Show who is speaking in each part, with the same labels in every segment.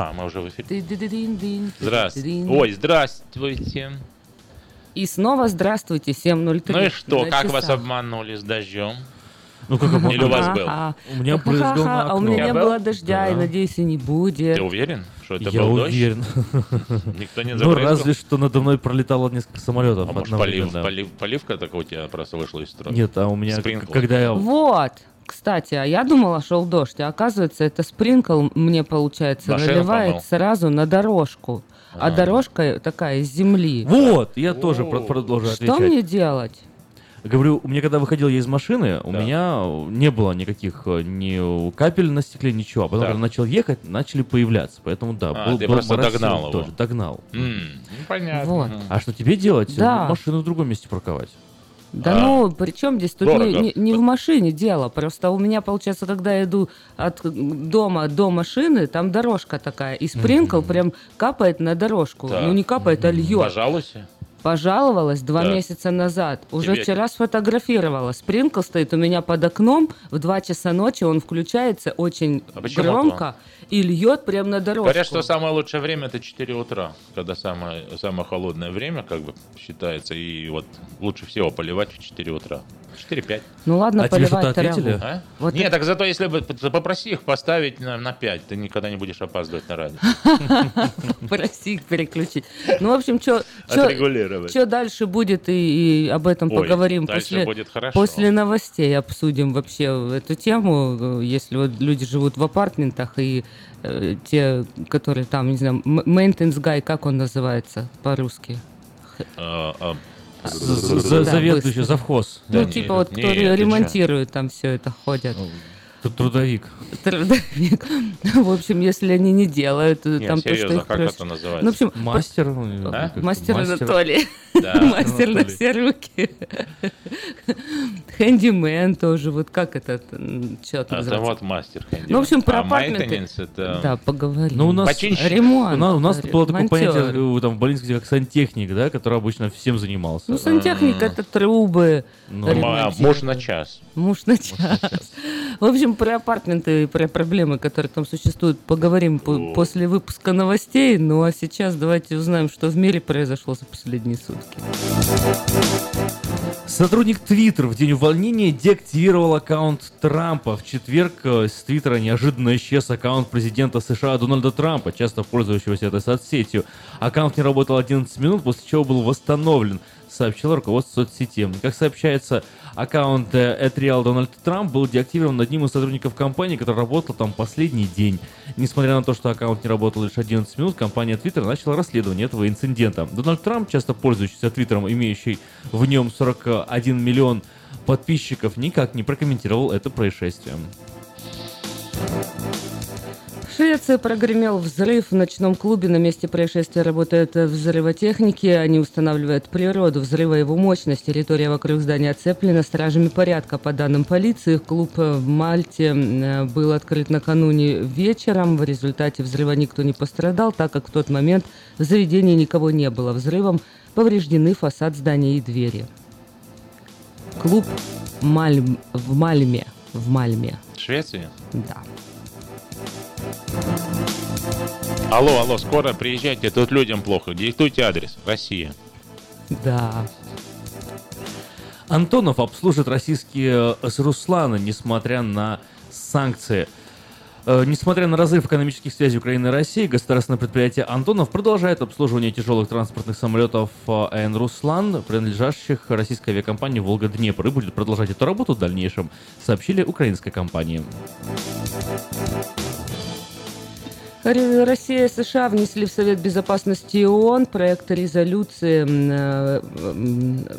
Speaker 1: А, мы уже в эфире. Здравствуйте. Ой, здравствуйте.
Speaker 2: И снова здравствуйте, 7.03.
Speaker 1: Ну и что,
Speaker 2: на
Speaker 1: как вас
Speaker 2: часах.
Speaker 1: обманули с дождем?
Speaker 3: Ну как обманул?
Speaker 1: Или у вас был?
Speaker 3: У меня брызгал на
Speaker 2: А у меня не
Speaker 1: Был?
Speaker 2: было дождя, и надеюсь, и не будет.
Speaker 1: Ты уверен, что это
Speaker 3: Я
Speaker 1: был дождь?
Speaker 3: уверен.
Speaker 1: Никто не
Speaker 3: Ну,
Speaker 1: забрызгал?
Speaker 3: разве что надо мной пролетало несколько самолетов
Speaker 1: А может, поливка такая у тебя просто вышла из строя?
Speaker 3: Нет, а у меня, когда я...
Speaker 2: Вот. Кстати, а я думала, шел дождь, а оказывается, это спринкл мне, получается,
Speaker 1: Машину
Speaker 2: наливает
Speaker 1: помыл.
Speaker 2: сразу на дорожку. А,
Speaker 1: А.
Speaker 2: дорожка такая из земли.
Speaker 3: Вот, я тоже
Speaker 1: О.
Speaker 3: про- продолжу
Speaker 2: Что
Speaker 3: отвечать.
Speaker 2: мне делать?
Speaker 3: Говорю, у меня когда выходил я из машины, у
Speaker 1: Да.
Speaker 3: меня не было никаких э, ни капель на стекле, ничего. А потом,
Speaker 1: Так.
Speaker 3: когда начал ехать, начали появляться. Поэтому да,
Speaker 1: А,
Speaker 3: был,
Speaker 1: ты
Speaker 3: был
Speaker 1: просто
Speaker 3: моросил
Speaker 1: догнал его.
Speaker 3: тоже, догнал.
Speaker 1: М, ну, понятно.
Speaker 2: Вот.
Speaker 3: А что тебе делать?
Speaker 2: Да.
Speaker 3: Машину в другом месте парковать.
Speaker 2: Да
Speaker 1: А.
Speaker 2: ну, причем здесь тут
Speaker 1: Дорого.
Speaker 2: не, не- в машине дело. Просто у меня, получается, когда я иду от дома до машины, там дорожка такая, и спринкл прям капает на дорожку.
Speaker 1: Так.
Speaker 2: Ну, не капает, а льет.
Speaker 1: Пожалуйся.
Speaker 2: Пожаловалась два
Speaker 1: Так.
Speaker 2: месяца назад. Уже
Speaker 1: Тебе-
Speaker 2: вчера сфотографировала. Спринкл стоит у меня под окном. В 2 часа ночи он включается очень
Speaker 1: А
Speaker 2: громко и льет прям на дорожку.
Speaker 1: Говорят, что самое лучшее время это 4 утра, когда самое, самое холодное время, как бы считается, и вот лучше всего поливать в 4 утра. 4-5.
Speaker 2: Ну ладно,
Speaker 3: А тебе
Speaker 2: поливать
Speaker 3: что-то ответили?
Speaker 1: А?
Speaker 2: Вот
Speaker 1: Нет,
Speaker 2: это-
Speaker 1: так зато если бы попроси их поставить на, на 5, ты никогда не будешь опаздывать на радио.
Speaker 2: Проси их переключить. Ну, в общем, что... Дальше будет, и, об этом поговорим
Speaker 1: дальше
Speaker 2: после,
Speaker 1: будет хорошо.
Speaker 2: после новостей. Обсудим вообще эту тему, если вот люди живут в апартментах и э, те, которые там, не знаю, maintenance guy, как он называется по-русски?
Speaker 3: Заведующий, завхоз.
Speaker 2: ну, типа вот, кто ремонтирует там все это, ходят.
Speaker 3: Тр- Трудовик.
Speaker 2: Трудовик. В общем, если они не делают, э,
Speaker 1: не,
Speaker 2: там то, что
Speaker 1: серьезно,
Speaker 2: их
Speaker 1: как
Speaker 2: просят.
Speaker 1: это называется?
Speaker 2: Ну, в общем,
Speaker 3: Мастер.
Speaker 1: А?
Speaker 3: как-
Speaker 2: мастер Анатолий.
Speaker 1: Да.
Speaker 2: Мастер на
Speaker 3: Анатолий.
Speaker 2: все руки. Хэндимен тоже. Вот как это? Что
Speaker 1: Это
Speaker 2: называется?
Speaker 1: вот мастер.
Speaker 2: Ну, в общем, про
Speaker 1: а
Speaker 2: апартменты.
Speaker 1: maintenance это...
Speaker 2: Да, поговорим.
Speaker 3: Ну, у нас-
Speaker 1: Починщик.
Speaker 2: Ремонт.
Speaker 3: У нас, у нас
Speaker 2: говорю,
Speaker 3: было такое
Speaker 2: монтёр.
Speaker 3: понятие э, там, в больнице, как сантехник, да, который обычно всем занимался.
Speaker 2: Ну, сантехник это трубы,
Speaker 3: Ну,
Speaker 1: а. Муж на час.
Speaker 2: муж на час. В общем, про апартменты и про проблемы, которые там существуют, поговорим по- после выпуска новостей. Ну, а сейчас давайте узнаем, что в мире произошло за последние сутки.
Speaker 3: Сотрудник Твиттер в день увольнения деактивировал аккаунт Трампа. В четверг э, с Твиттера неожиданно исчез аккаунт президента США Дональда Трампа, часто пользующегося этой соцсетью. Аккаунт не работал 11 минут, после чего был восстановлен, сообщило руководство соцсети. Как сообщается, аккаунт э, @real Дональд Трамп был деактивирован одним из сотрудников компании, который работал там последний день. Несмотря на то, что аккаунт не работал лишь 11 минут, компания Twitter начала расследование этого инцидента. Дональд Трамп, часто пользующийся Твиттером, имеющий в нем 41 миллион подписчиков, никак не прокомментировал это происшествие.
Speaker 2: В Швеции прогремел взрыв в ночном клубе. На месте происшествия работают взрывотехники. Они устанавливают природу взрыва и его мощность. Территория вокруг здания оцеплена стражами порядка. По данным полиции, клуб в Мальте был открыт накануне вечером. В результате взрыва никто не пострадал, так как в тот момент в заведении никого не было. Взрывом повреждены фасад здания и двери. Клуб Мальм... в Мальме. В Мальме,
Speaker 1: В Швеции?
Speaker 2: да.
Speaker 1: Алло, алло, скоро приезжайте, тут людям плохо. Диктуйте адрес. Россия.
Speaker 2: Да.
Speaker 3: Антонов обслужит российские э, с Руслана, несмотря на санкции. Э, Несмотря на разрыв экономических связей Украины и России, государственное предприятие Антонов продолжает обслуживание тяжелых транспортных самолетов э, АН «Руслан», принадлежащих российской авиакомпании «Волга-Днепр», и будет продолжать эту работу в дальнейшем, сообщили украинской компании.
Speaker 2: Россия и США внесли в Совет Безопасности ООН проект резолюции, э,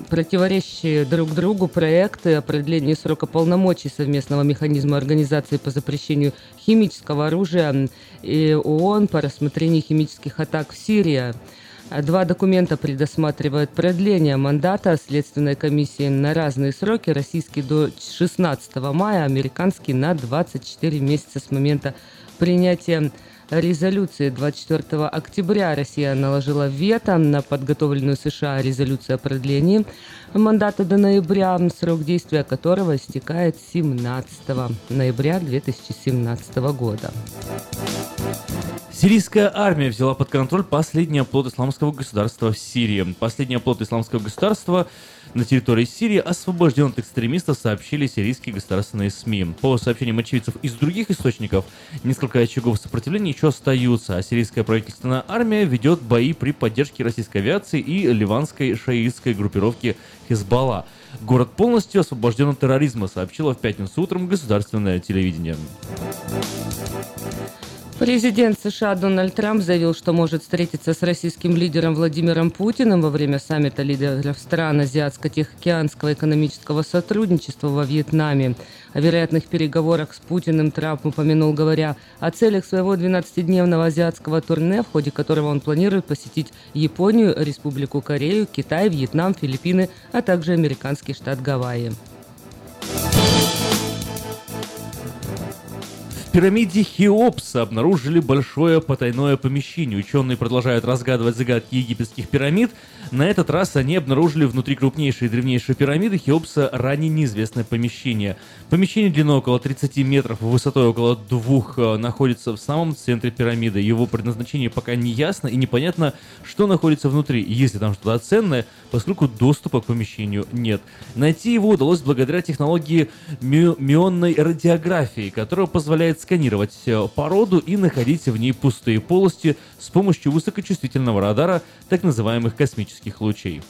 Speaker 2: противоречащие друг другу проекты о продлении срока полномочий совместного механизма организации по запрещению химического оружия и ООН по рассмотрению химических атак в Сирии. Два документа предусматривают продление мандата Следственной комиссии на разные сроки. Российский до 16 мая, американский на 24 месяца с момента принятия резолюции 24 октября Россия наложила вето на подготовленную США резолюцию о продлении мандата до ноября, срок действия которого истекает 17 ноября 2017 года.
Speaker 3: Сирийская армия взяла под контроль последний оплот исламского государства в Сирии. Последний оплот исламского государства на территории Сирии освобожден от экстремистов, сообщили сирийские государственные СМИ. По сообщениям очевидцев из других источников, несколько очагов сопротивления еще остаются, а сирийская правительственная армия ведет бои при поддержке российской авиации и ливанской шаитской группировки Хизбалла. Город полностью освобожден от терроризма, сообщило в пятницу утром государственное телевидение.
Speaker 2: Президент США Дональд Трамп заявил, что может встретиться с российским лидером Владимиром Путиным во время саммита лидеров стран Азиатско-Тихоокеанского экономического сотрудничества во Вьетнаме. О вероятных переговорах с Путиным Трамп упомянул, говоря о целях своего 12-дневного азиатского турне, в ходе которого он планирует посетить Японию, Республику Корею, Китай, Вьетнам, Филиппины, а также американский штат Гавайи.
Speaker 3: Пирамиде Хеопса обнаружили большое потайное помещение. Ученые продолжают разгадывать загадки египетских пирамид. На этот раз они обнаружили внутри крупнейшей и древнейшей пирамиды Хеопса ранее неизвестное помещение. Помещение длиной около 30 метров, высотой около двух э, находится в самом центре пирамиды. Его предназначение пока не ясно и непонятно, что находится внутри, если там что-то ценное, поскольку доступа к помещению нет. Найти его удалось благодаря технологии ми- мионной радиографии, которая позволяет сканировать э, породу и находить в ней пустые полости с помощью высокочувствительного радара так называемых космических лучей.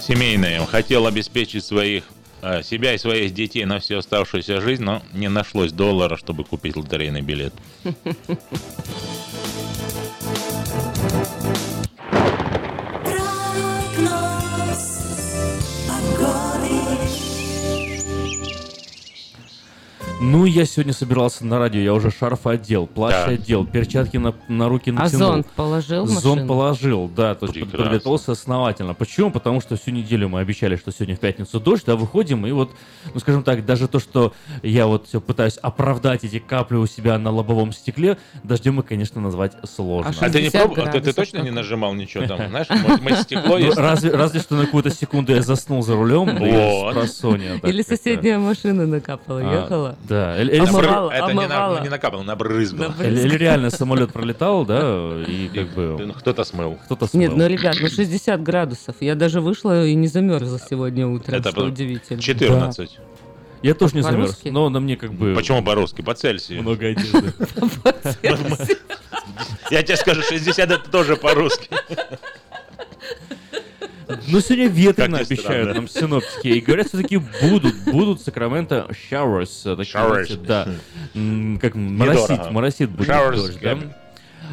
Speaker 1: Семейное. Хотел обеспечить своих э, себя и своих детей на всю оставшуюся жизнь, но не нашлось доллара, чтобы купить лотерейный билет.
Speaker 3: Ну, я сегодня собирался на радио, я уже шарф одел, плащ
Speaker 1: Да.
Speaker 3: одел, перчатки на, на руки
Speaker 2: А
Speaker 3: натянул.
Speaker 2: зонт положил
Speaker 3: Зонт
Speaker 2: машину?
Speaker 3: положил, да, то есть
Speaker 1: Прекрасно.
Speaker 3: подготовился основательно. Почему? Потому что всю неделю мы обещали, что сегодня в пятницу дождь, да, выходим, и вот, ну, скажем так, даже то, что я вот все пытаюсь оправдать эти капли у себя на лобовом стекле, дождем и, конечно, назвать сложно.
Speaker 2: А
Speaker 1: А ты не
Speaker 2: 60
Speaker 1: пробовал? А ты, ты точно не нажимал ничего там? Знаешь, мы, мы стекло
Speaker 3: Ну,
Speaker 1: есть.
Speaker 3: разве, разве что на какую-то секунду я заснул за рулем, да,
Speaker 2: Или соседняя машина накапала,
Speaker 3: А,
Speaker 2: ехала?
Speaker 3: Да, или, сам-
Speaker 1: Это не, на,
Speaker 2: омывала.
Speaker 1: не накапало, набрызгало.
Speaker 2: Набрызгало.
Speaker 3: или- или реально самолет пролетал, да, и как бы
Speaker 1: Ну, Кто-то смыл.
Speaker 3: кто-то смыл.
Speaker 2: Нет, ну, ребят, ну 60 градусов. Я даже вышла и не замерзла сегодня утром,
Speaker 1: Это
Speaker 2: что
Speaker 1: было
Speaker 2: удивительно.
Speaker 1: 14.
Speaker 3: Я тоже не замерз, но на мне как бы
Speaker 1: Почему по-русски? По Цельсию.
Speaker 3: много одежды.
Speaker 1: Я тебе скажу, 60 это тоже по-русски.
Speaker 3: Ну, сегодня ветрено обещают нам синоптики. И говорят, все-таки будут, будут Сакраменто showers. э, такие,
Speaker 1: Showers.
Speaker 3: Да. Как
Speaker 1: Недорого.
Speaker 3: моросит будет дождь, да?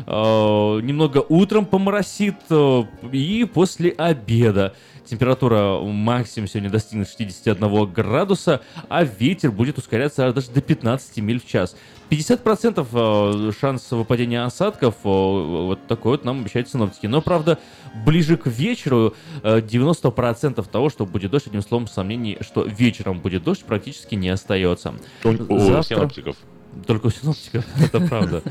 Speaker 3: Э, Немного утром поморосит э, и после обеда. Температура максимум сегодня достигнет 61 градуса, а ветер будет ускоряться даже до 15 миль в час. 50% э, шанс выпадения осадков, вот такой вот нам обещают синоптики. Но, правда, ближе к вечеру э, 90% того, что будет дождь, одним словом, сомнений, что вечером будет дождь, практически не остается.
Speaker 1: У, у
Speaker 3: Завтра-
Speaker 1: синоптиков.
Speaker 3: Только у синоптиков, это правда.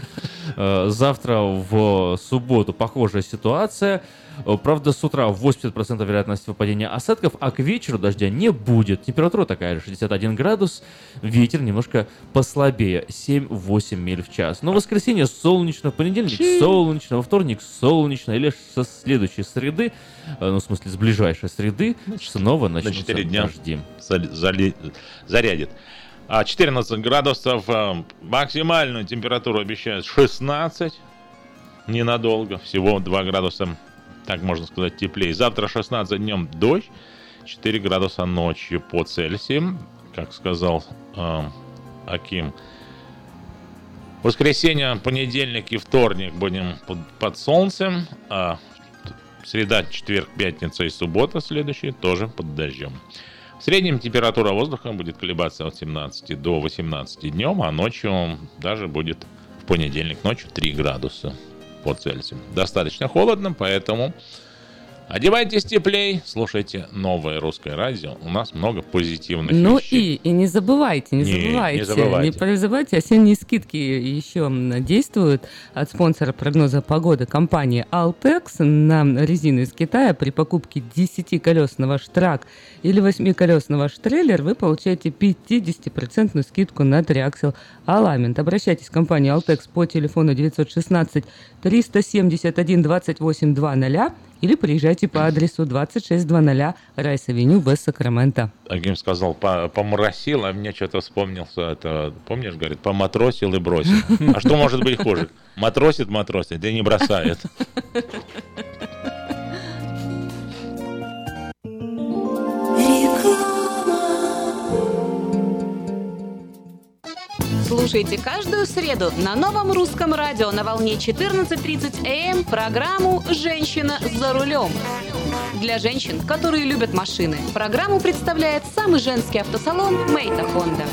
Speaker 3: Э, Завтра в субботу похожая ситуация. Э, Правда, с утра 80% вероятность выпадения осадков, а к вечеру дождя не будет. Температура такая же, 61 градус. Ветер немножко послабее, 7-8 миль в час. Но в воскресенье солнечно, в понедельник солнечно, во вторник солнечно. Лишь со следующей среды, э, ну, в смысле, с ближайшей среды, снова начнутся
Speaker 1: четыре дня.
Speaker 3: дожди.
Speaker 1: зали- зарядит. А 14 градусов, а, максимальную температуру обещают 16, ненадолго, всего 2 градуса, так можно сказать, теплее. Завтра 16 днем дождь, 4 градуса ночью по Цельсию, как сказал а, Аким. Воскресенье, понедельник и вторник будем под, под солнцем, а среда, четверг, пятница и суббота следующие тоже под дождем. В среднем температура воздуха будет колебаться от 17 до 18 днем, а ночью даже будет в понедельник ночью 3 градуса по Цельсию. Достаточно холодно, поэтому одевайтесь теплей, слушайте новое русское радио. У нас много позитивных
Speaker 2: Ну
Speaker 1: вещей.
Speaker 2: и, и не забывайте, не,
Speaker 1: Не, не
Speaker 2: забывайте,
Speaker 1: забывайте.
Speaker 2: не забывайте, осенние скидки еще действуют от спонсора прогноза погоды компании Altex на резину из Китая. При покупке 10 колес на ваш трак или 8 колес на ваш трейлер вы получаете 50% скидку на триаксел Alignment. Обращайтесь в компанию Altex по телефону 916 371 28 00 или приезжайте по адресу 2600 Райс-Авеню, Вест Сакраменто.
Speaker 1: Агим сказал, по- поморосил, а мне что-то вспомнился. Это, помнишь, говорит, поматросил и бросил. А что может быть хуже? Матросит, матросит, да не бросает.
Speaker 4: Слушайте каждую среду на новом русском радио на волне 14.30 АМ эм программу «Женщина за рулем». Для женщин, которые любят машины, программу представляет самый женский автосалон «Мейта Хонда».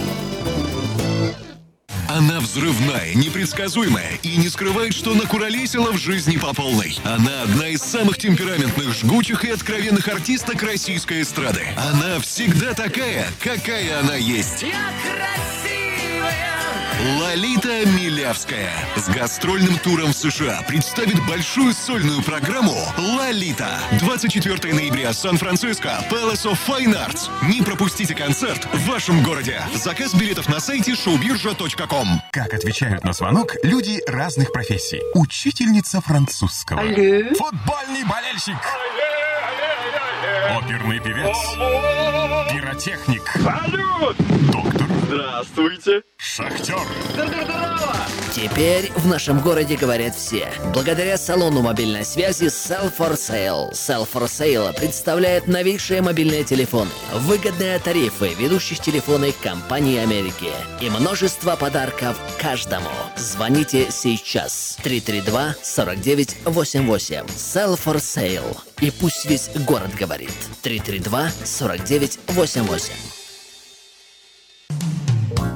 Speaker 5: Она взрывная, непредсказуемая и не скрывает, что накуролесила в жизни по полной. Она одна из самых темпераментных, жгучих и откровенных артисток российской эстрады. Она всегда такая, какая она есть. Лолита Милявская с гастрольным туром в США представит большую сольную программу «Лолита». 24 ноября, Сан-Франциско, Palace of Fine Arts. Не пропустите концерт в вашем городе. Заказ билетов на сайте showbirja.com.
Speaker 6: Как отвечают на звонок люди разных профессий. Учительница французского. Футбольный болельщик.
Speaker 7: Оперный певец. Пиротехник.
Speaker 5: Салют!
Speaker 7: Доктор.
Speaker 5: Здравствуйте!
Speaker 7: Шахтер.
Speaker 8: Теперь в нашем городе говорят все. Благодаря салону мобильной связи Sell for Sale. Sell for Sale представляет новейшие мобильные телефоны, выгодные тарифы ведущих телефонных компаний Америки и множество подарков каждому. Звоните сейчас 332-4988. Sell for Sale. И пусть весь город говорит. 332-4988.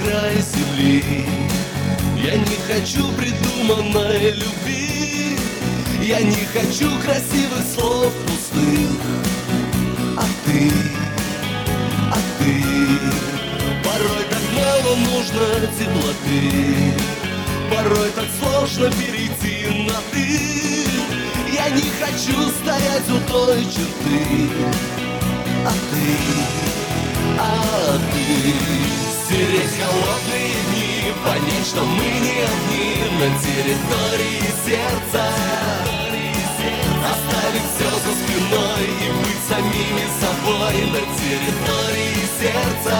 Speaker 9: Край земли. Я не хочу придуманной любви. Я не хочу красивых слов пустых. А ты, а ты Порой так мало нужно теплоты. Порой так сложно перейти на ты Я не хочу стоять у той черты. А ты а ты Стереть холодные дни Понять, что мы не одни. На территории сердца Оставить все за спиной И быть самими собой. На территории сердца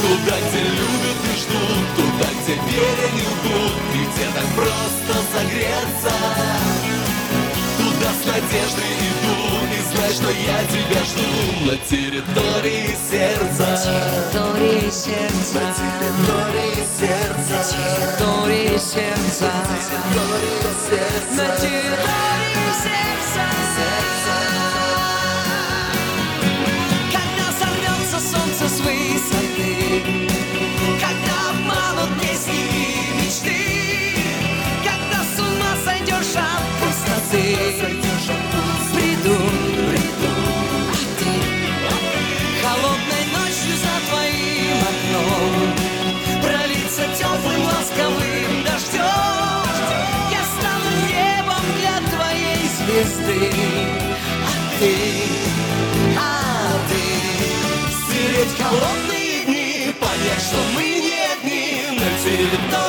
Speaker 9: Туда, где любят и ждут Туда, где верят и лгут И где так просто согреться Туда с надеждой иду И знай, что я тебя жду. На территории сердца.
Speaker 4: На территории сердца.
Speaker 9: На территории сердца.
Speaker 4: На территории сердца.
Speaker 9: На
Speaker 4: территории сердца. Когда сорвется солнце с высоты пустоты Приду, приду, а ты? Холодной ночью за твоим окном Пролиться теплым ласковым дождем Я стану небом для твоей звезды. А ты, а ты?
Speaker 9: Стереть холодные дни Понять, что мы не одни На территории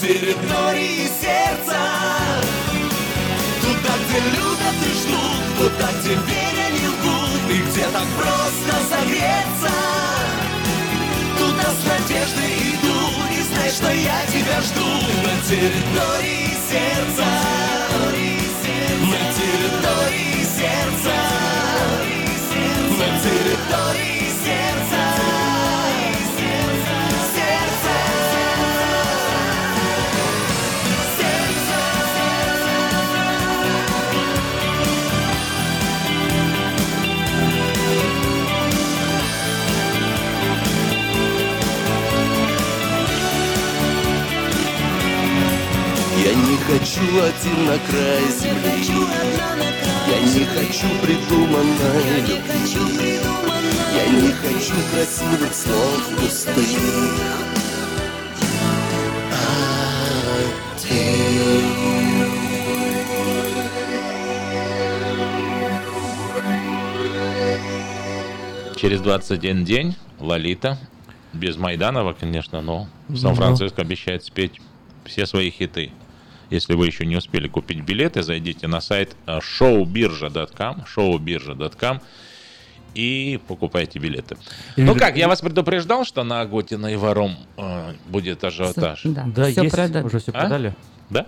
Speaker 9: территории сердца. Туда, где любят и ждут Туда, где верят и лгут И где так просто согреться. Туда с надеждой иду И знай, что я тебя жду. На территории сердца. На территории сердца. На территории
Speaker 10: хочу один на край земли. Я не хочу придуманной любви. Я не хочу красивых слов пустых. А
Speaker 1: Через 21 день Лолита, без Майданова, конечно, но. Сан-Франциско обещает спеть все свои хиты. Если вы еще не успели купить билеты, зайдите на сайт э, showbirja.com, showbirja.com и покупайте билеты. Ну как, я вас предупреждал, что на Агутина и Варом э, будет ажиотаж?
Speaker 2: Да,
Speaker 3: Да,
Speaker 2: все
Speaker 3: есть,
Speaker 2: продано.
Speaker 3: уже все
Speaker 1: А?
Speaker 3: продали.
Speaker 1: Да?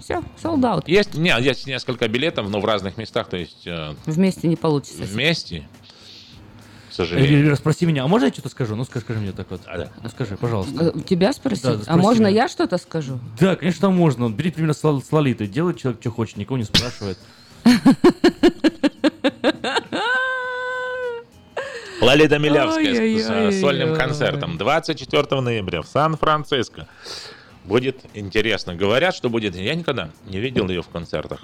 Speaker 2: Все, sold out.
Speaker 1: Есть, не, есть несколько билетов, но в разных местах, то есть э,
Speaker 2: Вместе не получится.
Speaker 1: вместе, к сожалению.
Speaker 3: Эльвира, спроси меня, а можно я что-то скажу? Ну, скажи, скажи мне так вот.
Speaker 1: А, да.
Speaker 3: Ну, скажи, пожалуйста.
Speaker 2: Э, Тебя спросить?
Speaker 3: Да,
Speaker 2: а можно
Speaker 3: меня.
Speaker 2: я что-то скажу?
Speaker 3: Да, конечно, можно. Бери пример с, Лол- с Лолитой. Делает человек, что хочет, никого не спрашивает.
Speaker 1: Лолита Милявская с- с сольным концертом 24 ноября в Сан-Франциско. Будет интересно. Говорят, что будет... Я никогда не видел ее в концертах.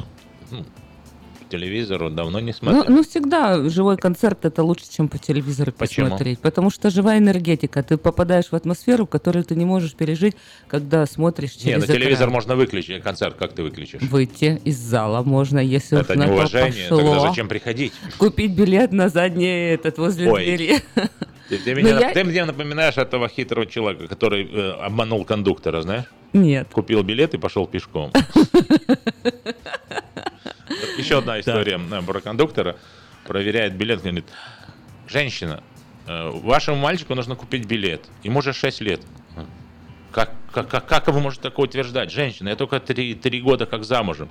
Speaker 1: Ну, телевизору давно не
Speaker 2: Ну,
Speaker 1: смотрел.
Speaker 2: ну, всегда живой концерт это лучше, чем по телевизору
Speaker 1: Почему?
Speaker 2: посмотреть. Потому что живая энергетика. Ты попадаешь в атмосферу, которую ты не можешь пережить, когда смотришь
Speaker 1: Не,
Speaker 2: через
Speaker 1: на телевизор
Speaker 2: экран.
Speaker 1: можно выключить. Концерт как ты выключишь?
Speaker 2: Выйти из зала можно, если
Speaker 1: Это
Speaker 2: уж на то
Speaker 1: неуважение.
Speaker 2: пошло.
Speaker 1: Тогда зачем приходить?
Speaker 2: Купить билет на задний этот возле
Speaker 1: Ой.
Speaker 2: двери.
Speaker 1: Ты, ты
Speaker 2: Ну,
Speaker 1: меня-
Speaker 2: я-
Speaker 1: ты мне напоминаешь этого хитрого человека, который э, обманул кондуктора, знаешь?
Speaker 2: Нет.
Speaker 1: Купил билет и пошел пешком. Еще одна история э, про кондуктора. Проверяет билет, говорит, женщина, э, вашему мальчику нужно купить билет. Ему уже 6 лет. Как, как, как, как вы можете такое утверждать? Женщина, я только 3, года как замужем.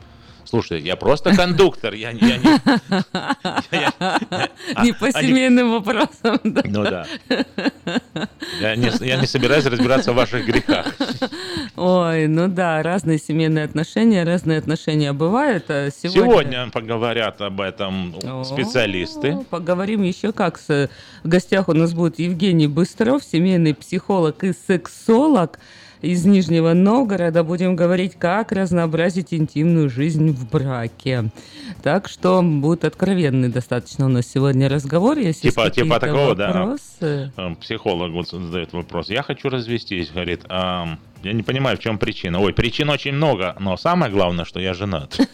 Speaker 1: Слушай, я просто кондуктор, я, не- я не...
Speaker 2: Не по семейным вопросам. да.
Speaker 1: Ну да. Я не, собираюсь разбираться в ваших грехах.
Speaker 2: Ой, ну да, разные семейные отношения, разные отношения бывают. а Сегодня,
Speaker 1: поговорят об этом специалисты.
Speaker 2: Поговорим еще как. В гостях у нас будет Евгений Быстров, семейный психолог и сексолог из Нижнего Новгорода. Будем говорить, как разнообразить интимную жизнь в браке. Так что будет откровенный достаточно у нас сегодня разговор. Если
Speaker 1: Типа, типа такого, да.
Speaker 2: вопросы.
Speaker 1: Э, Психолог вот задает вопрос. Я хочу развестись, говорит. «А, я не понимаю, в чем причина. Ой, причин очень много, но самое главное, что я женат.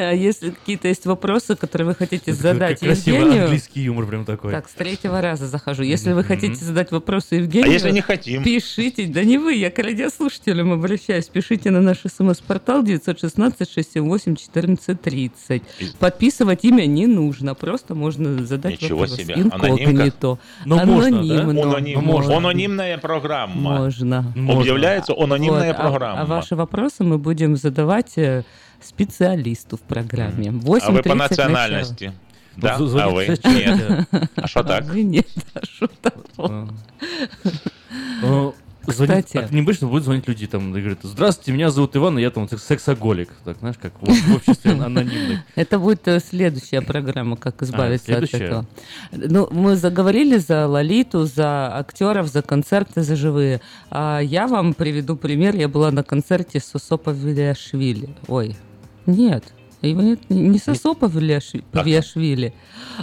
Speaker 2: Если какие-то есть вопросы, которые вы хотите задать
Speaker 3: Как красивый
Speaker 2: Евгению...
Speaker 3: английский юмор прям такой.
Speaker 2: Так, с третьего раза захожу. Если вы хотите задать вопросы Евгению...
Speaker 1: А если не хотим?
Speaker 2: Пишите. Да не вы, я к радиослушателям обращаюсь. Пишите на наш смс-портал 916-678-1430. Подписывать имя не нужно. Просто можно задать
Speaker 1: Ничего
Speaker 2: вопрос.
Speaker 1: себе.
Speaker 2: Инкогнито.
Speaker 1: Ну, можно, да?
Speaker 2: Анонимно.
Speaker 1: Аноним-
Speaker 2: Можно.
Speaker 1: Анонимная программа.
Speaker 2: Можно.
Speaker 1: Объявляется анонимная
Speaker 2: Вот, а-
Speaker 1: программа.
Speaker 2: А, ваши вопросы мы будем задавать э, специалисту в программе.
Speaker 1: А вы
Speaker 2: 8:30
Speaker 1: по
Speaker 2: начало.
Speaker 1: национальности? Да?
Speaker 3: Ну, звонит
Speaker 1: А вы? Нет. А что
Speaker 2: А
Speaker 1: так?
Speaker 2: вы нет, а что так?
Speaker 3: Ну, звонит-
Speaker 2: Кстати.
Speaker 3: а необычно будет звонить люди там и говорят, здравствуйте, меня зовут Иван, и я там секс- сексоголик. Так, знаешь, как в, в обществе анонимных.
Speaker 2: Это будет э, следующая программа, как избавиться от этого. Ну, мы заговорили за Лолиту, за актеров, за концерты, за живые. А я вам приведу пример. Я была на концерте Сосо Павлиашвили. Ой, нет. Его нет, не Сосо Павлиашви- Павлиашвили.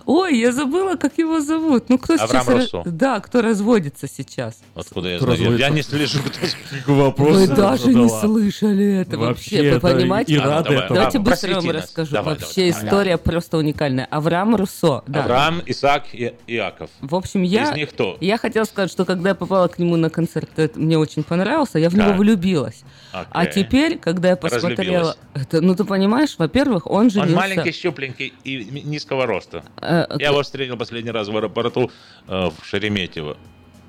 Speaker 2: Ой, я забыла, как его зовут. Ну, кто
Speaker 1: Авраам
Speaker 2: сейчас...
Speaker 1: Руссо.
Speaker 2: Да, кто разводится сейчас.
Speaker 1: Откуда я
Speaker 3: Кто
Speaker 1: знаю? Я
Speaker 3: разводится?
Speaker 1: не слежу.
Speaker 3: вопрос
Speaker 2: Вы даже не слышали это вообще.
Speaker 3: Вообще,
Speaker 2: Вы понимаете?
Speaker 3: и
Speaker 1: Давай,
Speaker 3: этому.
Speaker 2: Давайте быстро вам расскажу.
Speaker 1: Давай,
Speaker 2: Вообще
Speaker 1: давай.
Speaker 2: история просто уникальная. Авраам Руссо. Да.
Speaker 1: Авраам, Исаак и Иаков.
Speaker 2: В общем, я,
Speaker 1: Из них кто?
Speaker 2: я хотела сказать, что когда я попала к нему на концерт, это мне очень понравился, я в него влюбилась. А теперь, когда я посмотрела... Ну, ты понимаешь, во-первых, он
Speaker 1: Он
Speaker 2: женился...
Speaker 1: маленький, щупленький и низкого роста.
Speaker 2: Э,
Speaker 1: Я его встретил последний раз в аэропорту э, в Шереметьево.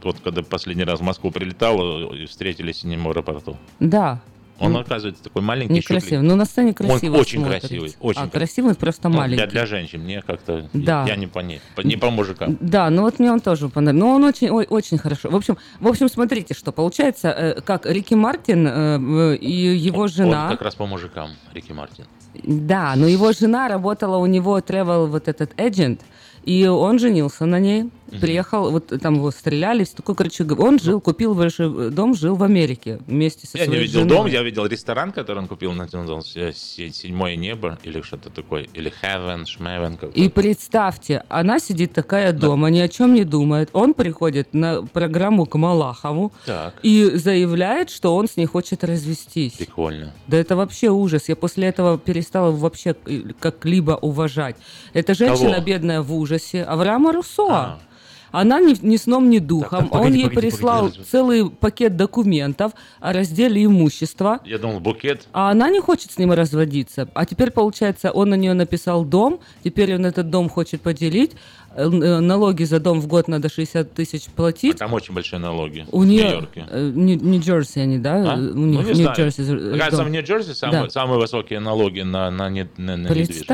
Speaker 1: Вот когда последний раз в Москву прилетал, э, и встретились с ним в аэропорту.
Speaker 2: Да.
Speaker 1: Он,
Speaker 2: Ну,
Speaker 1: оказывается, такой маленький,
Speaker 2: Некрасивый. Ну, на сцене красиво
Speaker 1: Он очень
Speaker 2: смотрится.
Speaker 1: красивый, очень
Speaker 2: А,
Speaker 1: красивый.
Speaker 2: красивый, просто
Speaker 1: Ну,
Speaker 2: маленький.
Speaker 1: Для, для женщин, мне как-то...
Speaker 2: Да.
Speaker 1: Я не по ней, по- не по мужикам.
Speaker 2: Да, ну вот мне он тоже понравился. Но он очень, ой, очень хорошо. В общем, в общем, смотрите, что получается, э, как Рики Мартин э, и его жена.
Speaker 1: Он как раз по мужикам, Рики Мартин.
Speaker 2: Да, но его жена работала у него travel вот этот agent, и он женился на ней. Приехал, вот там его стреляли, все такое, короче, он жил, купил большой дом, жил в Америке вместе со
Speaker 1: Я не
Speaker 2: своей
Speaker 1: видел
Speaker 2: женой.
Speaker 1: дом, я видел ресторан, который он купил, назывался «Се- «Седьмое небо» или что-то такое, или «Heaven», «Шмевен».
Speaker 2: И представьте, она сидит такая дома, ни о чем не думает. Он приходит на программу к Малахову
Speaker 1: Так,
Speaker 2: и заявляет, что он с ней хочет развестись.
Speaker 1: прикольно.
Speaker 2: Да это вообще ужас. Я после этого перестала вообще э, как-либо уважать. Эта женщина
Speaker 1: Кого?
Speaker 2: бедная в ужасе. Авраама Руссо.
Speaker 1: А.
Speaker 2: Она ни, ни сном, ни духом.
Speaker 3: так, погоди,
Speaker 2: Он ей
Speaker 3: погоди,
Speaker 2: прислал
Speaker 1: погоди.
Speaker 2: целый пакет документов о разделе имущества.
Speaker 1: Я думал, букет.
Speaker 2: А она не хочет с ним разводиться. А теперь, получается, он на нее написал дом, теперь он этот дом хочет поделить. Э, э, Налоги за дом в год надо 60 тысяч
Speaker 1: А
Speaker 2: платить.
Speaker 1: там очень большие налоги.
Speaker 2: У
Speaker 1: в
Speaker 2: нее...
Speaker 1: Нью-Йорке.
Speaker 2: э, Нью-Джерси они, да?
Speaker 1: А?
Speaker 2: У
Speaker 1: Ну,
Speaker 2: них
Speaker 1: не
Speaker 2: в
Speaker 1: знаю.
Speaker 2: Нью-Джерси.
Speaker 1: кажется, в Нью-Джерси самые,
Speaker 2: Да.
Speaker 1: самые высокие налоги на, на, не- на, на недвижимость.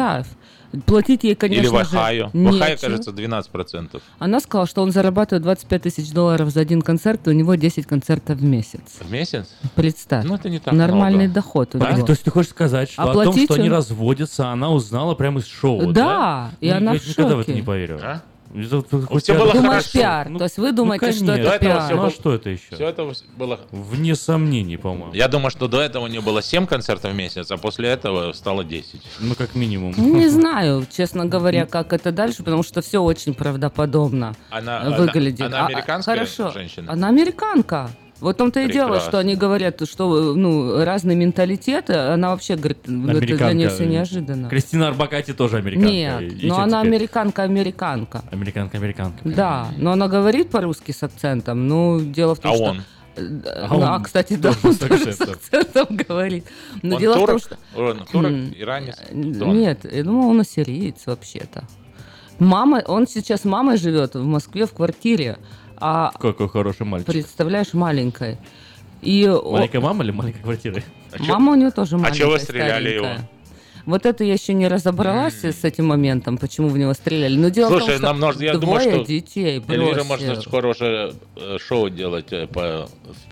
Speaker 2: Платить ей, конечно
Speaker 1: Или в
Speaker 2: же,
Speaker 1: Ohio. В
Speaker 2: нечего.
Speaker 1: кажется, 12%.
Speaker 2: Она сказала, что он зарабатывает 25 тысяч долларов за один концерт, и у него 10 концертов в месяц.
Speaker 1: В месяц?
Speaker 2: Представь.
Speaker 1: Ну, это не так
Speaker 2: Нормальный
Speaker 1: много.
Speaker 2: доход у него.
Speaker 3: то есть ты хочешь сказать, что о том, что они
Speaker 2: он-
Speaker 3: разводятся, она узнала прямо из шоу,
Speaker 2: Да, и
Speaker 3: Ну,
Speaker 2: она
Speaker 3: я
Speaker 2: в
Speaker 3: никогда в это
Speaker 2: шоке.
Speaker 3: не поверю.
Speaker 1: А?
Speaker 3: Это какой
Speaker 1: всё
Speaker 3: пиар.
Speaker 1: было
Speaker 2: Думаешь,
Speaker 1: хорошо.
Speaker 2: пиар.
Speaker 3: Ну,
Speaker 2: То есть вы думаете, что
Speaker 3: конечно.
Speaker 2: это
Speaker 1: До этого
Speaker 2: пиар?
Speaker 1: всё
Speaker 3: Ну а что это еще?
Speaker 1: Все это было...
Speaker 3: Вне сомнений, по-моему.
Speaker 1: Я думаю, что до этого у нее было 7 концертов в месяц, а после этого стало 10.
Speaker 3: Ну, как минимум.
Speaker 2: Не знаю, честно говоря, как это дальше, потому что все очень правдоподобно
Speaker 1: Она, она-
Speaker 2: выглядит.
Speaker 1: она
Speaker 2: А,
Speaker 1: американская
Speaker 2: хорошо.
Speaker 1: женщина?
Speaker 2: Она американка. Вот в том-то и дело, что они говорят, что ну, разные менталитеты, она вообще говорит, это для нее все неожиданно.
Speaker 3: Кристина Арбакати тоже американка.
Speaker 2: Нет,
Speaker 3: И
Speaker 2: но она американка-американка.
Speaker 3: Американка-американка.
Speaker 2: Да, но она говорит по-русски с акцентом. Ну, дело в том,
Speaker 1: А
Speaker 2: что...
Speaker 1: он?
Speaker 2: Э,
Speaker 3: А
Speaker 2: ну,
Speaker 3: он
Speaker 2: а, кстати, да, он тоже с
Speaker 3: акцентом.
Speaker 2: говорит. Но
Speaker 1: Он
Speaker 2: дело в том,
Speaker 1: турок?
Speaker 2: что...
Speaker 1: Он турок,
Speaker 2: М,
Speaker 1: иранец? Он?
Speaker 2: Нет, я думала, он ассириец вообще-то. Мама, он сейчас с мамой живет в Москве в квартире, а
Speaker 3: Какой хороший мальчик.
Speaker 2: представляешь, маленькой. И о-
Speaker 3: Маленькая мама или маленькая квартира?
Speaker 1: А чё-
Speaker 2: мама у нее тоже маленькая,
Speaker 1: чего стреляли
Speaker 2: старенькая.
Speaker 1: его?
Speaker 2: Вот это я еще не разобралась с этим моментом, почему в него стреляли. Но дело
Speaker 1: Слушай,
Speaker 2: в том, что
Speaker 1: нам нужно- я думаю, что
Speaker 2: детей
Speaker 1: Эльвира
Speaker 2: бросил.
Speaker 1: может хорошее э, шоу делать э, по,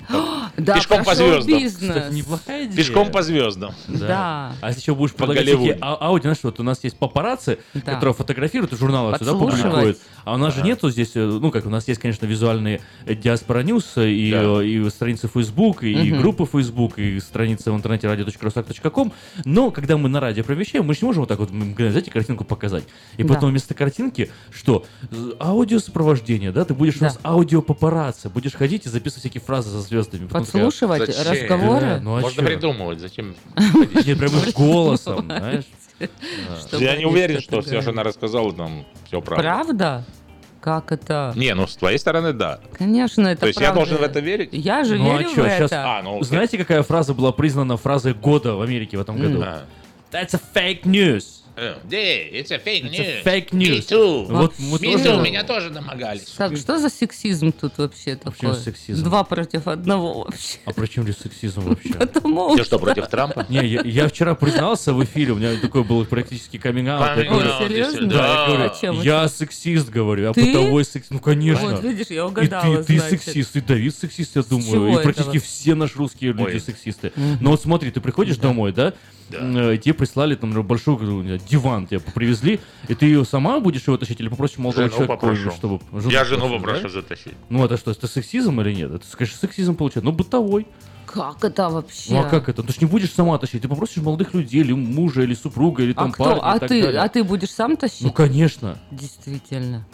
Speaker 2: Да,
Speaker 1: пешком по звездам.
Speaker 3: Кстати, неплохая идея.
Speaker 1: пешком по звездам.
Speaker 2: Да.
Speaker 3: А если еще будешь
Speaker 1: По
Speaker 3: предлагать
Speaker 1: Голливуду.
Speaker 3: всякие а- аудио, знаешь, вот у нас есть папарацци,
Speaker 2: Да.
Speaker 3: которые фотографируют и журналы сюда публикуют. А у нас же нету здесь, э, ну как, у нас есть, конечно, визуальные Диаспора News и,
Speaker 1: Да.
Speaker 3: и страницы Facebook, и, и
Speaker 2: Мгм.
Speaker 3: группы Facebook, и страницы в интернете radio.rusak.com, но когда мы на радио провещаем, мы же не можем вот так вот, мгновенно, знаете, картинку показать. И
Speaker 2: Да.
Speaker 3: потом вместо картинки, что? З- Аудиосопровождение, да? Ты будешь у
Speaker 2: Да.
Speaker 3: нас аудиопапарацци, будешь ходить и записывать всякие фразы за звездами. Потом
Speaker 2: Подслушивать
Speaker 1: Зачем?
Speaker 2: разговоры.
Speaker 3: Да, ну а
Speaker 1: Можно
Speaker 3: чё?
Speaker 1: придумывать, зачем?
Speaker 3: Нет, прям голосом, знаешь.
Speaker 1: Я не уверен, что все, что она рассказала, там все правда.
Speaker 2: Правда? Как это?
Speaker 1: Не, ну с твоей стороны, да.
Speaker 2: Конечно, это
Speaker 1: То есть я
Speaker 2: правда.
Speaker 1: должен в это верить?
Speaker 2: Я же
Speaker 3: Ну, а
Speaker 2: верю
Speaker 3: чё,
Speaker 2: в
Speaker 3: щас-
Speaker 2: это.
Speaker 1: А, ну.
Speaker 3: Знаете, какая фраза была признана фразой года в Америке в этом году?
Speaker 1: А.
Speaker 3: That's a fake news.
Speaker 1: Yeah, it's a fake
Speaker 3: It's
Speaker 1: news.
Speaker 3: a fake news.
Speaker 1: Me too.
Speaker 3: Вот мы
Speaker 1: Me
Speaker 3: тоже-
Speaker 1: too, меня тоже домогались.
Speaker 2: Так, что за сексизм тут вообще
Speaker 3: Почему
Speaker 2: такое?
Speaker 3: сексизм?
Speaker 2: Два против одного вообще.
Speaker 3: А при чем здесь сексизм вообще?
Speaker 2: Потому
Speaker 1: Ты что, против Трампа?
Speaker 3: Не, я, я вчера признался в эфире, у меня такой был практически каминг
Speaker 2: серьезно?
Speaker 3: Да, я говорю,
Speaker 2: А
Speaker 3: я сексист, говорю, я
Speaker 2: Ты?
Speaker 3: бытовой сексист. Ну, конечно.
Speaker 2: Вот, видишь, я
Speaker 3: И
Speaker 2: угадала,
Speaker 3: ты, ты сексист, и Давид сексист, я думаю. И практически все наши русские люди сексисты. Но вот смотри, ты приходишь домой, да? Э, Тебе прислали там большой диван, тебе привезли, и ты ее сама будешь его тащить или попросишь молодого
Speaker 1: Жену
Speaker 3: человека,
Speaker 1: попрошу.
Speaker 3: чтобы...
Speaker 1: Я жену попрошу
Speaker 3: да?
Speaker 1: затащить.
Speaker 3: Ну это что, это сексизм или нет? Это, конечно, сексизм получается. Ну, бытовой.
Speaker 2: Как это вообще?
Speaker 3: Ну а как это? Ну, Ты же не будешь сама тащить. Ты попросишь молодых людей, или мужа, или супруга, или
Speaker 2: А
Speaker 3: там
Speaker 2: кто?
Speaker 3: парня
Speaker 2: А
Speaker 3: и так
Speaker 2: ты,
Speaker 3: далее.
Speaker 2: а ты будешь сам тащить?
Speaker 3: Ну, конечно.
Speaker 2: Действительно.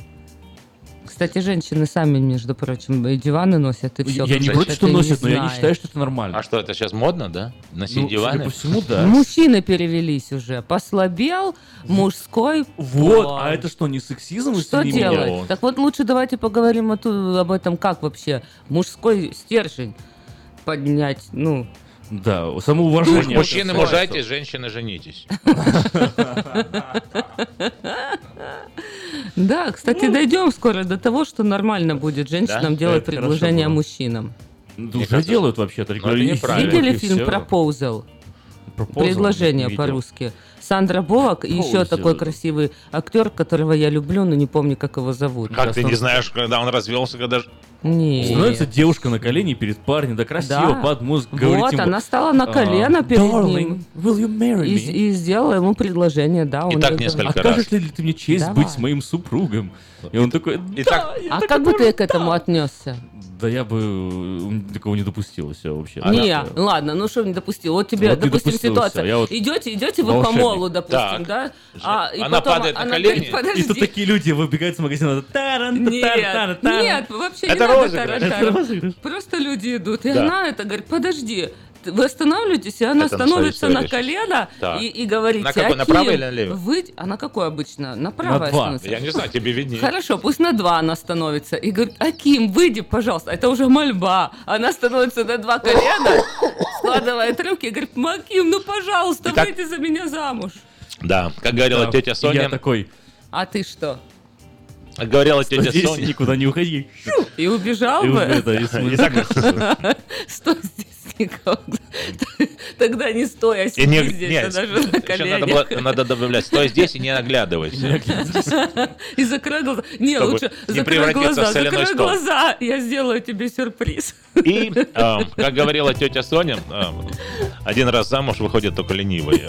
Speaker 2: Кстати, женщины сами, между прочим, и диваны носят, и все.
Speaker 3: я не против, что носят, но я не считаю, что это нормально.
Speaker 1: А что, это сейчас модно, да? Носить
Speaker 3: Ну,
Speaker 1: диваны?
Speaker 3: по всему, да.
Speaker 2: Мужчины перевелись уже. Послабел мужской
Speaker 3: Вот,
Speaker 2: пол.
Speaker 3: а это что, не сексизм?
Speaker 2: Что делать?
Speaker 3: меня?
Speaker 2: Так вот лучше давайте поговорим об этом, как вообще мужской стержень поднять, ну,
Speaker 3: Да, самоуважение.
Speaker 1: Мужчины мужайтесь, женщины женитесь.
Speaker 2: Да, кстати, дойдем скоро до того, что нормально будет женщинам
Speaker 1: Да?
Speaker 2: делать
Speaker 3: Это
Speaker 2: предложение мужчинам.
Speaker 3: Ну, Уже делают вообще-то.
Speaker 1: ну.
Speaker 2: Видели фильм
Speaker 3: «Пропозал»?
Speaker 2: «Proposal»? Предложение по-русски. Сандра Буллок и еще такой красивый актер, которого я люблю, но не помню, как его зовут.
Speaker 1: Как ты не знаешь, когда он развелся, когда... ж-
Speaker 2: Не.
Speaker 3: Становится девушка на колени перед парнем, да красиво,
Speaker 2: Да.
Speaker 3: под музыку.
Speaker 2: Вот,
Speaker 3: говорит ему,
Speaker 2: она стала на
Speaker 3: а,
Speaker 2: колено перед
Speaker 3: «Darling,
Speaker 2: ним.
Speaker 3: will you marry
Speaker 2: И,
Speaker 3: me?»
Speaker 2: и сделала ему предложение, да. он
Speaker 1: так
Speaker 2: это-
Speaker 1: несколько
Speaker 3: Окажешь ли ты мне честь
Speaker 2: Давай.
Speaker 3: быть моим супругом? И он такой,
Speaker 1: И
Speaker 3: да,
Speaker 1: так-
Speaker 3: я
Speaker 2: А
Speaker 3: так
Speaker 2: как бы ты к этому отнесся?
Speaker 3: Да я бы такого не допустил, все вообще.
Speaker 2: не,
Speaker 3: Она-
Speaker 2: ладно, ну что не допустил? Вот тебе,
Speaker 3: Вот не
Speaker 2: допустим,
Speaker 3: допустил,
Speaker 2: ситуация.
Speaker 3: всё, я вот
Speaker 2: Идете, идете вы по молу, допустим,
Speaker 1: Так.
Speaker 2: да? А, и
Speaker 1: Она
Speaker 2: потом
Speaker 1: падает на
Speaker 2: она
Speaker 1: колени.
Speaker 2: говорит,
Speaker 3: И тут такие люди выбегают с магазина. таран,
Speaker 2: Нет,
Speaker 3: таран, таран.
Speaker 2: нет, вообще
Speaker 1: Это
Speaker 2: не надо
Speaker 1: розыгрыш.
Speaker 2: тарантарить.
Speaker 3: Это розыгрыш.
Speaker 2: Просто люди идут, и
Speaker 1: Да.
Speaker 2: она это говорит, подожди, вы останавливаетесь, и она
Speaker 1: Это
Speaker 2: становится на колено и, и говорите,
Speaker 1: На какой, на
Speaker 2: «Аким,
Speaker 1: правой или налево?»
Speaker 2: Вы... А на какой обычно? На правой
Speaker 3: два.
Speaker 2: становится.
Speaker 1: Я не знаю, тебе виднее.
Speaker 2: Хорошо, пусть на два она становится. И говорит, Аким, выйди, пожалуйста. Это уже мольба. Она становится на два колена, складывает руки и говорит, Маким, ну, пожалуйста,
Speaker 1: Итак-
Speaker 2: выйди за меня замуж.
Speaker 1: Да, как говорила
Speaker 3: Да,
Speaker 1: тетя Соня,
Speaker 3: Я такой,
Speaker 2: А ты что?
Speaker 1: как говорила тетя
Speaker 3: здесь
Speaker 1: Соня,
Speaker 3: никуда не уходи.
Speaker 2: И убежал
Speaker 3: И
Speaker 2: бы?
Speaker 3: это, и
Speaker 2: Стой здесь Тогда не стой, а сиди
Speaker 1: не,
Speaker 2: здесь,
Speaker 1: нет,
Speaker 2: а даже на
Speaker 1: еще надо,
Speaker 2: коленях.
Speaker 1: было- надо добавлять, стой здесь и не оглядывайся.
Speaker 2: И закрой глаза. Не,
Speaker 1: Чтобы
Speaker 2: лучше
Speaker 1: не
Speaker 2: закрой
Speaker 1: превратиться в
Speaker 2: глаза,
Speaker 1: соляной
Speaker 2: закрой
Speaker 1: стол.
Speaker 2: глаза, я сделаю тебе сюрприз.
Speaker 1: И, э, как говорила тетя Соня, э, один раз замуж выходит только ленивые.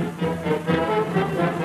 Speaker 7: Thank you.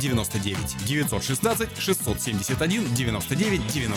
Speaker 7: 99 916 671 99 99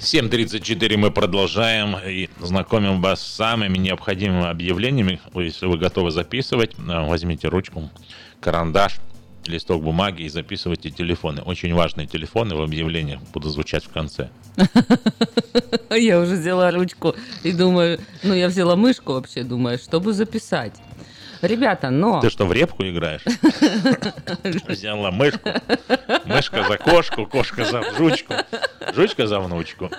Speaker 1: 7.34 мы продолжаем и знакомим вас с самыми необходимыми объявлениями. Если вы готовы записывать, э, возьмите ручку, карандаш, листок бумаги и записывайте телефоны. Очень важные телефоны в объявлениях будут звучать в конце.
Speaker 2: Я уже взяла ручку и думаю, ну я взяла мышку вообще, думаю, чтобы записать. Ребята, но...
Speaker 1: Ты что, в репку играешь? Взяла мышку. Мышка за кошку, кошка за жучку, жучка за внучку.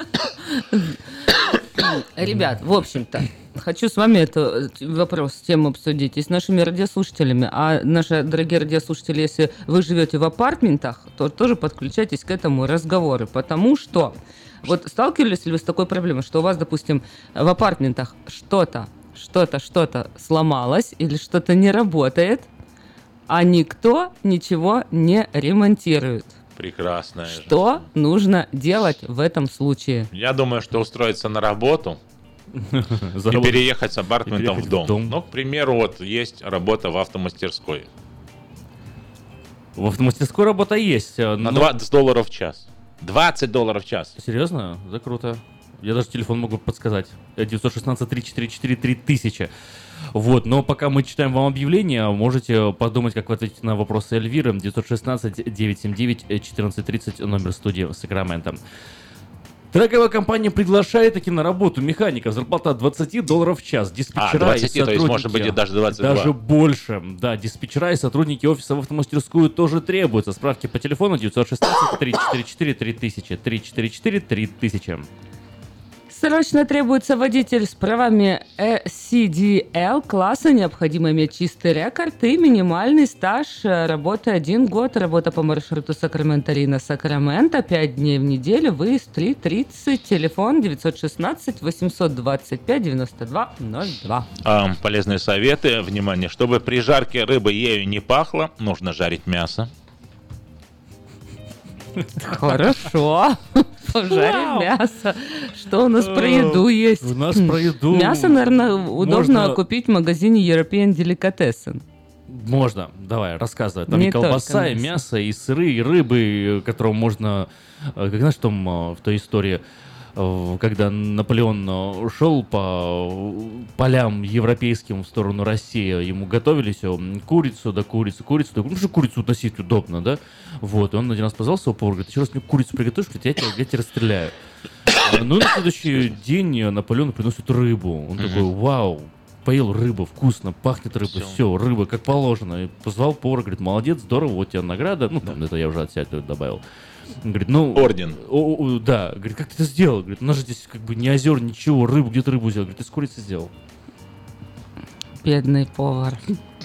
Speaker 2: Ребят, в общем-то, хочу с вами этот вопрос, тему обсудить и с нашими радиослушателями. А наши дорогие радиослушатели, если вы живете в апартментах, то тоже подключайтесь к этому разговору, потому что вот сталкивались ли вы с такой проблемой, что у вас, допустим, в апартментах что-то, что-то, что-то сломалось или что-то не работает, а никто ничего не ремонтирует?
Speaker 1: Прекрасная. же.
Speaker 2: Что нужно делать в этом случае?
Speaker 1: Я думаю, что устроиться на работу и переехать с апартментом в дом. Ну, к примеру, вот есть работа в автомастерской.
Speaker 3: В автомастерской работа есть. э,
Speaker 1: На
Speaker 3: но-
Speaker 1: 20 долларов в час. 20 долларов в час.
Speaker 3: Серьезно? Да круто. Я даже телефон могу подсказать. Э, 916-344-3000. Вот, но пока мы читаем вам объявление, можете подумать, как вы ответите на вопросы Эльвиры. 916-979-1430, номер студии Сакраменто. Дорогая компания приглашает таки на работу механика. Зарплата от 20 долларов в час. Диспетчера
Speaker 1: А, 20,
Speaker 3: и
Speaker 1: то есть, может
Speaker 3: сотрудники-
Speaker 1: быть, даже 22.
Speaker 3: Даже больше. Да, диспетчера и сотрудники офиса в автомастерскую тоже требуются. Справки по телефону 916-344-3000. 344-3000.
Speaker 2: Срочно требуется водитель с правами э, CDL класса, необходимо иметь чистый рекорд и минимальный стаж э, работы один год, работа по маршруту Сакраменто-Рина Сакраменто, 5 дней в неделю, выезд 3.30, телефон 916-825-9202.
Speaker 1: А, полезные советы. Внимание, чтобы при жарке рыбы ею не пахло, нужно жарить мясо.
Speaker 2: Хорошо. Пожарим мясо. Что у нас про
Speaker 3: Э,
Speaker 2: еду есть?
Speaker 3: у нас про еду
Speaker 2: Мясо, наверное, удобно купить в магазине European Delicatessen.
Speaker 3: Можно, давай, рассказывай. Там
Speaker 2: Не
Speaker 3: и колбаса,
Speaker 2: только
Speaker 3: и
Speaker 2: мясо.
Speaker 3: и сыры, и рыбы, которым можно... э, Как знаешь, там э, в той истории, когда Наполеон э, шел по полям европейским в сторону России, ему готовили все, курицу, да курицу, курицу, да, ну что курицу носить удобно, да? Вот, и он один раз позвал своего повара, говорит, еще раз мне курицу приготовишь, говорит, я тебя, я тебя расстреляю. А, Ну и на следующий день Наполеону приносит рыбу. Он такой, вау, поел рыбу, вкусно, пахнет рыба,
Speaker 1: Всё.
Speaker 3: все, рыба как положено. И позвал повара, говорит, молодец, здорово, вот тебе награда. Ну, там, это я уже от себя добавил. Он Говорит, ну...
Speaker 1: Орден.
Speaker 3: о- о, да, говорит, как ты это сделал? Говорит, у нас же здесь как бы не озер, ничего, рыбу, где ты рыбу взял? Говорит, ты с курицей сделал.
Speaker 2: Бедный повар.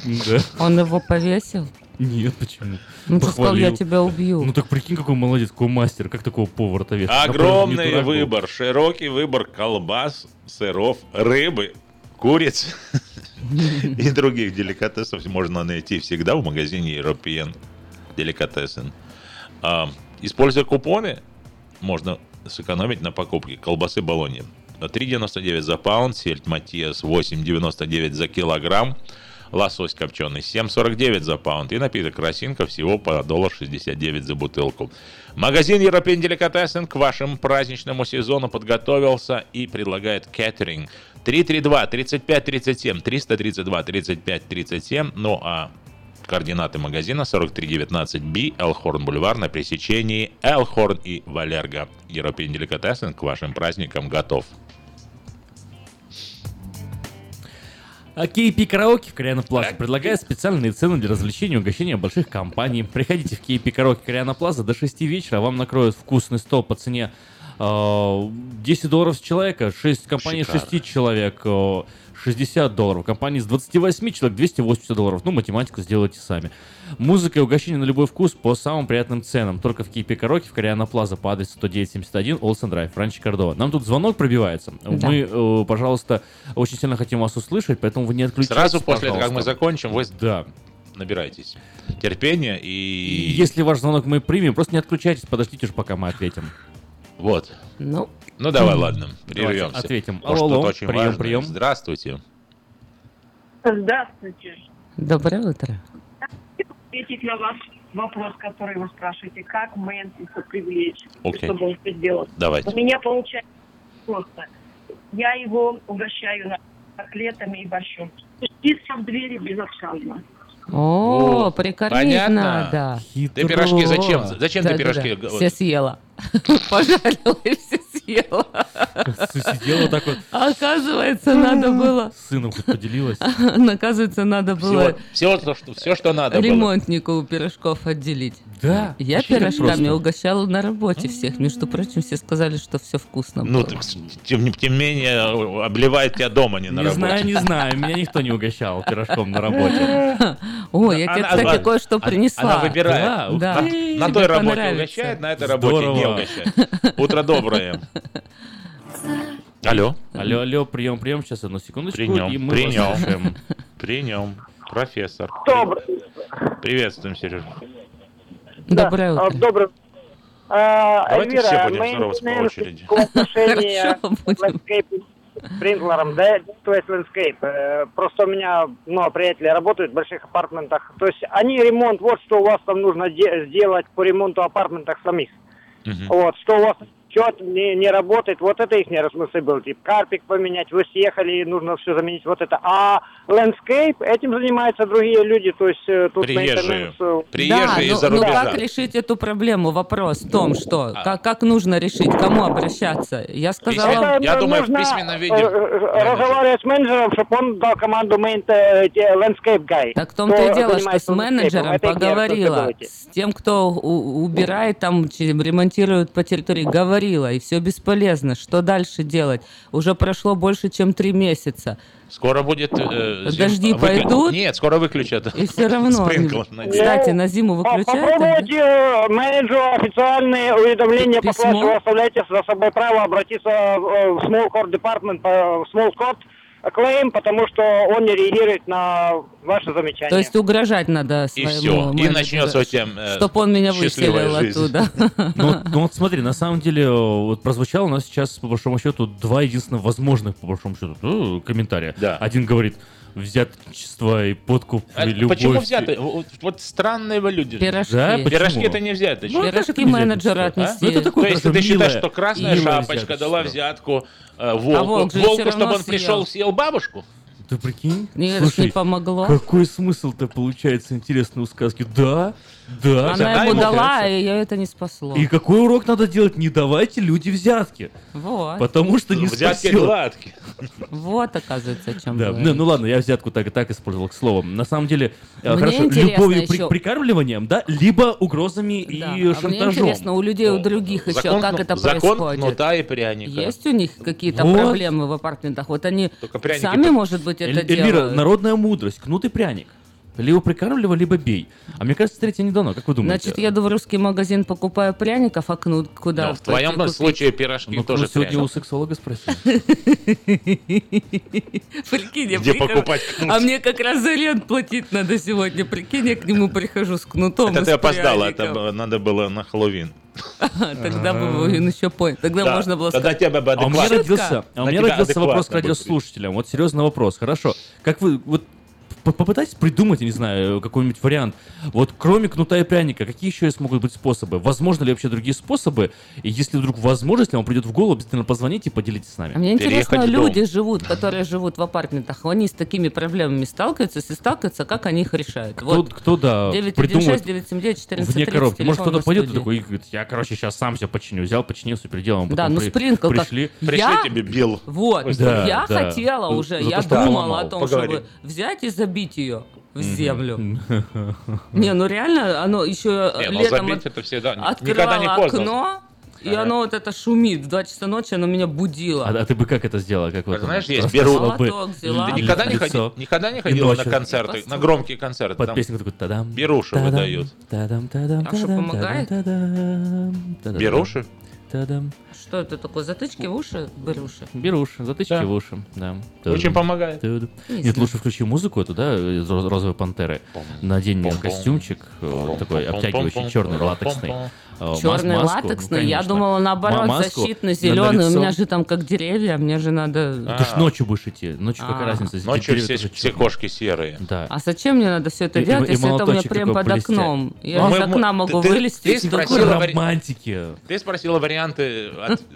Speaker 3: Да.
Speaker 2: Он его повесил?
Speaker 3: Нет, почему?
Speaker 2: Ну, ты сказал, я тебя убью.
Speaker 3: Ну так прикинь, какой молодец, какой мастер, как такого повара-то вешать?
Speaker 1: Огромный выбор, широкий выбор колбас, сыров, рыбы, куриц и других деликатесов можно найти всегда в магазине European Delicatessen. Используя купоны, можно сэкономить на покупке колбасы Болоньи. 3,99 за паунд, сельдь Матиас 8,99 за килограмм, лосось копченый 7,49 за паунд и напиток Росинка всего по доллар 69 за бутылку. Магазин European Delicatessen к вашему праздничному сезону подготовился и предлагает кеттеринг 332 35 37 332 35 37 ну а Координаты магазина 4319B, Элхорн Бульвар на пересечении Элхорн и Валерго. European Delicatessen к вашим праздникам готов.
Speaker 3: А KP Караоке в Кориана Плаза предлагает специальные цены для развлечения и угощения больших компаний. Приходите в KP Караоке Кориана Плаза до 6 вечера, вам накроют вкусный стол по цене э, 10 долларов с человека, 6 компаний
Speaker 1: Шикарно.
Speaker 3: 6 человек, э, 60 долларов, компании с 28 человек 280 долларов. Ну, математику сделайте сами. Музыка и угощение на любой вкус по самым приятным ценам. Только в KP Караоке в Кориана Плаза по адресу 10971 Олсен Драйв, Ранчо Кордова. Нам тут звонок пробивается.
Speaker 2: Да.
Speaker 3: Мы, э, пожалуйста, очень сильно хотим вас услышать, поэтому вы не отключайтесь,
Speaker 1: Сразу после того, как мы
Speaker 3: пожалуйста.
Speaker 1: закончим, вы
Speaker 3: Да.
Speaker 1: набирайтесь терпения
Speaker 3: И
Speaker 1: и...
Speaker 3: если ваш звонок мы примем, просто не отключайтесь, подождите уж, пока мы ответим.
Speaker 1: Вот.
Speaker 2: Ну,
Speaker 1: Ну давай, ладно,
Speaker 3: Давайте
Speaker 1: прервемся.
Speaker 3: ответим.
Speaker 1: Может,
Speaker 3: Алло, алло,
Speaker 1: очень
Speaker 3: прием,
Speaker 1: важно.
Speaker 3: прием.
Speaker 1: Здравствуйте.
Speaker 11: Здравствуйте.
Speaker 2: доброе утро.
Speaker 11: Ответить на ваш вопрос, который вы спрашиваете, как Мэнсиса привлечь,
Speaker 1: Окей.
Speaker 11: чтобы он все сделал.
Speaker 1: Давайте.
Speaker 11: У меня получается просто. Я его угощаю на- котлетами и борщом. Стучится в двери безотказно.
Speaker 2: О, прикормить
Speaker 1: Понятно.
Speaker 2: надо.
Speaker 1: Ты пирожки зачем? Зачем ты
Speaker 2: Да-да-да.
Speaker 1: пирожки?
Speaker 2: Все съела. Пожарила и все съела.
Speaker 3: Сидела так вот.
Speaker 2: Оказывается, надо было...
Speaker 3: С сыном хоть поделилась.
Speaker 2: Оказывается, надо было
Speaker 1: Все, все, что, все, что надо было.
Speaker 2: ремонтнику пирожков отделить.
Speaker 3: Да.
Speaker 2: Я пирожками
Speaker 1: просто.
Speaker 2: угощала на работе всех. Между прочим, все сказали, что все вкусно
Speaker 1: Ну,
Speaker 2: было.
Speaker 1: так, тем, не- тем не менее, обливает тебя дома, не на
Speaker 3: Не
Speaker 1: работе.
Speaker 3: знаю, не знаю. Меня никто не угощал пирожком на работе.
Speaker 2: О, я тебе, кстати, кое-что принесла.
Speaker 1: Она выбирает. На, той работе угощает, на этой работе не угощает. Утро доброе. Алло.
Speaker 3: Алло, алло, прием, прием. Сейчас одну секундочку.
Speaker 1: При нем,
Speaker 3: и мы
Speaker 1: при
Speaker 3: вас слушаем.
Speaker 1: Профессор.
Speaker 12: Добрый.
Speaker 1: Приветствуем, Сережа.
Speaker 2: Доброе утро.
Speaker 12: а, Добрый. А,
Speaker 1: Давайте все будем здороваться по очереди.
Speaker 2: Хорошо, будем.
Speaker 12: спринклерам, да, то есть landscape. Э, Просто у меня много приятелей работают в больших апартментах. То есть они ремонт, вот что у вас там нужно де- сделать по ремонту апартментах самих. Вот, что у вас счет не, не работает, вот это их responsibility. Карпик поменять, вы съехали, нужно все заменить, вот это. А landscape, этим занимаются другие люди, то есть э, тут
Speaker 1: Приезжие.
Speaker 12: maintenance,
Speaker 1: Приезжие
Speaker 2: да,
Speaker 1: из-за
Speaker 2: ну, ну
Speaker 1: рубежа.
Speaker 2: как решить эту проблему? Вопрос в том, что
Speaker 1: А.
Speaker 2: как, как нужно решить, кому обращаться. Я сказала,
Speaker 1: Я думаю, в
Speaker 12: нужно,
Speaker 1: письменном виде.
Speaker 12: э, разговаривать с менеджером, чтобы он дал команду э, landscape guy.
Speaker 2: Так в том-то и
Speaker 12: кто
Speaker 2: дело, что с менеджером.
Speaker 12: Это
Speaker 2: поговорила, с тем, кто убирает там, ремонтирует по территории, говорила, и все бесполезно. Что дальше делать? Уже прошло больше, чем три месяца.
Speaker 1: Скоро будет... э, зим-
Speaker 2: Дожди
Speaker 1: выклю-
Speaker 2: пойдут?
Speaker 1: Нет, скоро выключат.
Speaker 2: И все равно.
Speaker 1: Надеюсь.
Speaker 2: Кстати, на зиму
Speaker 12: По-
Speaker 2: выключают?
Speaker 12: Попробуйте э, менеджеру официальные уведомления вы оставляете за собой право обратиться э, в Small Court Department, по- в Small Court Claim, потому что он не реагирует на ваши замечания.
Speaker 2: То есть угрожать надо
Speaker 1: И
Speaker 2: своему
Speaker 1: все. И начнется у тебя э,
Speaker 2: Чтоб он меня выселил
Speaker 1: жизнь.
Speaker 2: оттуда.
Speaker 3: Ну, вот- ну вот смотри, на самом деле, вот прозвучало у нас сейчас, по большому счету, два единственно возможных, по большому счету, э, комментария.
Speaker 1: Да.
Speaker 3: Один говорит, взяточество и подкуп,
Speaker 1: А
Speaker 3: и любовь.
Speaker 1: Почему взяты? Вот, вот странные вы люди.
Speaker 2: Пирожки.
Speaker 3: Да?
Speaker 1: Пирожки это не взято.
Speaker 2: Ну, Пирожки менеджера отнести.
Speaker 3: Ну, это такое
Speaker 1: То есть ты считаешь,
Speaker 3: милое-
Speaker 1: что красная шапочка дала взятку э,
Speaker 2: А
Speaker 1: волку,
Speaker 2: волк же
Speaker 1: волку чтобы он
Speaker 2: съел.
Speaker 1: пришел съел бабушку?
Speaker 3: Ты прикинь?
Speaker 2: Нет, это ж
Speaker 3: Слушай,
Speaker 2: не помогло.
Speaker 3: Какой смысл-то получается интересный у сказки? Да, да.
Speaker 2: Она ему дала, и ее это не спасло.
Speaker 3: И какой урок надо делать? Не давайте люди взятки.
Speaker 2: Вот.
Speaker 3: Потому что не
Speaker 1: Взятки
Speaker 3: спасет.
Speaker 1: гладкие.
Speaker 2: Вот, оказывается, о чем
Speaker 3: Да, ну, ну ладно, я взятку так и так использовал к слову. На самом деле, э,
Speaker 2: Мне
Speaker 3: хорошо, любовью, при-
Speaker 2: ещё-
Speaker 3: прикармливанием, да, либо угрозами
Speaker 2: Да.
Speaker 3: и
Speaker 2: А мне
Speaker 3: шантажом.
Speaker 2: интересно, у людей, у других еще,
Speaker 1: Закон,
Speaker 2: как
Speaker 1: кну-
Speaker 2: это
Speaker 1: закон
Speaker 2: происходит?
Speaker 1: кнута и пряника.
Speaker 2: Есть у них какие-то
Speaker 3: Вот.
Speaker 2: проблемы в апартментах? Вот они сами,
Speaker 1: под-
Speaker 2: может быть, это
Speaker 3: Эль- Эльвира,
Speaker 2: делают?
Speaker 3: народная мудрость, кнут и пряник. Либо прикармливай, либо бей. А мне кажется, третье не дано. Как вы думаете?
Speaker 2: Значит, еду в русский магазин, покупаю пряников, а кнут куда?
Speaker 1: Но в твоем
Speaker 2: купить?
Speaker 1: случае пирожки
Speaker 3: Ну,
Speaker 1: тоже
Speaker 3: ну, сегодня
Speaker 1: пряник.
Speaker 3: у сексолога спросил.
Speaker 2: Прикинь, я
Speaker 1: Где
Speaker 2: прихожу-
Speaker 1: покупать кнут?
Speaker 2: А мне как раз за рент платить надо сегодня. Прикинь, я к нему прихожу с кнутом
Speaker 1: Это ты опоздала, это надо было на Хэллоуин.
Speaker 2: Тогда бы он еще понял. Тогда
Speaker 1: Да,
Speaker 2: можно было
Speaker 1: Тогда
Speaker 2: сказать...
Speaker 1: тебя бы
Speaker 3: А у меня
Speaker 1: адекватно.
Speaker 3: родился, а у меня родился вопрос к радиослушателям. Вот серьезный вопрос. Хорошо. Как вы вот попытайтесь придумать, я не знаю, какой-нибудь вариант. Вот кроме кнута и пряника, какие еще есть могут быть способы? Возможно ли вообще другие способы? И если вдруг возможность вам придет в голову, обязательно позвоните и поделитесь с
Speaker 2: А
Speaker 3: нами.
Speaker 2: мне интересно,
Speaker 1: Переехать в дом.
Speaker 2: люди живут, которые живут в апартаментах, они с такими проблемами сталкиваются, если сталкиваются, как они их решают?
Speaker 3: Кто,
Speaker 2: Вот
Speaker 3: кто да,
Speaker 2: 916
Speaker 3: придумает
Speaker 2: 979 14
Speaker 3: вне коробки. Может, кто-то пойдет и такой, и говорит, я, короче, сейчас сам все починю. Взял, починил, все переделал.
Speaker 2: Да, ну спринкл как-
Speaker 3: пришли.
Speaker 1: Пришли
Speaker 2: Я-
Speaker 1: тебе бил.
Speaker 2: Вот,
Speaker 3: Да,
Speaker 2: я
Speaker 3: да.
Speaker 2: хотела уже,
Speaker 3: за
Speaker 2: я
Speaker 3: то,
Speaker 2: думала
Speaker 3: поломал.
Speaker 2: о том,
Speaker 1: Поговори.
Speaker 2: чтобы взять и забить ее в землю. Не, ну реально, оно еще
Speaker 1: Не, ну
Speaker 2: летом
Speaker 1: забить
Speaker 2: от-
Speaker 1: это всегда. Никогда
Speaker 2: открывала
Speaker 1: не поздно.
Speaker 2: окно, и
Speaker 1: Ага.
Speaker 2: оно вот это шумит. В 2 часа ночи оно меня будило.
Speaker 3: А, а ты бы как это сделала? Как вот
Speaker 1: Знаешь, есть беру-
Speaker 3: бы.
Speaker 1: Ты никогда не, ходи- никогда не ходила на концерты, на громкие концерты?
Speaker 3: Под
Speaker 1: Там
Speaker 3: песню такой тадам.
Speaker 1: беруши
Speaker 3: тадам,
Speaker 1: выдают.
Speaker 3: Тадам, тадам,
Speaker 2: А что,
Speaker 3: тадам,
Speaker 2: помогает?
Speaker 3: тадам, тадам,
Speaker 1: Беруши?
Speaker 3: Тадам.
Speaker 2: Что это такое? Затычки в уши? Беруши?
Speaker 3: Беруши, затычки
Speaker 1: Да.
Speaker 3: в уши. Да.
Speaker 1: Очень помогает.
Speaker 2: Не
Speaker 3: Нет, лучше включи музыку эту, да, из роз- розовой пантеры. Надень костюмчик, такой обтягивающий, черный, латексный. Э,
Speaker 2: Черный
Speaker 3: маску.
Speaker 2: латексный.
Speaker 3: Ну,
Speaker 2: я думала, наоборот,
Speaker 3: Ма- маску
Speaker 2: защитный,
Speaker 3: на- на
Speaker 2: зеленый. У меня же там как деревья, мне же надо...
Speaker 3: Ты ж ночью будешь идти. Ночью какая
Speaker 2: А.
Speaker 3: разница? если
Speaker 1: Ночью все, все кошки серые.
Speaker 3: Да.
Speaker 2: А зачем мне надо все это
Speaker 3: И-
Speaker 2: делать,
Speaker 3: и- и
Speaker 2: если это у меня прям под
Speaker 3: блестя.
Speaker 2: окном? Я
Speaker 1: Ну,
Speaker 2: из
Speaker 1: мы-
Speaker 2: окна
Speaker 1: ты-
Speaker 2: могу
Speaker 1: ты-
Speaker 2: вылезти.
Speaker 1: ты
Speaker 2: и такой-
Speaker 1: спросила вари-
Speaker 3: Романтики.
Speaker 1: Ты спросила варианты,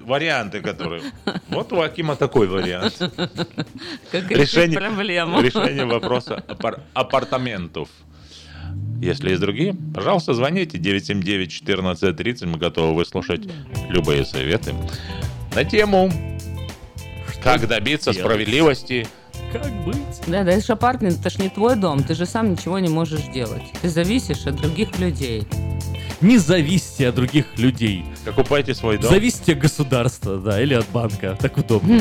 Speaker 1: варианты, которые... Вот у Акима такой вариант.
Speaker 2: Как решить проблему.
Speaker 1: решение вопроса апар- апартаментов. Если есть другие, пожалуйста, звоните 979-1430. Мы готовы выслушать любые советы на тему «Как добиться
Speaker 2: делать?»
Speaker 1: справедливости
Speaker 3: Как быть?
Speaker 2: Да, да, это апартмент, это ж не твой дом, ты же сам ничего не можешь делать. Ты зависишь от других людей.
Speaker 3: Не зависите от других людей.
Speaker 1: Покупайте свой дом.
Speaker 3: Зависите от государства, да, или от банка. Так удобно.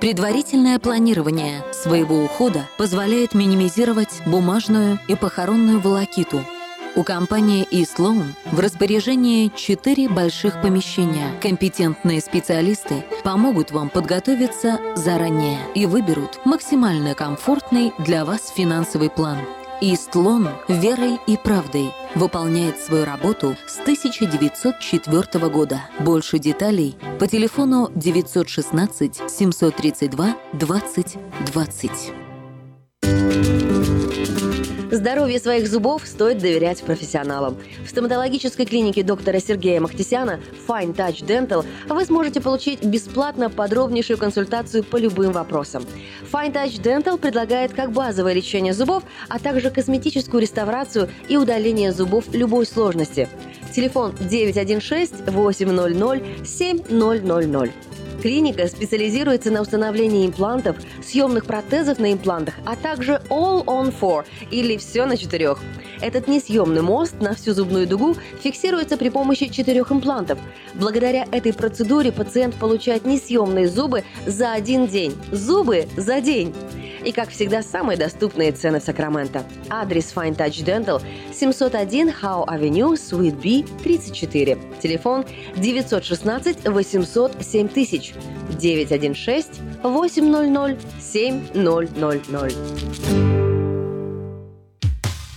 Speaker 13: Предварительное планирование своего ухода позволяет минимизировать бумажную и похоронную волокиту. У компании eSloan в распоряжении четыре больших помещения. Компетентные специалисты помогут вам подготовиться заранее и выберут максимально комфортный для вас финансовый план. Истлон верой и правдой выполняет свою работу с 1904 года. Больше деталей по телефону 916 732 20 20.
Speaker 14: Здоровье своих зубов стоит доверять профессионалам. В стоматологической клинике доктора Сергея Махтисяна Fine Touch Dental вы сможете получить бесплатно подробнейшую консультацию по любым вопросам. Fine Touch Dental предлагает как базовое лечение зубов, а также косметическую реставрацию и удаление зубов любой сложности. Телефон 916 800 7000. Клиника специализируется на установлении имплантов, съемных протезов на имплантах, а также All on Four или все на четырех. Этот несъемный мост на всю зубную дугу фиксируется при помощи четырех имплантов. Благодаря этой процедуре пациент получает несъемные зубы за один день. Зубы за день! И, как всегда, самые доступные цены в Сакраменто. Адрес Fine Touch Dental 701 Howe Avenue, Suite B, 34. Телефон 916 800 7000 916 800 7000.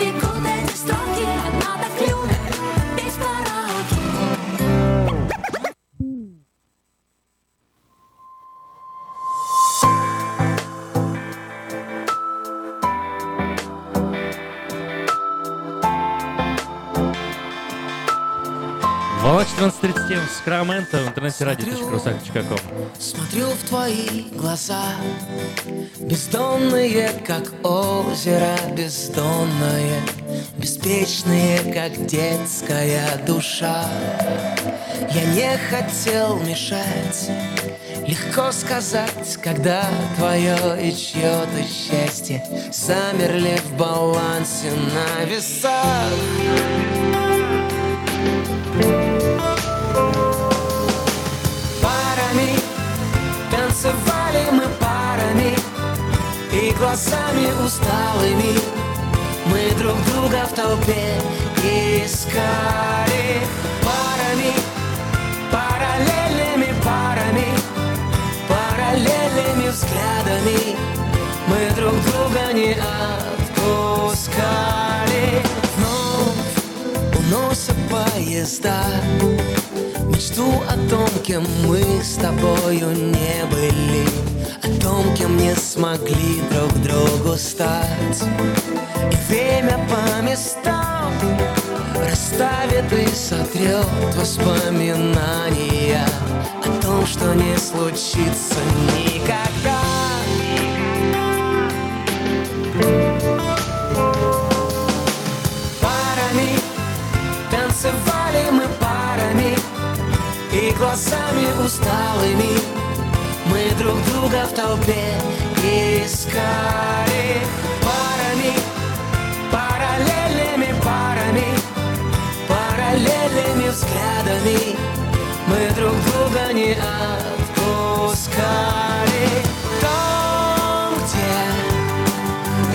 Speaker 3: be cool, they're. Волна 14.37, Сакраменто, в интернете радио.русак.ком
Speaker 9: Смотрю в твои глаза, бездонные, как озеро бездонное, беспечные, как детская душа. Я не хотел мешать, Легко сказать, когда твое и чье-то счастье Замерли в балансе на весах глазами усталыми. Мы друг друга в толпе искали. Парами, параллельными парами Параллельными взглядами. Мы друг друга не отпускали. Вновь уносят поезда Мечту о том, кем мы с тобою не были О том, кем не смогли друг другу стать. И время по местам Расставит и сотрет воспоминания О том, что не случится никогда глазами усталыми. Мы друг друга в толпе искали. Парами, параллельными парами Параллельными взглядами. Мы друг друга не отпускали. Там, где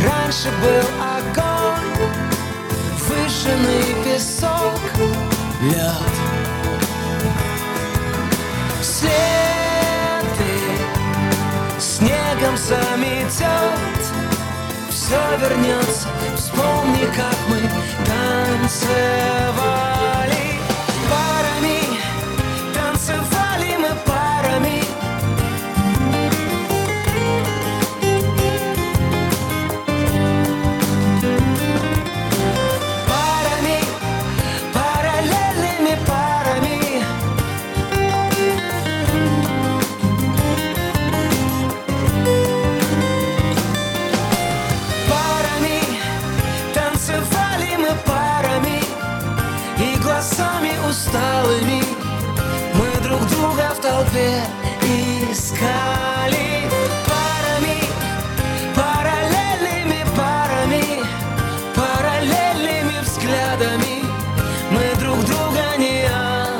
Speaker 9: раньше был огонь Выжженный песок, лед заметет Все вернется, вспомни, как мы танцевали толпе искали Парами, параллельными парами Параллельными взглядами. Мы друг друга не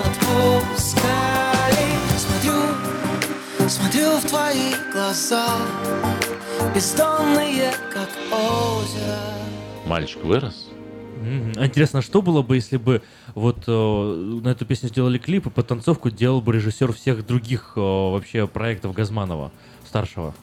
Speaker 9: отпускали. Смотрю, смотрю в твои глаза Бездонные, как озеро.
Speaker 1: Мальчик вырос?
Speaker 3: А Интересно, что было бы, если бы вот э, на эту песню сделали клип, и подтанцовку делал бы режиссер всех других э, вообще проектов Газманова, старшего?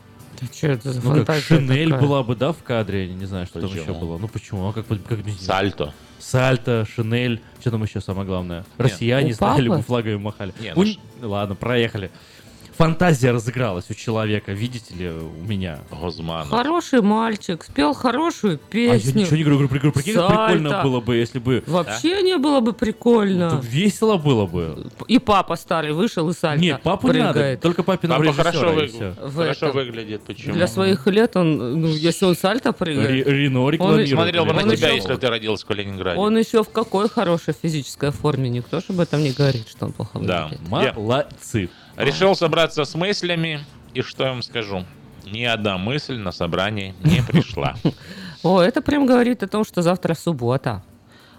Speaker 2: Да что это за
Speaker 3: Ну, как
Speaker 2: фантазия
Speaker 3: Шинель
Speaker 2: такая?
Speaker 3: была бы, да, в кадре, не знаю, что там
Speaker 1: Почему?
Speaker 3: еще было. Ну почему? А как, как,
Speaker 1: Сальто.
Speaker 3: Сальто, Шинель, что там еще самое главное? Россияне
Speaker 2: У папы?
Speaker 3: бы флагами махали.
Speaker 1: Не,
Speaker 3: У
Speaker 1: ну
Speaker 3: н- Ладно, проехали. Фантазия разыгралась у человека, видите ли, у меня.
Speaker 1: Гозманов.
Speaker 2: Хороший мальчик, спел хорошую
Speaker 3: А я
Speaker 2: песню.
Speaker 3: ничего не говорю, говорю, прикольно, прикинь, как прикольно было бы, если бы...
Speaker 2: Вообще не было бы прикольно.
Speaker 3: Так весело было бы.
Speaker 2: И папа старый вышел и сальто
Speaker 3: Нет, папу не надо,
Speaker 2: прыгает.
Speaker 3: только папиного
Speaker 1: Папа
Speaker 3: режиссера,
Speaker 1: хорошо,
Speaker 3: и
Speaker 1: вы-
Speaker 3: всё.
Speaker 2: В
Speaker 1: хорошо
Speaker 2: этом.
Speaker 1: выглядит. Почему?
Speaker 2: Для своих лет он, ну, если он сальто прыгает,
Speaker 3: Рено
Speaker 2: он,
Speaker 3: рекламирует.
Speaker 1: Смотрел бы на
Speaker 2: Он
Speaker 1: тебя,
Speaker 2: еще-
Speaker 1: если ты родился в Калининграде.
Speaker 2: он еще в какой хорошей физической форме. Никто же об этом не говорит, что он плохо
Speaker 1: Да.
Speaker 2: выглядит.
Speaker 1: Я
Speaker 3: Молодцы.
Speaker 1: Решил собраться с мыслями, и что я вам скажу? Ни одна мысль на собрании не пришла.
Speaker 2: О, это прям говорит о том, что завтра суббота.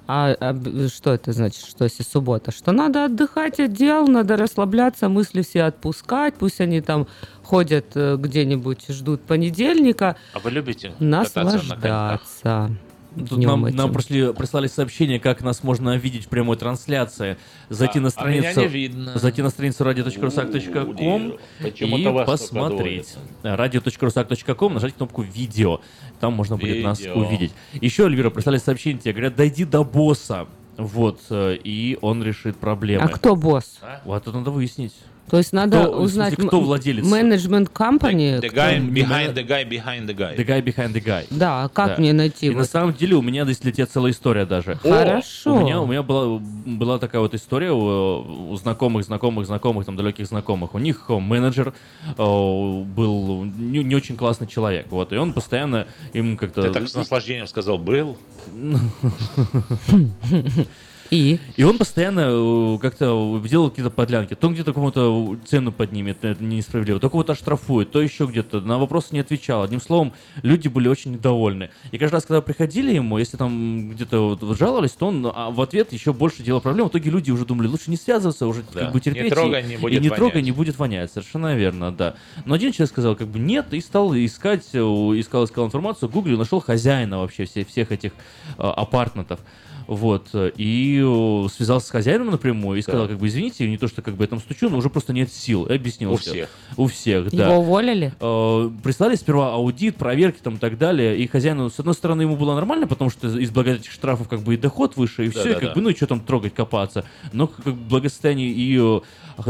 Speaker 2: А, а что это значит, что если суббота? Что надо отдыхать от дел, надо расслабляться, мысли все отпускать, пусть они там ходят э, где-нибудь, ждут понедельника,
Speaker 1: А вы любите кататься на коньках?
Speaker 3: Тут нам, нам
Speaker 2: этим.
Speaker 3: прислали, прислали сообщение, как нас можно видеть в прямой трансляции. Зайти
Speaker 1: А-
Speaker 3: на
Speaker 1: а
Speaker 3: страницу,
Speaker 1: меня не видно.
Speaker 3: зайти на страницу radio.rusak.com и посмотреть. radio.rusak.com, нажать кнопку видео. Там можно будет нас
Speaker 1: Видео.
Speaker 3: увидеть. Еще, Эльвира, прислали сообщение тебе, говорят, дойди до босса. Вот, э, и он решит проблемы.
Speaker 2: А кто босс?
Speaker 3: Вот это надо выяснить.
Speaker 2: То есть надо
Speaker 3: Кто-
Speaker 2: узнать
Speaker 3: смысле, кто владелец?
Speaker 2: менеджмент компании.
Speaker 1: The
Speaker 2: кто-
Speaker 1: guy behind the guy behind the guy.
Speaker 3: The guy behind the guy.
Speaker 2: Да, а как
Speaker 3: Да.
Speaker 2: мне найти?
Speaker 3: И
Speaker 2: вот?
Speaker 3: на самом деле у меня здесь для тебя целая история даже.
Speaker 2: Хорошо.
Speaker 3: У меня, у меня была, была такая вот история у, у знакомых, знакомых, знакомых, там, далеких знакомых. У них менеджер э, был не, не очень классный человек. Вот, и он постоянно им как-то...
Speaker 1: Ты так с наслаждением сказал, был?
Speaker 2: И?
Speaker 3: И он постоянно э, как-то делал какие-то подлянки. То где-то кому-то цену поднимет, это несправедливо, то кого-то оштрафует, то еще где-то. На вопросы не отвечал. Одним словом, люди были очень недовольны. И каждый раз, когда приходили ему, если там где-то вот жаловались, то он а, в ответ еще больше делал проблем. В итоге люди уже думали, лучше не связываться, уже
Speaker 1: Да.
Speaker 3: как бы терпеть.
Speaker 1: Не трогай,
Speaker 3: и,
Speaker 1: не
Speaker 3: и
Speaker 1: будет
Speaker 3: не трогай,
Speaker 1: вонять.
Speaker 3: не будет вонять. Совершенно верно, да. Но один человек сказал, как бы нет, и стал искать, э, искал, искал информацию, гуглил, нашел хозяина вообще все, всех этих э, апартментов. Вот, э, и э, связался с хозяином напрямую и сказал, как бы, извините, не то, что как бы я там стучу, но уже просто нет сил. И объяснил
Speaker 1: У
Speaker 3: всё.
Speaker 1: всех.
Speaker 3: У всех, да.
Speaker 2: Его уволили?
Speaker 3: Э, Прислали сперва аудит, проверки там и так далее. И хозяину, с одной стороны, ему было нормально, потому что из благодаря этих штрафов как бы и доход выше, и все,
Speaker 1: Да-да-да.
Speaker 3: как бы, ну и что там трогать, копаться. Но как бы благосостояние и э,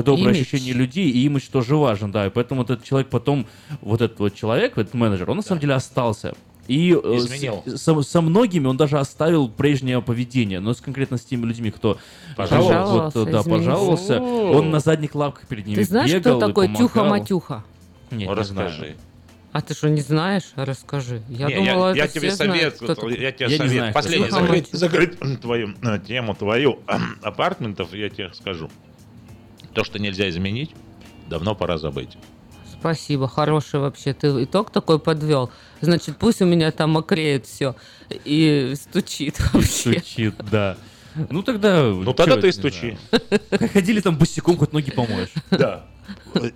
Speaker 3: доброе
Speaker 2: Имидж.
Speaker 3: ощущение людей, и имидж тоже важен, да. И поэтому вот этот человек потом, вот этот вот человек, этот менеджер, он на самом деле остался. И э, с-
Speaker 1: Изменил.
Speaker 3: со, со многими он даже оставил прежнее поведение, но с конкретно с теми людьми, кто
Speaker 1: Пожаловался.
Speaker 3: вот, да,
Speaker 2: изменился.
Speaker 3: пожаловался, он на задних лапках перед ними
Speaker 2: Ты знаешь,
Speaker 3: бегал
Speaker 2: кто такой. Тюха-матюха?
Speaker 3: Нет,
Speaker 1: Ну,
Speaker 3: не знаю.
Speaker 1: расскажи.
Speaker 2: А ты что, не знаешь? Расскажи. Я
Speaker 1: Не,
Speaker 2: думала, это
Speaker 1: я
Speaker 2: все
Speaker 1: тебе
Speaker 2: знают,
Speaker 1: совет,
Speaker 2: кто такой.
Speaker 1: я тебе
Speaker 3: Я не
Speaker 1: совет.
Speaker 3: знаю, кто
Speaker 1: Последний закрыть, закрыть твою э, тему твою апартментов, я тебе скажу. То, что нельзя изменить, давно пора забыть.
Speaker 2: Спасибо, хороший вообще. Ты итог такой подвел. Значит, пусть у меня там мокреет все и стучит вообще.
Speaker 3: Стучит, да. Ну тогда...
Speaker 1: Ну тогда ты
Speaker 3: не
Speaker 1: стучи.
Speaker 3: знаю. Ходили там босиком, хоть ноги помоешь.
Speaker 1: Да.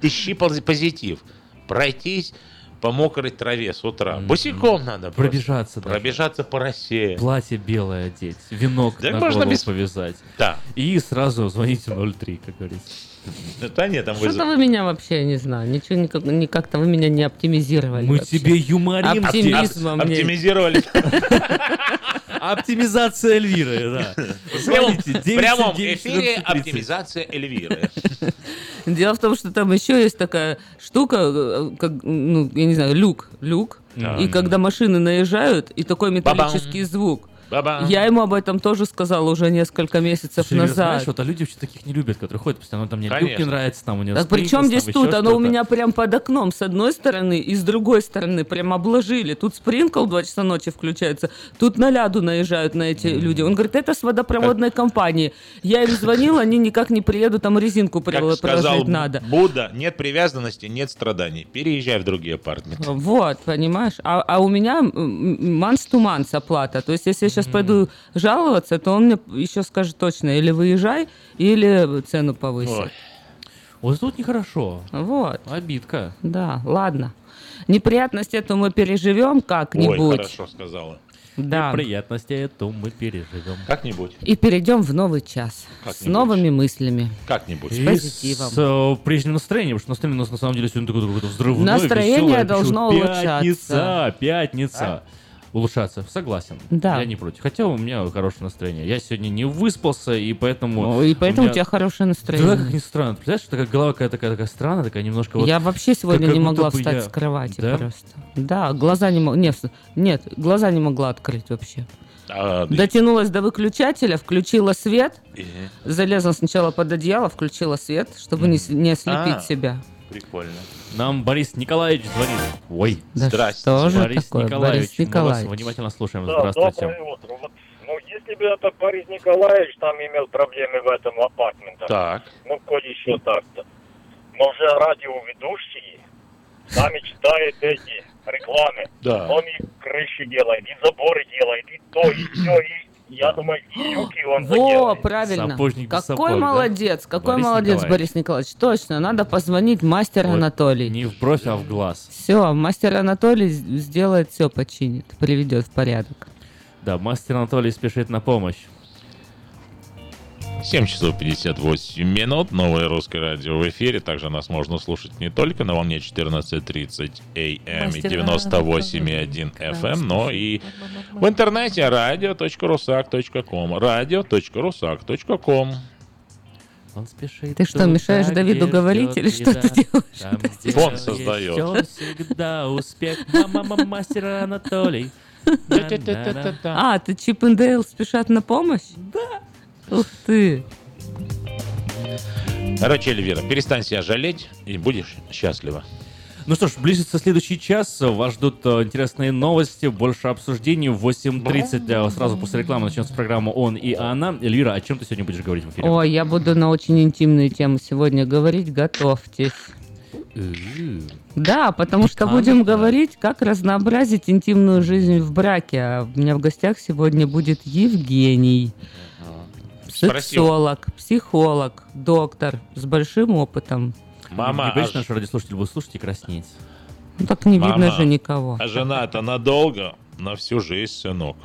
Speaker 1: Ищи пози- позитив. Пройтись по мокрой траве с утра. Босиком надо.
Speaker 3: Пробежаться даже.
Speaker 1: Пробежаться по росе.
Speaker 3: Платье белое одеть, винок
Speaker 1: Да
Speaker 3: на
Speaker 1: можно
Speaker 3: голову
Speaker 1: без-
Speaker 3: повязать.
Speaker 1: Да.
Speaker 3: И сразу звоните 03, как говорится.
Speaker 1: Да нет, там
Speaker 2: Что-то вы меня вообще, не знаю, ничего никак, никак-то вы меня не оптимизировали.
Speaker 3: Мы
Speaker 2: вообще.
Speaker 3: тебе юморим
Speaker 2: Оптимизма мне.
Speaker 1: Оптимизировали.
Speaker 3: Оптимизация Эльвиры, да.
Speaker 1: В прямом-
Speaker 3: Звоните,
Speaker 1: в прямом
Speaker 3: 979
Speaker 1: эфире
Speaker 3: 1430.
Speaker 1: оптимизация Эльвиры.
Speaker 2: Дело в том, что там еще есть такая штука, э, как, ну, я не знаю, люк, люк.
Speaker 1: Да.
Speaker 2: И когда машины наезжают, и такой металлический звук.
Speaker 1: Ба-бам.
Speaker 2: Я ему об этом тоже сказала уже несколько месяцев
Speaker 3: Эльвира,
Speaker 2: назад.
Speaker 3: знаешь, вот а люди вообще таких не любят, которые ходят постоянно, там мне
Speaker 1: Конечно.
Speaker 3: не нравится, там у него
Speaker 2: Так при чем здесь
Speaker 3: там
Speaker 2: тут? Оно у меня прям под окном с одной стороны и с другой стороны прям обложили. Тут спринкл в 2 часа ночи включается, тут на ляду наезжают на эти люди. Он говорит, это с водопроводной компании. Я им звонила, они никак не приедут, там резинку
Speaker 1: Как
Speaker 2: прил-
Speaker 1: сказал
Speaker 2: проложить надо.
Speaker 1: Будда, нет привязанности, нет страданий. Переезжай в другие апартменты.
Speaker 2: Вот, понимаешь? А, а у меня манс to манс оплата. То есть, если сейчас пойду жаловаться, то он мне еще скажет точно, или выезжай, или цену повысит.
Speaker 1: Ой.
Speaker 3: Вот тут нехорошо.
Speaker 2: Вот.
Speaker 3: Обидка.
Speaker 2: Да, ладно. Неприятность эту мы переживем
Speaker 1: Ой,
Speaker 2: как-нибудь.
Speaker 1: хорошо сказала.
Speaker 2: Да.
Speaker 3: Неприятности эту мы переживем.
Speaker 1: Как-нибудь.
Speaker 2: И перейдем в новый час. С новыми мыслями.
Speaker 1: Как-нибудь.
Speaker 2: С
Speaker 3: И
Speaker 2: позитивом.
Speaker 3: с э, прежним настроением, потому что настроение у нас на самом деле сегодня такое какое-то взрывное,
Speaker 2: Настроение
Speaker 3: веселое.
Speaker 2: должно
Speaker 3: Почему?
Speaker 2: улучшаться.
Speaker 3: Пятница, пятница. Улучшаться, согласен.
Speaker 2: Да.
Speaker 3: Я не против. Хотя у меня хорошее настроение. Я сегодня не выспался, и поэтому...
Speaker 2: Ну, и поэтому у,
Speaker 3: меня-
Speaker 2: тебя хорошее
Speaker 3: Да, как
Speaker 2: настроение.
Speaker 3: ни странно. Представляешь, такая голова какая такая, такая странная, такая немножко вот...
Speaker 2: я вообще сегодня
Speaker 3: как
Speaker 2: не могла встать
Speaker 3: я-
Speaker 2: с кровати
Speaker 3: Да?
Speaker 2: просто. Да, глаза не могла. Нет, нет, глаза не могла открыть вообще.
Speaker 1: А,
Speaker 2: Дотянулась до выключателя, включила свет,
Speaker 1: и-
Speaker 2: залезла сначала под одеяло, включила свет, чтобы не, с- не ослепить
Speaker 1: А.
Speaker 2: себя.
Speaker 1: Прикольно.
Speaker 3: Нам Борис Николаевич звонит. Ой,
Speaker 2: Да
Speaker 1: Здрасте.
Speaker 2: что же
Speaker 3: Борис
Speaker 2: такое,
Speaker 3: Николаевич.
Speaker 2: Борис
Speaker 3: Мы вас
Speaker 2: Николаевич?
Speaker 3: внимательно слушаем.
Speaker 15: Да,
Speaker 3: Здравствуйте.
Speaker 15: доброе утро. Вот, ну, если бы это Борис Николаевич там имел проблемы в этом апартменте,
Speaker 1: Так.
Speaker 15: ну, коль еще так-то. Но уже радиоведущие сами читают эти рекламы.
Speaker 1: Да.
Speaker 15: Он и крыши делает, и заборы делает, и то, и все, и я думаю, юки он
Speaker 2: Во, правильно.
Speaker 3: Сапожник
Speaker 2: Какой
Speaker 3: сапог, да?
Speaker 2: молодец, какой
Speaker 3: Борис
Speaker 2: молодец
Speaker 3: Николаевич.
Speaker 2: Борис Николаевич. Точно, надо позвонить мастер
Speaker 3: Вот.
Speaker 2: Анатолий.
Speaker 3: Не в бровь, а в глаз.
Speaker 2: Все, мастер Анатолий сделает все, починит, приведет в порядок.
Speaker 3: Да, мастер Анатолий спешит на помощь.
Speaker 1: 7 часов 58 минут. Новое русское радио в эфире. Также нас можно слушать не только на волне 14.30 AM и
Speaker 2: Мастер
Speaker 1: 98.1 FM, но и в интернете radio.rusak.com radio.rusak.com
Speaker 3: Он спешит
Speaker 2: Ты что,
Speaker 3: туда,
Speaker 2: мешаешь Давиду говорить или что ты делаешь?
Speaker 3: Там,
Speaker 1: Фон создает.
Speaker 3: всегда успех. Мама, мастер Анатолий.
Speaker 2: А, ты Чип и Дейл спешат на помощь? Да. Ух ты.
Speaker 1: Короче, Эльвира, перестань себя жалеть и будешь счастлива.
Speaker 3: Ну что ж, близится следующий час. Вас ждут э, интересные новости, больше обсуждений. В 8.30 э, сразу после рекламы начнется программа «Он и она». Эльвира, о чем ты сегодня будешь говорить в эфире?
Speaker 2: Ой, я буду на очень интимные темы сегодня говорить. Готовьтесь. Да, потому что будем говорить, как разнообразить интимную жизнь в браке. А у меня в гостях сегодня будет Евгений.
Speaker 1: Спросил.
Speaker 2: Сексолог, психолог, доктор с большим опытом.
Speaker 1: Мама,
Speaker 3: Не боишься,
Speaker 1: а
Speaker 3: наш радиослушатель будет слушать и краснеть?
Speaker 2: Ну так не видно
Speaker 1: Мама,
Speaker 2: же никого.
Speaker 1: А жена это надолго, на всю жизнь, сынок.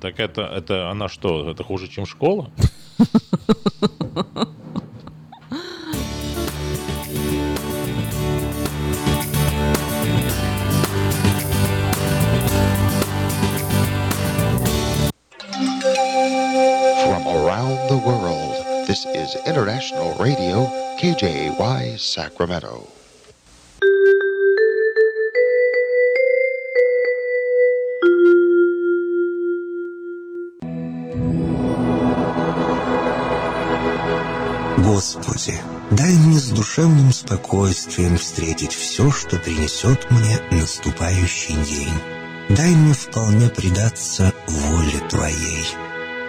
Speaker 1: Так это, это она что, это хуже, чем школа?
Speaker 16: From around the world, this is International Radio, KJY Sacramento.
Speaker 17: Господи, дай мне с душевным спокойствием встретить все, что принесет мне наступающий день. Дай мне вполне предаться воле Твоей.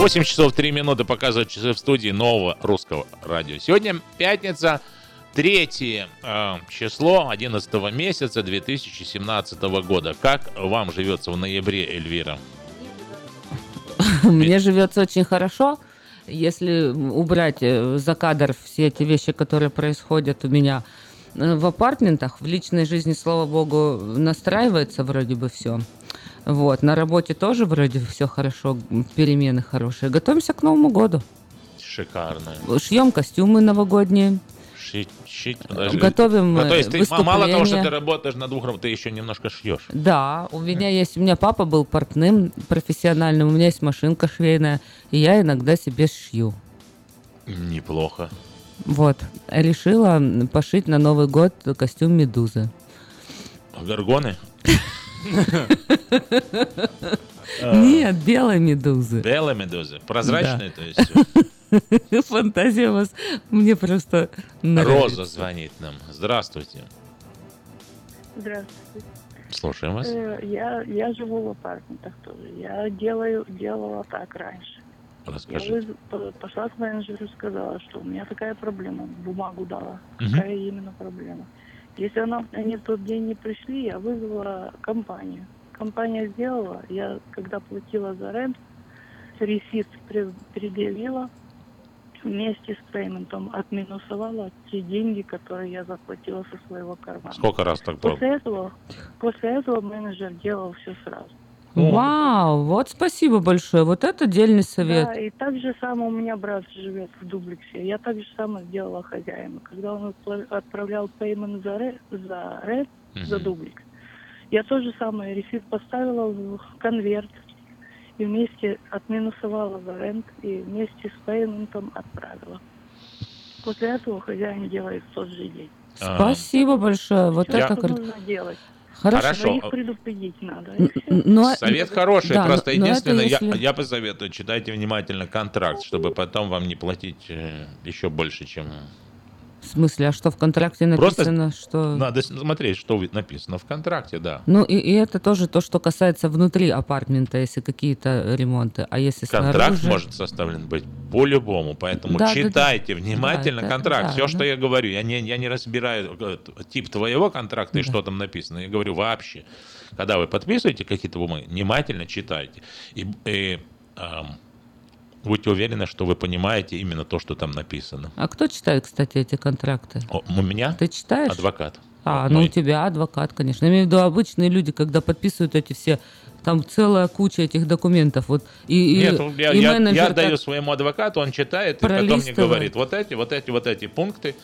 Speaker 1: 8 часов 3 минуты показывают часы в студии нового русского радио. Сегодня пятница, третье э, число 11 месяца 2017 года. Как вам живется в ноябре, Эльвира?
Speaker 2: Мне живется очень хорошо. Если убрать э, за кадр все эти вещи, которые происходят у меня э, в апартментах, в личной жизни, слава богу, настраивается вроде бы все. Вот, на работе тоже вроде все хорошо, перемены хорошие. Готовимся к Новому году.
Speaker 1: Шикарно.
Speaker 2: Шьем костюмы новогодние.
Speaker 1: Шить, шить, подожди.
Speaker 2: Готовим,
Speaker 1: Ну, то есть ты мало того, что ты работаешь на двух работах, ты еще немножко шьешь.
Speaker 2: Да, у меня есть, у меня папа был портным профессиональным, у меня есть машинка швейная, и я иногда себе шью.
Speaker 1: Неплохо.
Speaker 2: Вот, решила пошить на Новый год костюм медузы.
Speaker 1: Горгоны? А.
Speaker 2: Нет, белой медузы.
Speaker 1: Белые медузы. Прозрачные, то есть.
Speaker 2: Фантазия у вас мне просто нравится.
Speaker 1: Роза звонит нам. Здравствуйте.
Speaker 18: Здравствуйте.
Speaker 1: Слушаем вас.
Speaker 18: Э, Я, я живу в апартаментах тоже. Я делаю, делала так раньше. Я
Speaker 1: Расскажите.
Speaker 18: выз- по- пошла к менеджеру и сказала, что у меня такая проблема. Бумагу дала. Какая именно проблема. Если она, они в тот день не пришли, я вызвала компанию. Компания сделала. Я, когда платила за рент, ресит пре- предъявила, вместе с пейментом отминусовала те деньги, которые я заплатила со своего кармана.
Speaker 1: Сколько раз так было?
Speaker 18: После этого, после этого менеджер делал все сразу.
Speaker 2: Вау, вот спасибо большое. Вот это дельный совет.
Speaker 18: Да, и так же самое у меня брат живет в дуплексе. Я так же самое сделала хозяину. Когда он отправлял пеймент за рент, за, рент, за дуплекс, я то же самое ресит поставила в конверт и вместе отминусовала за рент и вместе с пейментом отправила. После этого хозяин делает в тот же день.
Speaker 2: Спасибо большое. Вот
Speaker 18: Всё,
Speaker 2: это
Speaker 18: нужно делать.
Speaker 2: Хорошо.
Speaker 1: Хорошо.
Speaker 18: Но их предупредить надо.
Speaker 2: Но-
Speaker 1: Совет хороший,
Speaker 2: да,
Speaker 1: просто
Speaker 2: но- но
Speaker 1: единственное, я,
Speaker 2: если-
Speaker 1: я посоветую, читайте внимательно контракт, чтобы потом вам не платить э, еще больше, чем...
Speaker 2: В смысле, а что в контракте
Speaker 1: Просто
Speaker 2: написано, что...
Speaker 1: Надо смотреть, что написано в контракте, да.
Speaker 2: Ну и, и это тоже то, что касается внутри апартмента, если какие-то ремонты. А если
Speaker 1: Контракт
Speaker 2: снаружи...
Speaker 1: может составлен быть по-любому, поэтому
Speaker 2: Да, да, да.
Speaker 1: читайте внимательно
Speaker 2: Да,
Speaker 1: контракт.
Speaker 2: да,
Speaker 1: Все,
Speaker 2: да.
Speaker 1: что я говорю, я не, я не разбираю э, тип твоего контракта и что там написано. Я говорю вообще, когда вы подписываете какие-то бумаги, внимательно читайте. И, и, ам, будьте уверены, что вы понимаете именно то, что там написано.
Speaker 2: А кто читает, кстати, эти контракты?
Speaker 1: О, у меня
Speaker 2: Ты читаешь?
Speaker 1: адвокат.
Speaker 2: А, ну у тебя адвокат, конечно. Я имею в виду обычные люди, когда подписывают эти все, там целая куча этих документов. Вот, и, и-
Speaker 1: Нет, я,
Speaker 2: и
Speaker 1: я- я даю своему адвокату, он читает, и потом мне говорит, вот эти, вот эти, вот эти пункты,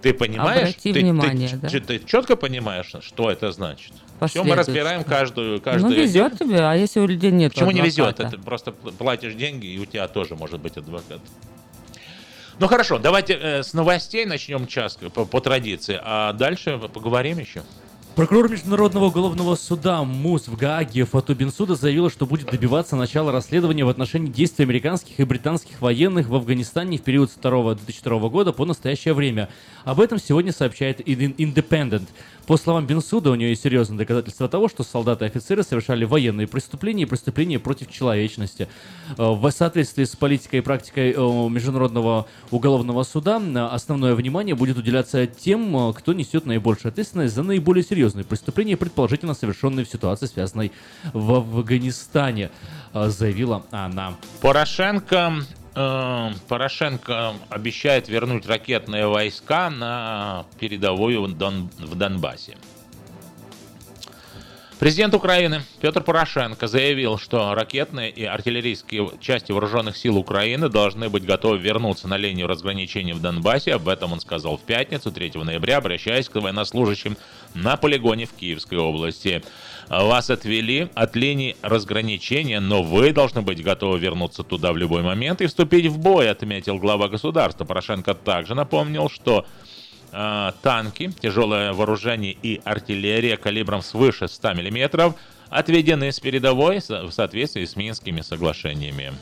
Speaker 1: ты понимаешь?
Speaker 2: Обрати
Speaker 1: ты,
Speaker 2: внимание,
Speaker 1: ты,
Speaker 2: да.
Speaker 1: ч- ты четко понимаешь, что это значит? Все мы разбираем каждую, каждую
Speaker 2: Ну, везет тебе, а если у людей нет
Speaker 1: Почему не везет?
Speaker 2: адвоката?
Speaker 1: Это просто пл- платишь деньги, и у тебя тоже может быть адвокат. Ну хорошо, давайте э, с новостей начнем час по, по традиции, а дальше поговорим еще.
Speaker 3: Прокурор Международного уголовного суда МУС в Гааге Фату Бенсуда заявила, что будет добиваться начала расследования в отношении действий американских и британских военных в Афганистане в период с 2 2002 года по настоящее время. Об этом сегодня сообщает Independent. По словам Бенсуда, у нее есть серьезные доказательства того, что солдаты и офицеры совершали военные преступления и преступления против человечности. Э, В соответствии с политикой и практикой э, Международного уголовного суда э, основное внимание будет уделяться тем, кто несет наибольшую ответственность за наиболее серьезные преступления, предположительно совершенные в ситуации, связанной в Афганистане, заявила она.
Speaker 1: Порошенко, Порошенко обещает вернуть ракетные войска на передовую в Донбассе. Президент Украины Петр Порошенко заявил, что ракетные и артиллерийские части вооруженных сил Украины должны быть готовы вернуться на линию разграничения в Донбассе. Об этом он сказал в пятницу, 3 ноября, обращаясь к военнослужащим на полигоне в Киевской области. Вас отвели от линии разграничения, но вы должны быть готовы вернуться туда в любой момент и вступить в бой, отметил глава государства. Порошенко также напомнил, что э, танки, тяжелое вооружение и артиллерия калибром свыше 100 мм отведены с передовой в соответствии с Минскими соглашениями.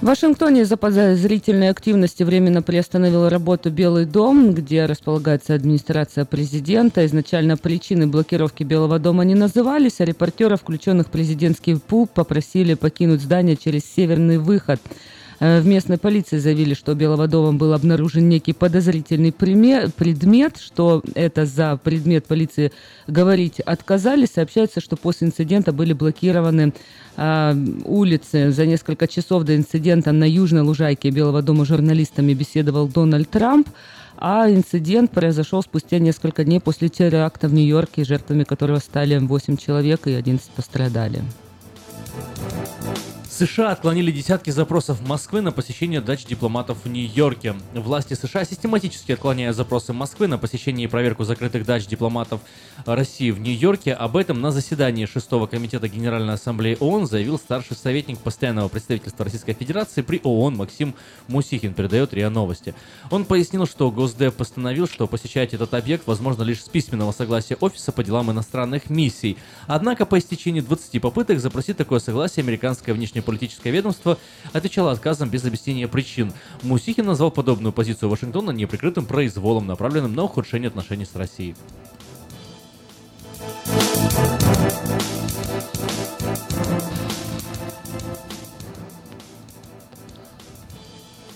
Speaker 2: В Вашингтоне из-за подозрительной активности временно приостановил работу Белый дом, где располагается администрация президента. Изначально причины блокировки Белого дома не назывались, а репортеров, включенных в президентский пул, попросили покинуть здание через северный выход. Э, В местной полиции заявили, что дома был обнаружен некий подозрительный предмет, что это за предмет полиции говорить отказались. Сообщается, что после инцидента были блокированы а, улицы. За несколько часов до инцидента на южной лужайке Белого дома журналистами беседовал Дональд Трамп. А инцидент произошел спустя несколько дней после теракта в Нью-Йорке, жертвами которого стали 8 человек и 11 пострадали.
Speaker 3: США отклонили десятки запросов Москвы на посещение дач дипломатов в Нью-Йорке. Власти США систематически отклоняют запросы Москвы на посещение и проверку закрытых дач дипломатов России в Нью-Йорке. Об этом на заседании 6 комитета Генеральной Ассамблеи ООН заявил старший советник постоянного представительства Российской Федерации при ООН Максим Мусихин, передает РИА Новости. Он пояснил, что Госдеп постановил, что посещать этот объект возможно лишь с письменного согласия Офиса по делам иностранных миссий. Однако по истечении 20 попыток запросить такое согласие американское внешнеполитическое ведомство отвечало отказом без объяснения причин. Мусихин назвал подобную позицию Вашингтона неприкрытым произволом, направленным на ухудшение отношений с Россией.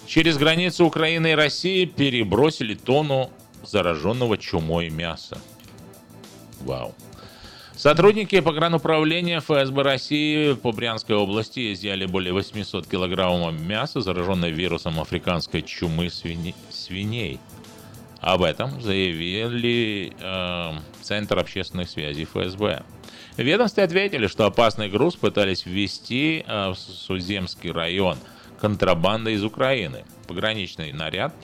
Speaker 1: Через границу Украины и России перебросили тонну зараженного чумой мяса. Вау. Сотрудники погрануправления ФСБ России по Брянской области изъяли более 800 килограммов мяса, зараженной вирусом африканской чумы свини- свиней. Об этом заявили э, Центр общественных связей ФСБ. Ведомстве ответили, что опасный груз пытались ввести э, в Суземский район контрабанда из Украины. Пограничный наряд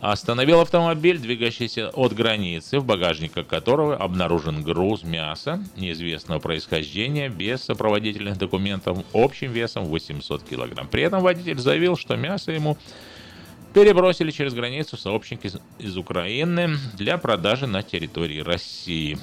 Speaker 1: остановил автомобиль, двигающийся от границы, в багажнике которого обнаружен груз мяса неизвестного происхождения без сопроводительных документов общим весом 800 килограмм. При этом водитель заявил, что мясо ему перебросили через границу сообщники из, из Украины для продажи на территории России.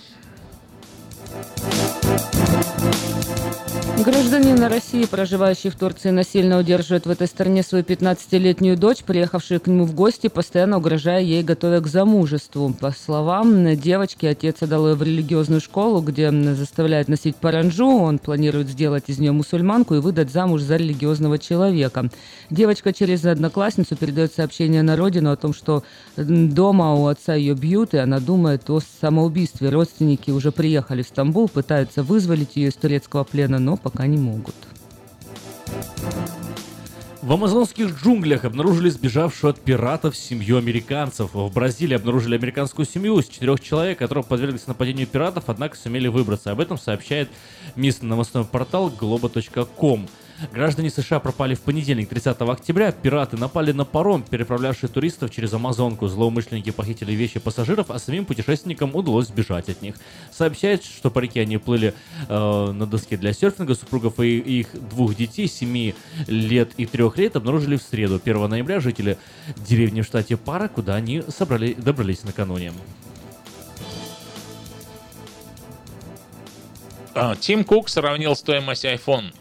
Speaker 2: Гражданин России, проживающий в Турции, насильно удерживает в этой стране свою 15-летнюю дочь, приехавшую к нему в гости, постоянно угрожая ей, готовя к замужеству. По словам девочки, отец отдал ее в религиозную школу, где заставляет носить паранджу. Он планирует сделать из нее мусульманку и выдать замуж за религиозного человека. Девочка через одноклассницу передает сообщение на родину о том, что дома у отца ее бьют, и она думает о самоубийстве. Родственники уже приехали в Стамбул, пытаются вызволить ее из турецкого плена, но пока не могут.
Speaker 3: В амазонских джунглях обнаружили сбежавшую от пиратов семью американцев. В Бразилии обнаружили американскую семью из четырех человек, которые подверглись нападению пиратов, однако сумели выбраться. Об этом сообщает местный новостной портал globo.com. Граждане США пропали в понедельник, 30 октября. Пираты напали на паром, переправлявший туристов через Амазонку. Злоумышленники похитили вещи пассажиров, а самим путешественникам удалось сбежать от них. Сообщается, что по реке они плыли э, на доске для серфинга. Супругов и их двух детей, 7 лет и 3 лет, обнаружили в среду, 1 ноября, жители деревни в штате Пара, куда они собрали, добрались накануне.
Speaker 1: А, Тим Кук сравнил стоимость iPhone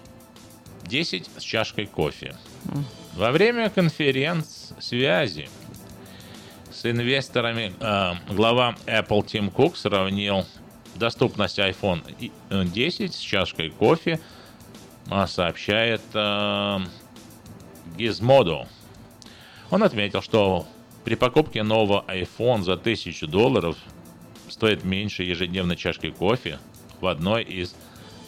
Speaker 1: 10 с чашкой кофе. Во время конференц-связи с инвесторами э, глава Apple Тим Кук сравнил доступность iPhone 10 с чашкой кофе, а, сообщает э, Gizmodo. Он отметил, что при покупке нового iPhone за 1000 долларов стоит меньше ежедневной чашки кофе в одной из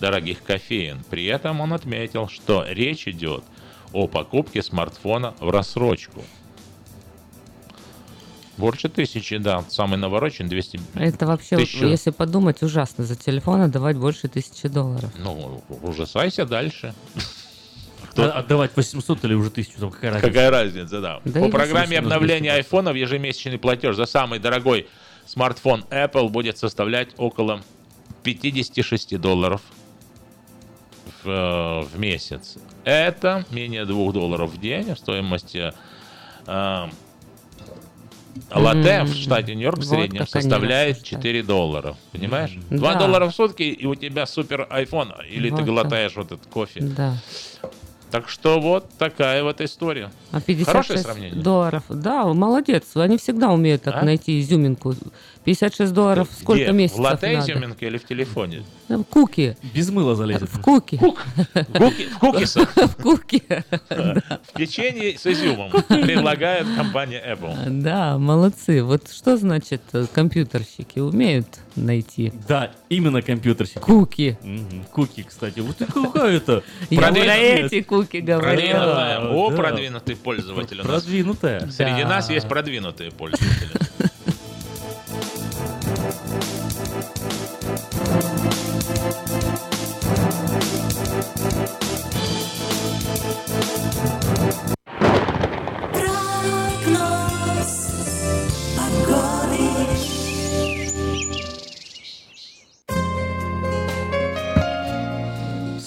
Speaker 1: дорогих кофеин. При этом он отметил, что речь идет о покупке смартфона в рассрочку. Больше тысячи, да. Самый навороченный 200
Speaker 2: Это вообще,
Speaker 1: Тысячу.
Speaker 2: если подумать, ужасно за телефон отдавать больше тысячи долларов.
Speaker 1: Ну, ужасайся дальше.
Speaker 3: А- Отдавать 800 или уже 1000, там какая разница?
Speaker 1: Какая разница, да.
Speaker 2: Да
Speaker 1: По программе
Speaker 2: 800
Speaker 1: обновления айфонов ежемесячный платеж за самый дорогой смартфон Apple будет составлять около 56 долларов в, э, в месяц. Это менее 2 долларов в день в стоимости э, латте в
Speaker 2: М,
Speaker 1: штате Нью-Йорк в
Speaker 2: вот
Speaker 1: среднем
Speaker 2: как они
Speaker 1: составляет
Speaker 2: рассуждают.
Speaker 1: 4 доллара. Понимаешь? 2
Speaker 2: Да.
Speaker 1: доллара в сутки, и у тебя супер iPhone, или ты
Speaker 2: Вот
Speaker 1: глотаешь вот этот кофе.
Speaker 2: Да.
Speaker 1: Так что вот такая вот история.
Speaker 2: А 56
Speaker 1: Хорошее сравнение.
Speaker 2: долларов. Да, молодец. Они всегда умеют так
Speaker 1: А?
Speaker 2: найти изюминку. 56 долларов сколько
Speaker 1: Где?
Speaker 2: месяцев
Speaker 1: В латте
Speaker 2: надо?
Speaker 1: изюминка или в телефоне?
Speaker 2: В куки.
Speaker 3: Без мыла залезет.
Speaker 2: В куки.
Speaker 1: Куки, в кукисах.
Speaker 2: В куки.
Speaker 1: В печенье с изюмом предлагает компания Apple.
Speaker 2: Да, молодцы. Вот что значит э, компьютерщики умеют найти?
Speaker 3: Да, именно компьютерщики.
Speaker 2: Куки.
Speaker 3: Куки, кстати. Вот и какая это.
Speaker 2: Я про
Speaker 1: Продвинутая.
Speaker 2: эти куки говорю.
Speaker 1: Продвинутая. О, продвинутый пользователь у нас.
Speaker 3: Продвинутая.
Speaker 1: Среди нас есть продвинутые пользователи.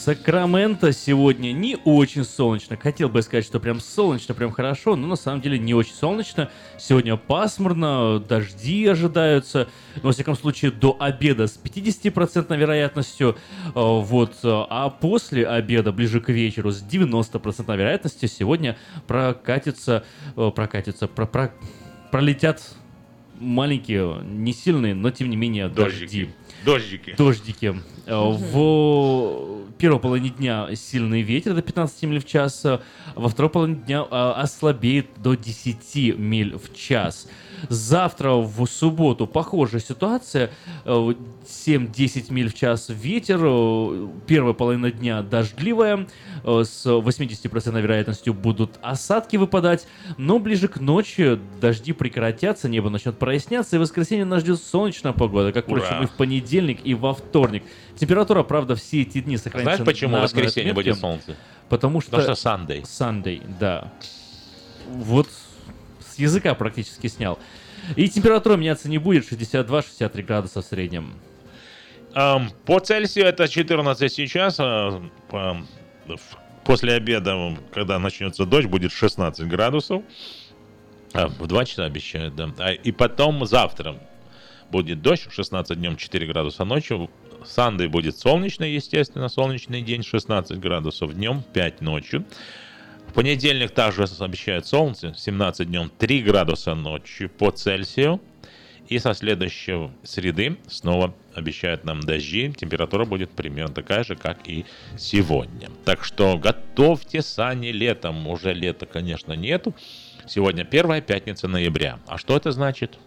Speaker 3: Сакраменто сегодня не очень солнечно. Хотел бы сказать, что прям солнечно, прям хорошо, но на самом деле не очень солнечно. Сегодня пасмурно, дожди ожидаются. Но, во всяком случае, до обеда с 50% вероятностью. Э, Вот. А после обеда, ближе к вечеру, с 90% вероятностью сегодня прокатится, э, прокатится, про, про- пролетят маленькие, не сильные, но тем не менее дожди.
Speaker 1: Дождики.
Speaker 3: Дождики. Э, В первой половине дня сильный ветер до 15 миль в час, э, во второй половине дня э, ослабеет до 10 миль в час. Завтра в субботу похожая ситуация. Э, 7-10 миль в час ветер. э, Первая половина дня дождливая. э, С 80% вероятностью будут осадки выпадать. Но ближе к ночи дожди прекратятся, небо начнет проясняться. И в воскресенье нас ждет солнечная погода, как,
Speaker 1: Ура!
Speaker 3: впрочем, и в понедельник, и во вторник. Температура, правда, все эти дни сохраняется
Speaker 1: Знаешь, почему в воскресенье
Speaker 3: отметке?
Speaker 1: будет солнце?
Speaker 3: Потому что...
Speaker 1: Потому что Sunday.
Speaker 3: Sunday, да. Вот с языка практически снял. И температура меняться не будет, 62-63 градуса в среднем.
Speaker 1: Эм, По Цельсию это 14 сейчас. а, После обеда, когда начнется дождь, будет 16 градусов. А, В 2 часа обещают, да. А, И потом завтра будет дождь, 16 днем 4 градуса ночью. Сандей будет солнечный, естественно, солнечный день, 16 градусов днем, 5 ночью. В понедельник также обещают солнце, 17 днем 3 градуса ночью по Цельсию. И со следующей среды снова обещают нам дожди. Температура будет примерно такая же, как и сегодня. Так что готовьте сани летом. Уже лета, конечно, нету. Сегодня первая пятница ноября. А что это значит?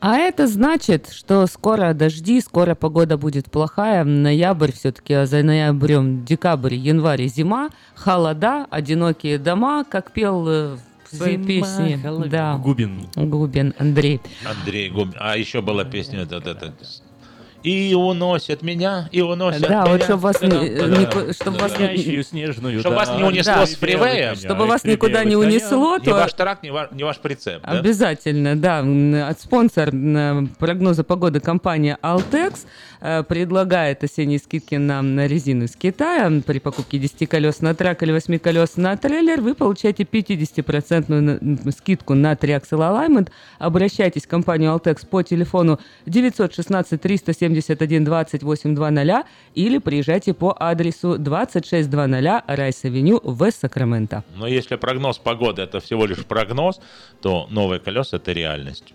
Speaker 2: А это значит, что скоро дожди, скоро погода будет плохая. Ноябрь все-таки, а за ноябрем, декабрь, январь зима. Холода, одинокие дома, как пел э, своей
Speaker 3: Зима,
Speaker 2: песне.
Speaker 3: холод-
Speaker 2: Да.
Speaker 3: Губин.
Speaker 2: Губин Андрей.
Speaker 1: Андрей Губин. А еще была песня вот эта. И уносят меня, и уносят
Speaker 2: Да,
Speaker 1: меня.
Speaker 2: вот чтобы вас, не,
Speaker 1: Да,
Speaker 2: не-
Speaker 1: да,
Speaker 2: чтобы
Speaker 1: да,
Speaker 2: вас
Speaker 1: да.
Speaker 2: не-
Speaker 3: снежную
Speaker 1: Чтобы вас не унесло
Speaker 2: Да.
Speaker 1: с фривея.
Speaker 2: Чтобы вас никуда не унесло, то
Speaker 1: ваш трак, ни ваш, ни ваш прицеп. да?
Speaker 2: Обязательно, да. От спонсор прогноза погоды компания Altex э, предлагает осенние скидки на, на резину из Китая. При покупке 10 колес на трак или 8 колес на трейлер вы получаете 50% на- м, скидку на Triaxle Alignment. Обращайтесь в компанию Altex по телефону 916 371 2820 или приезжайте по адресу 2600 Райс-Авеню в Сакраменто.
Speaker 1: Но если прогноз погоды это всего лишь прогноз, то новые колеса это реальность.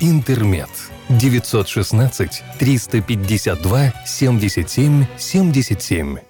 Speaker 19: «Интермед». 916 352 77 77.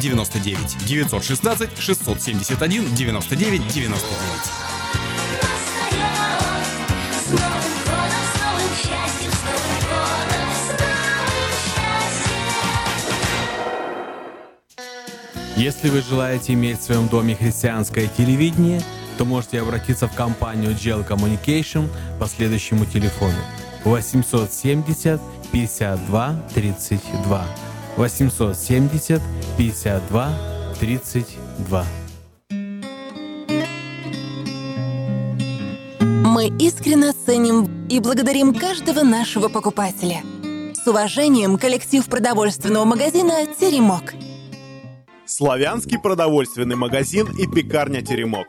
Speaker 7: 99 916 671 99 99.
Speaker 20: Если вы желаете иметь в своем доме христианское телевидение,
Speaker 21: то можете обратиться в компанию Gel Communication по следующему телефону 870 52 32 870 52 32
Speaker 22: Мы искренне ценим и благодарим каждого нашего покупателя. С уважением, коллектив продовольственного магазина «Теремок».
Speaker 20: Славянский продовольственный магазин и пекарня «Теремок».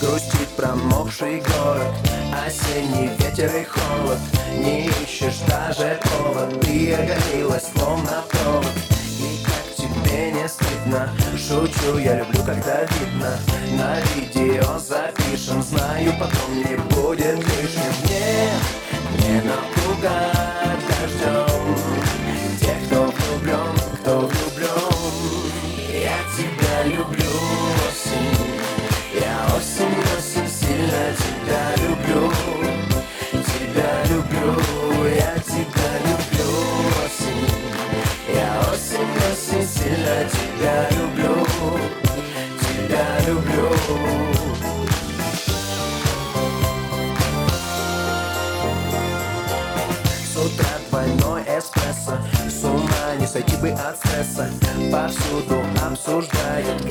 Speaker 9: Грустит промокший город Осенний ветер и холод. Не ищешь даже повод Ты оголилась словно провод. И как тебе не стыдно Шучу, я люблю, когда видно. На видео запишем Знаю, потом не будет лишним. Нет, не напугать дождем тебя люблю Тебя люблю, я тебя люблю, осень Я осень, осень, сильно тебя люблю Тебя люблю С утра двойной эспрессо С ума не сойти бы от стресса Повсюду обсуждают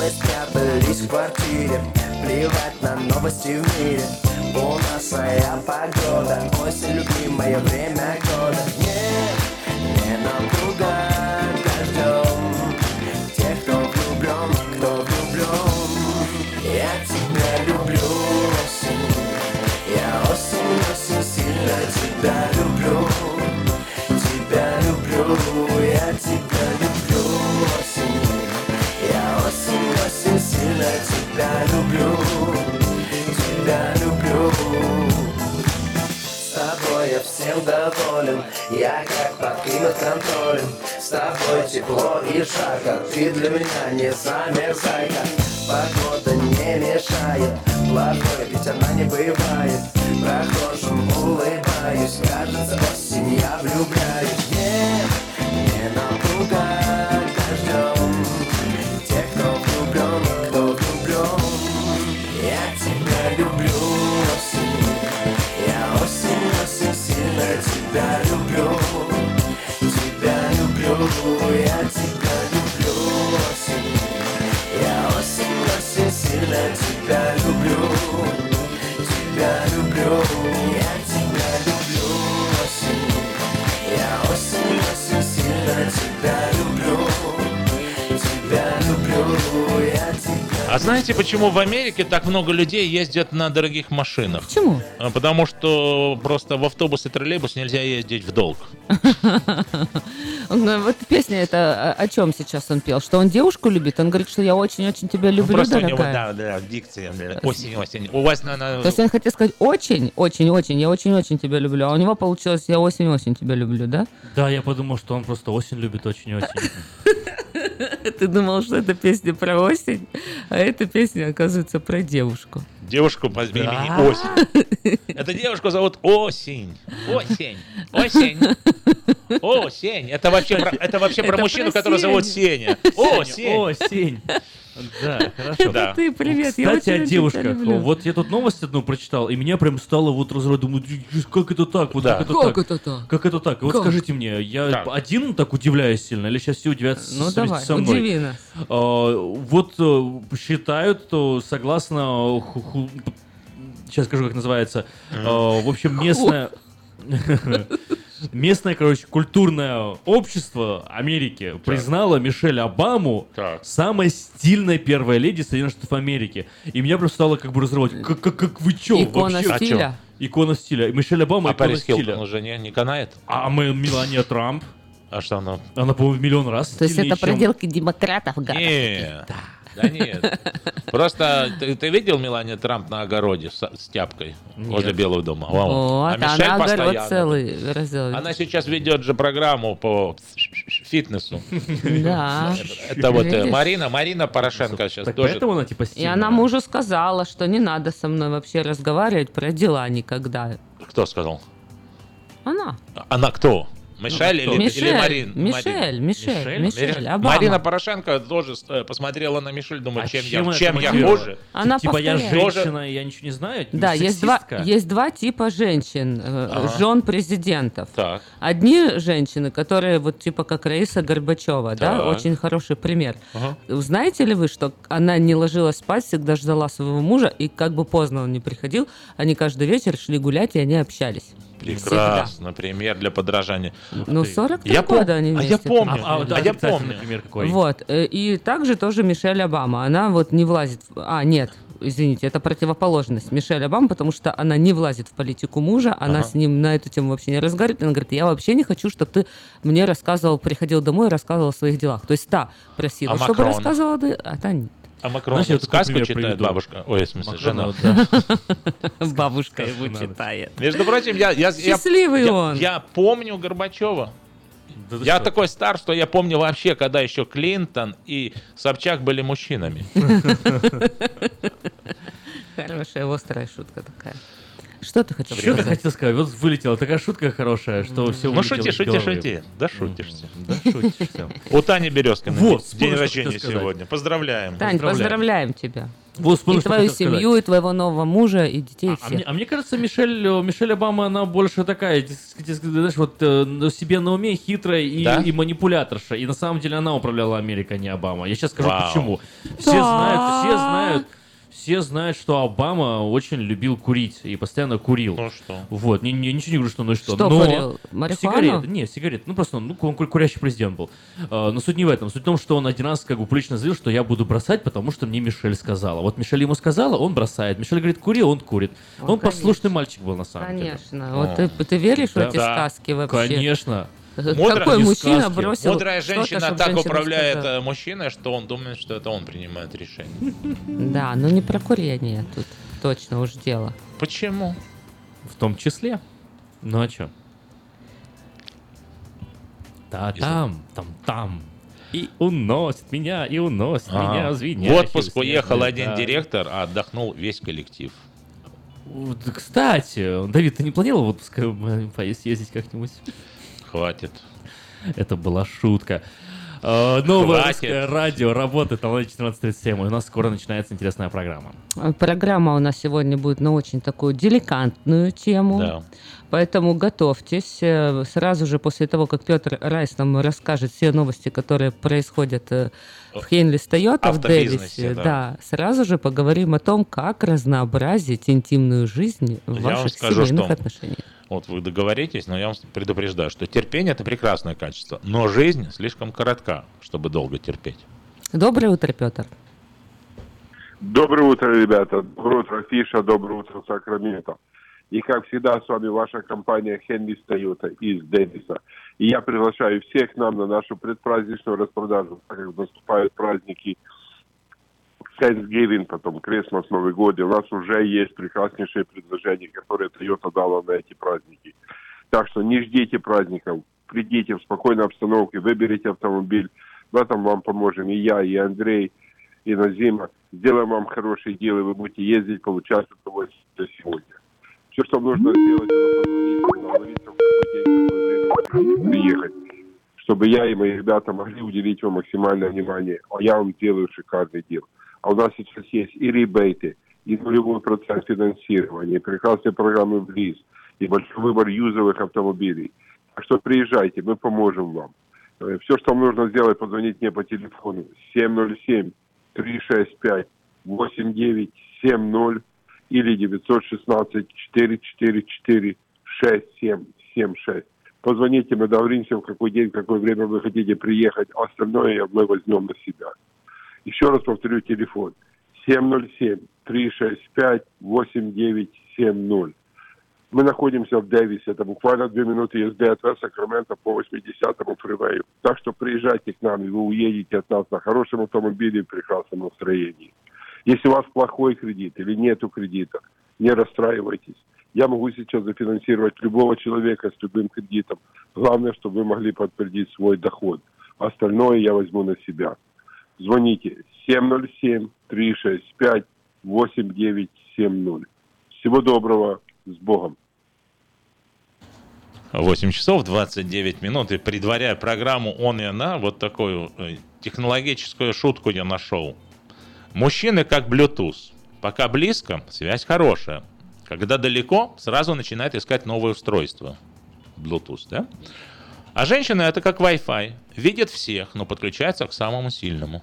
Speaker 9: Мы спрятались в квартире. Плевать на новости в мире. У нас своя погода. Осень, любимое время года. Не, не напугать дождем Тех, кто влюблен, кто влюблен Я тебя люблю, осень Я осень, осень, сильно тебя люблю люблю Тебя люблю. С тобой я всем доволен Я как покинут контролем. С тобой тепло и жарко Ты для меня не замерзайка Погода не мешает Плохой, ведь она не бывает. Прохожим улыбаюсь Кажется, осень я влюбляюсь. Не, тебя люблю Тебя люблю, я тебя люблю, осень Я осень, осень, сильно тебя люблю Тебя люблю,
Speaker 1: А знаете, почему в Америке так много людей ездят на дорогих машинах?
Speaker 2: Почему?
Speaker 1: А, Потому что просто в автобус и троллейбус нельзя ездить в долг.
Speaker 2: Ну, Вот песня это о о чем сейчас он пел? Что он девушку любит? Он говорит, что я очень-очень тебя люблю,
Speaker 1: Ну, Просто у него, да, да, дикция. Осень, осень. У вас, наверное,
Speaker 2: То есть он хотел сказать очень, очень, очень, я очень-очень тебя люблю, а у него получилось я очень-очень тебя люблю, да?
Speaker 3: Да, я подумал, что он просто осень любит очень-очень.
Speaker 2: Ты думал, что это песня про осень, а эта песня, оказывается, про девушку.
Speaker 1: девушку по имени. Осень. Эту девушку зовут Осень. Осень. Осень. Осень. Это вообще, про- это вообще про
Speaker 3: Это
Speaker 1: мужчину,
Speaker 3: про
Speaker 1: которого зовут. Сеня.
Speaker 3: Сеня,
Speaker 1: Осень.
Speaker 3: Осень. Да, хорошо.
Speaker 1: Да.
Speaker 2: Ты, привет, я
Speaker 3: Кстати,
Speaker 2: очень
Speaker 3: о девушках. Вот я тут новость одну прочитал, и меня прям стало вот разрывать. Думаю, как это так? Вот
Speaker 1: Да.
Speaker 3: как это
Speaker 2: Как
Speaker 3: так?
Speaker 2: это так?
Speaker 3: Как это так? И Вот
Speaker 2: Как?
Speaker 3: скажите мне, я
Speaker 1: Так.
Speaker 3: один так удивляюсь сильно, или сейчас все удивятся
Speaker 2: Ну
Speaker 3: с-
Speaker 2: давай,
Speaker 3: со мной?
Speaker 2: удиви нас.
Speaker 3: А, Вот э, считают, то согласно... ху- ху- Сейчас скажу, как называется. А, В общем, местная... Местное, короче, культурное общество Америки признало Мишель Обаму
Speaker 1: Так.
Speaker 3: самой стильной первой леди Соединенных Штатов Америки. И меня просто стало как бы разрывать. Как, как, как вы чё
Speaker 2: Икона
Speaker 3: вообще?
Speaker 2: стиля.
Speaker 1: А
Speaker 3: Икона стиля. Мишель Обама
Speaker 1: А
Speaker 3: икона
Speaker 1: Парис
Speaker 3: стиля.
Speaker 1: Хилтон уже не, не канает?
Speaker 3: А мы Мелания Трамп.
Speaker 1: А что она?
Speaker 3: Она, по-моему, в миллион раз
Speaker 2: То есть это
Speaker 3: чем-
Speaker 2: проделки демократов, гад.
Speaker 1: Не, да нет. Просто ты, ты видел Мелания Трамп на огороде с, с тяпкой возле Белого дома?
Speaker 2: Вот,
Speaker 1: а
Speaker 2: а
Speaker 1: Мишель
Speaker 2: она огород целый разделывает.
Speaker 1: Она сейчас ведет же программу по фитнесу.
Speaker 2: Да.
Speaker 1: Это вот э? Марина, Марина Порошенко сейчас тоже.
Speaker 3: поэтому она типа
Speaker 2: И она мужу сказала, что не надо со мной вообще разговаривать про дела никогда.
Speaker 1: Кто сказал?
Speaker 2: Она.
Speaker 1: Она кто? Мишель
Speaker 2: кто?
Speaker 1: или,
Speaker 2: Мишель,
Speaker 1: или Марин?
Speaker 2: Мишель,
Speaker 1: Марин?
Speaker 2: Мишель, Мишель, Обама.
Speaker 1: Марина Порошенко тоже э, посмотрела на Мишель, думает, чем,
Speaker 3: чем
Speaker 1: я, чем я хуже.
Speaker 2: Она
Speaker 3: типа я
Speaker 2: повторяет.
Speaker 3: женщина, и я ничего не знаю.
Speaker 2: Да, есть два, есть два типа женщин, э,
Speaker 1: Ага.
Speaker 2: жен президентов.
Speaker 1: Так.
Speaker 2: Одни женщины, которые вот типа как Раиса Горбачева, да,
Speaker 1: Так.
Speaker 2: очень хороший пример.
Speaker 1: Ага.
Speaker 2: Знаете ли вы, что она не ложилась спать, всегда ждала своего мужа, и как бы поздно он не приходил, они каждый вечер шли гулять, и они общались.
Speaker 1: Прекрасно, пример для подражания.
Speaker 2: Ну, 43
Speaker 1: Я пом-
Speaker 2: года они
Speaker 1: А я
Speaker 2: вместе
Speaker 1: помню,
Speaker 2: были.
Speaker 1: а,
Speaker 3: да,
Speaker 1: я
Speaker 3: отрицательный
Speaker 1: помню.
Speaker 3: пример какой.
Speaker 2: Вот. э, И также тоже Мишель Обама. Она вот не влазит... А, нет, извините, это противоположность Мишель Обама, потому что она не влазит в политику мужа, она
Speaker 1: Ага.
Speaker 2: с ним на эту тему вообще не разговаривает. Она говорит, я вообще не хочу, чтобы ты мне рассказывал, приходил домой и рассказывал о своих делах. То есть та просила,
Speaker 1: А
Speaker 2: чтобы
Speaker 1: Макрон?
Speaker 2: рассказывала, а та нет.
Speaker 1: А Макрон
Speaker 3: Знаешь, я
Speaker 1: вот сказку читает
Speaker 3: приведу.
Speaker 1: бабушка. Ой, в смысле,
Speaker 3: Макрона,
Speaker 1: жена.
Speaker 3: да.
Speaker 2: Бабушка его
Speaker 3: надо.
Speaker 2: читает.
Speaker 1: Между прочим, я, я, я-
Speaker 2: Счастливый
Speaker 1: я-
Speaker 2: он.
Speaker 1: я помню Горбачева.
Speaker 3: Да
Speaker 1: Я
Speaker 3: что?
Speaker 1: такой стар, что я помню вообще, когда еще Клинтон и Собчак были мужчинами.
Speaker 2: Хорошая, острая шутка такая. Что ты хотел
Speaker 3: Что ты
Speaker 2: сказать?
Speaker 3: хотел сказать? Вот вылетела такая шутка хорошая, что все
Speaker 1: Ну шути, шути, шути. Да шутишься.
Speaker 3: Да шутишься.
Speaker 1: У Тани Березкиной
Speaker 3: Вот,
Speaker 1: день рождения
Speaker 3: сказать.
Speaker 1: сегодня. Поздравляем.
Speaker 2: Тань, поздравляем тебя.
Speaker 3: Вот, вспомнил,
Speaker 2: и твою
Speaker 3: сказать.
Speaker 2: семью, и твоего нового мужа, и детей
Speaker 3: А
Speaker 2: всех.
Speaker 3: мне, а мне кажется, Мишель, э, Мишель Обама, она больше такая, знаешь, вот э, на себе на уме хитрая и,
Speaker 1: Да?
Speaker 3: и манипуляторша. И на самом деле она управляла Америкой, а не Обама. Я сейчас скажу
Speaker 1: Вау.
Speaker 3: почему. Все
Speaker 2: Да.
Speaker 3: знают, все знают, все знают, что Обама очень любил курить и постоянно курил.
Speaker 1: Ну что?
Speaker 3: Вот, ни- ни- ничего не говорю, что ну что.
Speaker 2: Что
Speaker 3: но
Speaker 2: курил? Марихуану?
Speaker 3: Сигареты, не, сигареты. Ну просто, ну он ку- курящий президент был. А, но суть не в этом. Суть в том, что он один раз как бы публично заявил, что я буду бросать, потому что мне Мишель сказала. Вот Мишель ему сказала, он бросает. Мишель говорит, кури, он курит.
Speaker 2: Ну,
Speaker 3: он послушный мальчик был на самом
Speaker 2: Конечно.
Speaker 3: деле.
Speaker 2: Вот ты, ты веришь
Speaker 3: Да.
Speaker 2: в эти
Speaker 1: Да.
Speaker 2: сказки вообще?
Speaker 3: Конечно.
Speaker 1: Мудро-
Speaker 2: Какой мужчина
Speaker 3: сказки.
Speaker 2: бросил
Speaker 1: Мудрая женщина так
Speaker 2: женщина
Speaker 1: управляет
Speaker 2: сказала?
Speaker 1: э, мужчиной, что он думает, что это он принимает решение.
Speaker 2: Да, но не про курение тут точно уж дело.
Speaker 1: Почему?
Speaker 3: В том числе. Ну а что? Да, там, там, там. И уносит меня, и уносит
Speaker 1: Ага.
Speaker 3: меня,
Speaker 1: В
Speaker 3: звенящую
Speaker 1: отпуск уехал один
Speaker 3: даль.
Speaker 1: директор, а отдохнул весь коллектив.
Speaker 3: Кстати, Давид, ты не планировал в отпуск э, поесть, съездить как-нибудь?
Speaker 1: Хватит.
Speaker 3: Это была шутка. Э, Новое
Speaker 1: Хватит.
Speaker 3: радио работает на волне 14.37. и У нас скоро начинается интересная программа.
Speaker 2: Э, Программа у нас сегодня будет на очень такую деликатную тему.
Speaker 1: Да.
Speaker 2: Поэтому готовьтесь. Э, Сразу же после того, как Петр Райс нам расскажет все новости, которые происходят э, в Хейнлис Тойота, в
Speaker 1: Автобизнесе,
Speaker 2: Дэвисе,
Speaker 1: да.
Speaker 2: да. сразу же поговорим о том, как разнообразить интимную жизнь в
Speaker 1: Я
Speaker 2: ваших
Speaker 1: скажу,
Speaker 2: семейных
Speaker 1: что
Speaker 2: отношениях.
Speaker 1: вот вы договоритесь, но я вам предупреждаю, что терпение это прекрасное качество, но жизнь слишком коротка, чтобы долго терпеть.
Speaker 2: Доброе утро, Петр.
Speaker 23: Доброе утро, ребята. Доброе утро, Фиша. Доброе утро, Сакраменто. И, как всегда, с вами ваша компания Хенли Тойота из Дэвиса. И я приглашаю всех нам на нашу предпраздничную распродажу, так как наступают праздники Thanksgiving, потом Christmas, Новый год. И у нас уже есть прекраснейшие предложения, которые Toyota дала на эти праздники. Так что не ждите праздников, придите в спокойной обстановке, выберите автомобиль. В этом вам поможем и я, и Андрей, и Назима. Сделаем вам хорошие дела, вы будете ездить, получать удовольствие сегодня. Все, что нужно сделать, это позвонить, приехать, чтобы я и мои ребята могли уделить вам максимальное внимание. А я вам делаю шикарный дел. А у нас сейчас есть и ребейты, и нулевой процент финансирования, и прекрасные программы в ЛИЗ, и большой выбор юзовых автомобилей. Так что приезжайте, мы поможем вам. Все, что вам нужно сделать, позвонить мне по телефону 707-365-8970 или 916-444-6776. Позвоните, мы договоримся, в какой день, в какое время вы хотите приехать. А Остальное мы возьмем на себя. Еще раз повторю телефон. 707-365-8970. Мы находимся в Дэвисе, это буквально две минуты езды от Сакрамента по 80-му фривею. Так что приезжайте к нам, и вы уедете от нас на хорошем автомобиле и прекрасном настроении. Если у вас плохой кредит или нету кредита, не расстраивайтесь. Я могу сейчас зафинансировать любого человека с любым кредитом. Главное, чтобы вы могли подтвердить свой доход. Остальное я возьму на себя. Звоните 707-365-8970. Всего доброго. С Богом.
Speaker 1: 8 часов 29 минут. И предваряя программу «Он и она», вот такую э, технологическую шутку я нашел. Мужчины как Bluetooth. Пока близко, связь хорошая. Когда далеко, сразу начинает искать новое устройство. Bluetooth, да? А женщины это как Wi-Fi. Видят всех, но подключаются к самому сильному.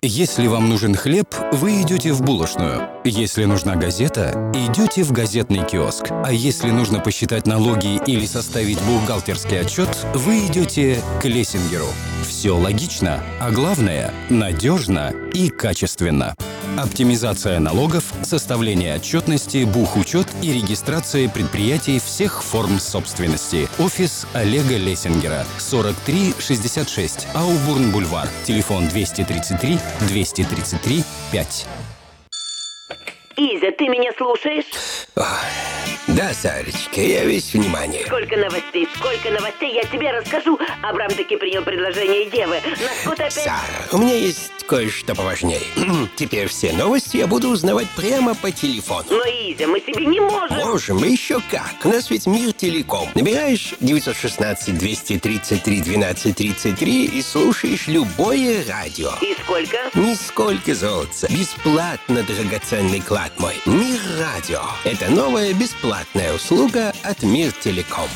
Speaker 24: Если вам нужен хлеб, вы идете в булочную. Если нужна газета, идете в газетный киоск. А если нужно посчитать налоги или составить бухгалтерский отчет, вы идете к Лессингеру. Все логично, а главное – надежно и качественно. Оптимизация налогов, составление отчетности, бухучет и регистрация предприятий всех форм собственности. Офис Олега Лессингера. 4366 Аубурн-Бульвар. Телефон 233 233 5.
Speaker 25: Изя, ты меня слушаешь?
Speaker 26: Да, Сарочка, я весь внимание.
Speaker 25: Сколько новостей, сколько новостей, я тебе расскажу. Абрам таки принял предложение Девы. Нас тут опять...
Speaker 26: Сара, у меня есть кое-что поважнее. Теперь все новости я буду узнавать прямо по телефону.
Speaker 25: Но, Изя, мы себе не можем.
Speaker 26: Можем, еще как. У нас ведь мир телеком. Набираешь 916-233-1233 и слушаешь любое радио.
Speaker 25: И сколько?
Speaker 26: Нисколько золотца. Бесплатно, драгоценный клад мой. Мир радио. Это новая бесплатная услуга от Мир Телеком.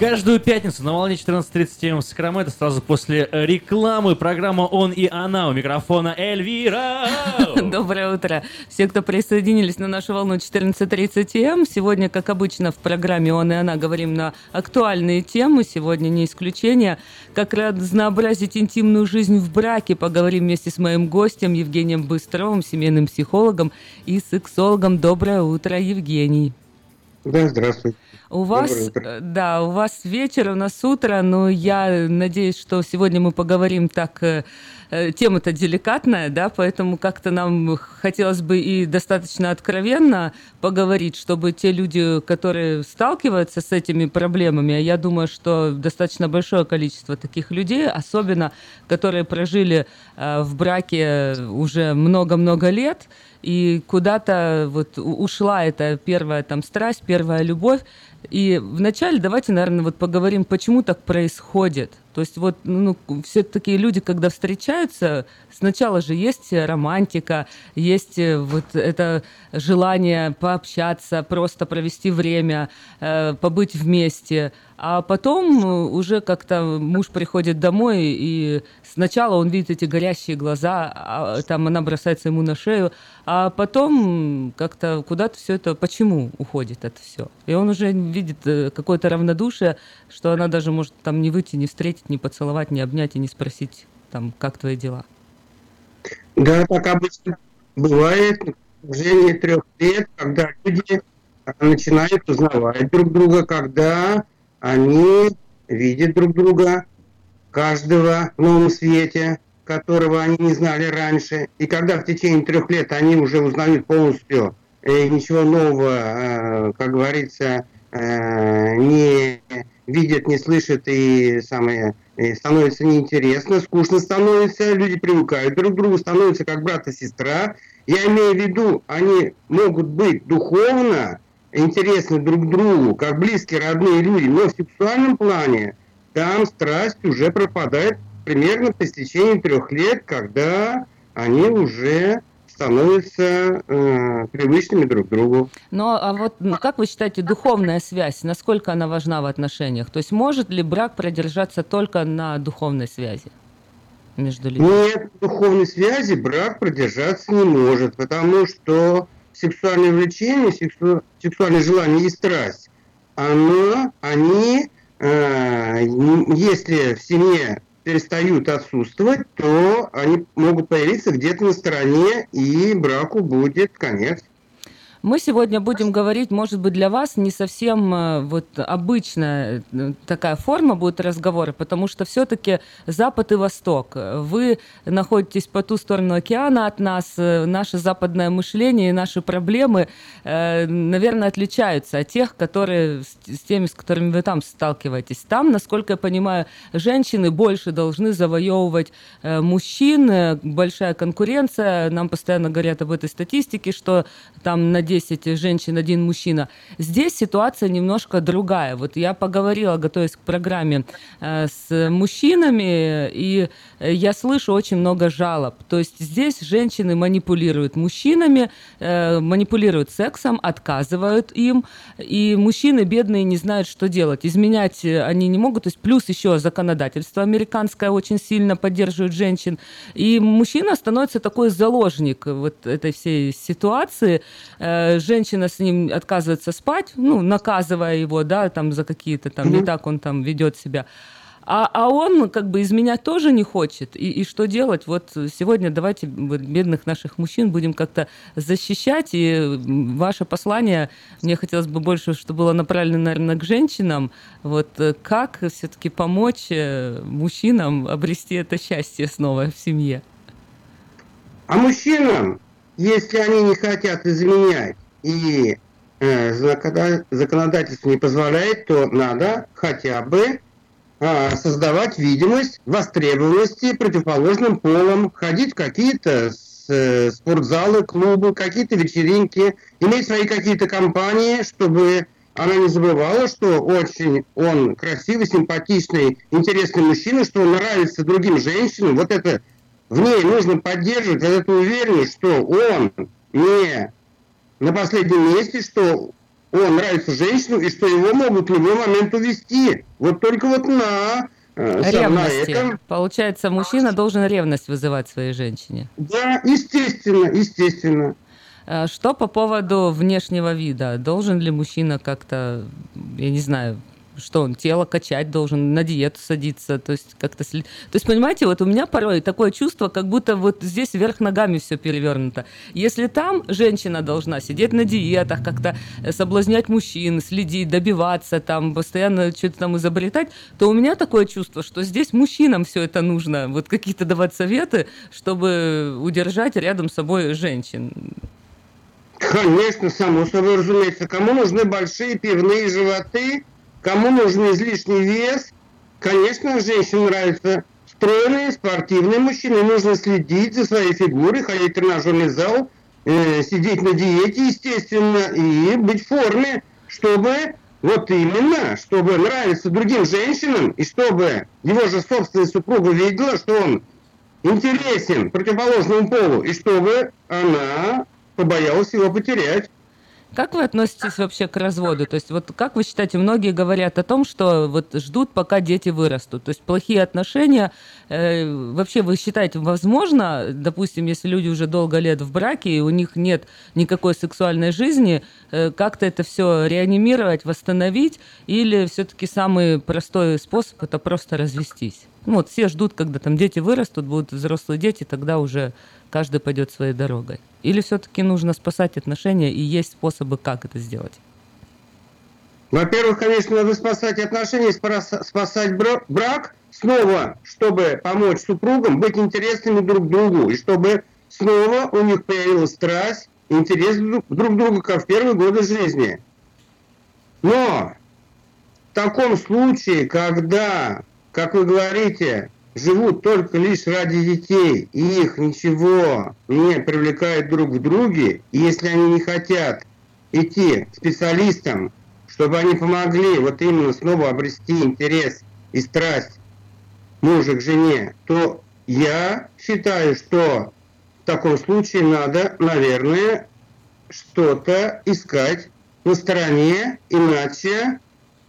Speaker 3: Каждую пятницу на волне 14.37 в Сакраменто сразу после рекламы программа «Он и она» у микрофона Эльвира.
Speaker 2: Доброе утро. Все, кто присоединились на нашу волну 14.30 М. Сегодня, как обычно, в программе «Он и она» говорим на актуальные темы. Сегодня не исключение. Как разнообразить интимную жизнь в браке. Поговорим вместе с моим гостем Евгением Быстровым, семейным психологом и сексологом. Доброе утро, Евгений.
Speaker 27: Да, здравствуйте.
Speaker 2: У вас, да, у вас вечер, у нас утро, но я надеюсь, что сегодня мы поговорим так, э, э, тема-то деликатная, да, поэтому как-то нам хотелось бы и достаточно откровенно поговорить, чтобы те люди, которые сталкиваются с этими проблемами, а я думаю, что достаточно большое количество таких людей, особенно которые прожили э, в браке уже много-много лет, и куда-то вот ушла эта первая там страсть, первая любовь, и вначале давайте, наверное, вот поговорим, почему так происходит. То есть вот ну, все такие люди, когда встречаются, сначала же есть романтика, есть э, вот это желание пообщаться, просто провести время, э, побыть вместе. А потом э, уже как-то муж приходит домой, и сначала он видит эти горящие глаза, а там она бросается ему на шею, а потом как-то куда-то все это, почему уходит это все. И он уже видит э, какое-то равнодушие, что она даже может там не выйти, не встретить, не поцеловать, не обнять и не спросить, там, как твои дела.
Speaker 27: Да, так обычно бывает в течение трех лет, когда люди начинают узнавать друг друга, когда они видят друг друга, каждого в новом свете, которого они не знали раньше. И когда в течение трех лет они уже узнают полностью и ничего нового, э, как говорится, э, не видят, не слышат и самое и становится неинтересно, скучно становится, люди привыкают друг к другу, становятся как брат и сестра. Я имею в виду, они могут быть духовно интересны друг другу, как близкие родные люди, но в сексуальном плане там страсть уже пропадает примерно по истечении трех лет, когда они уже становятся э, привычными друг другу.
Speaker 2: Но а вот ну, как вы считаете, духовная связь, насколько она важна в отношениях? То есть может ли брак продержаться только на духовной связи между людьми?
Speaker 27: Нет, духовной связи брак продержаться не может, потому что сексуальное влечение, сексу... сексуальное желание и страсть, оно, они, если в семье перестают отсутствовать, то они могут появиться где-то на стороне, и браку будет конец.
Speaker 2: Мы сегодня будем говорить, может быть, для вас не совсем э, вот обычная э, такая форма будет разговора, потому что все-таки Запад и Восток. Вы находитесь по ту сторону океана от нас, э, наше западное мышление и наши проблемы, наверное, отличаются от тех, которые с теми, с которыми вы там сталкиваетесь. Там, насколько я понимаю, женщины больше должны завоевывать мужчин, большая конкуренция. Нам постоянно говорят об этой статистике, что там на 10 женщин, один мужчина. Здесь ситуация немножко другая. Вот я поговорила, готовясь к программе, э, с мужчинами, и я слышу очень много жалоб. То есть здесь женщины манипулируют мужчинами, э, манипулируют сексом, отказывают им, и мужчины бедные не знают, что делать. Изменять они не могут. То есть плюс еще законодательство американское очень сильно поддерживает женщин. И мужчина становится такой заложник вот этой всей ситуации. Э, женщина с ним отказывается спать, ну, наказывая его, да, там за какие-то там, не так он там ведет себя. А, а он как бы изменять тоже не хочет. И, и что делать? Вот сегодня давайте бедных наших мужчин будем как-то защищать. И ваше послание, мне хотелось бы больше, чтобы было направлено, наверное, к женщинам. Вот э, как все-таки помочь э, мужчинам обрести это счастье снова в семье?
Speaker 27: А мужчинам если они не хотят изменять и э, законодательство не позволяет, то надо хотя бы э, создавать видимость востребованности противоположным полом, ходить в какие-то э, спортзалы, клубы, какие-то вечеринки, иметь свои какие-то компании, чтобы она не забывала, что очень он красивый, симпатичный, интересный мужчина, что он нравится другим женщинам. Вот это в ней нужно поддерживать вот эту уверенность, что он не на последнем месте, что он нравится женщину и что его могут в любой момент увести. Вот только вот на
Speaker 2: э, Ревности. На этом. Получается, мужчина должен ревность вызывать своей женщине.
Speaker 27: Да, естественно, естественно.
Speaker 2: Э, что по поводу внешнего вида? Должен ли мужчина как-то, я не знаю, что он тело качать должен, на диету садиться, то есть как-то след... То есть, понимаете, вот у меня порой такое чувство, как будто вот здесь вверх ногами все перевернуто. Если там женщина должна сидеть на диетах, как-то э, соблазнять мужчин, следить, добиваться, там, постоянно что-то там изобретать, то у меня такое чувство, что здесь мужчинам все это нужно, вот какие-то давать советы, чтобы удержать рядом с собой женщин.
Speaker 27: Конечно, само собой разумеется. Кому нужны большие пивные животы, Кому нужен излишний вес? Конечно, женщинам нравятся стройные, спортивные мужчины. Нужно следить за своей фигурой, ходить в тренажерный зал, э, сидеть на диете, естественно, и быть в форме, чтобы вот именно, чтобы нравиться другим женщинам, и чтобы его же собственная супруга видела, что он интересен противоположному полу, и чтобы она побоялась его потерять.
Speaker 2: Как вы относитесь вообще к разводу? То есть вот как вы считаете, многие говорят о том, что вот ждут, пока дети вырастут. То есть плохие отношения, э, вообще вы считаете, возможно, допустим, если люди уже долго лет в браке, и у них нет никакой сексуальной жизни, э, как-то это все реанимировать, восстановить, или все-таки самый простой способ это просто развестись? Ну вот все ждут, когда там дети вырастут, будут взрослые дети, тогда уже каждый пойдет своей дорогой? Или все-таки нужно спасать отношения и есть способы, как это сделать?
Speaker 27: Во-первых, конечно, надо спасать отношения, спасать брак, снова, чтобы помочь супругам быть интересными друг другу, и чтобы снова у них появилась страсть, интерес друг к другу, как в первые годы жизни. Но в таком случае, когда, как вы говорите, живут только лишь ради детей, и их ничего не привлекает друг в друге, и если они не хотят идти специалистам, чтобы они помогли вот именно снова обрести интерес и страсть мужа к жене, то я считаю, что в таком случае надо, наверное, что-то искать на стороне, иначе,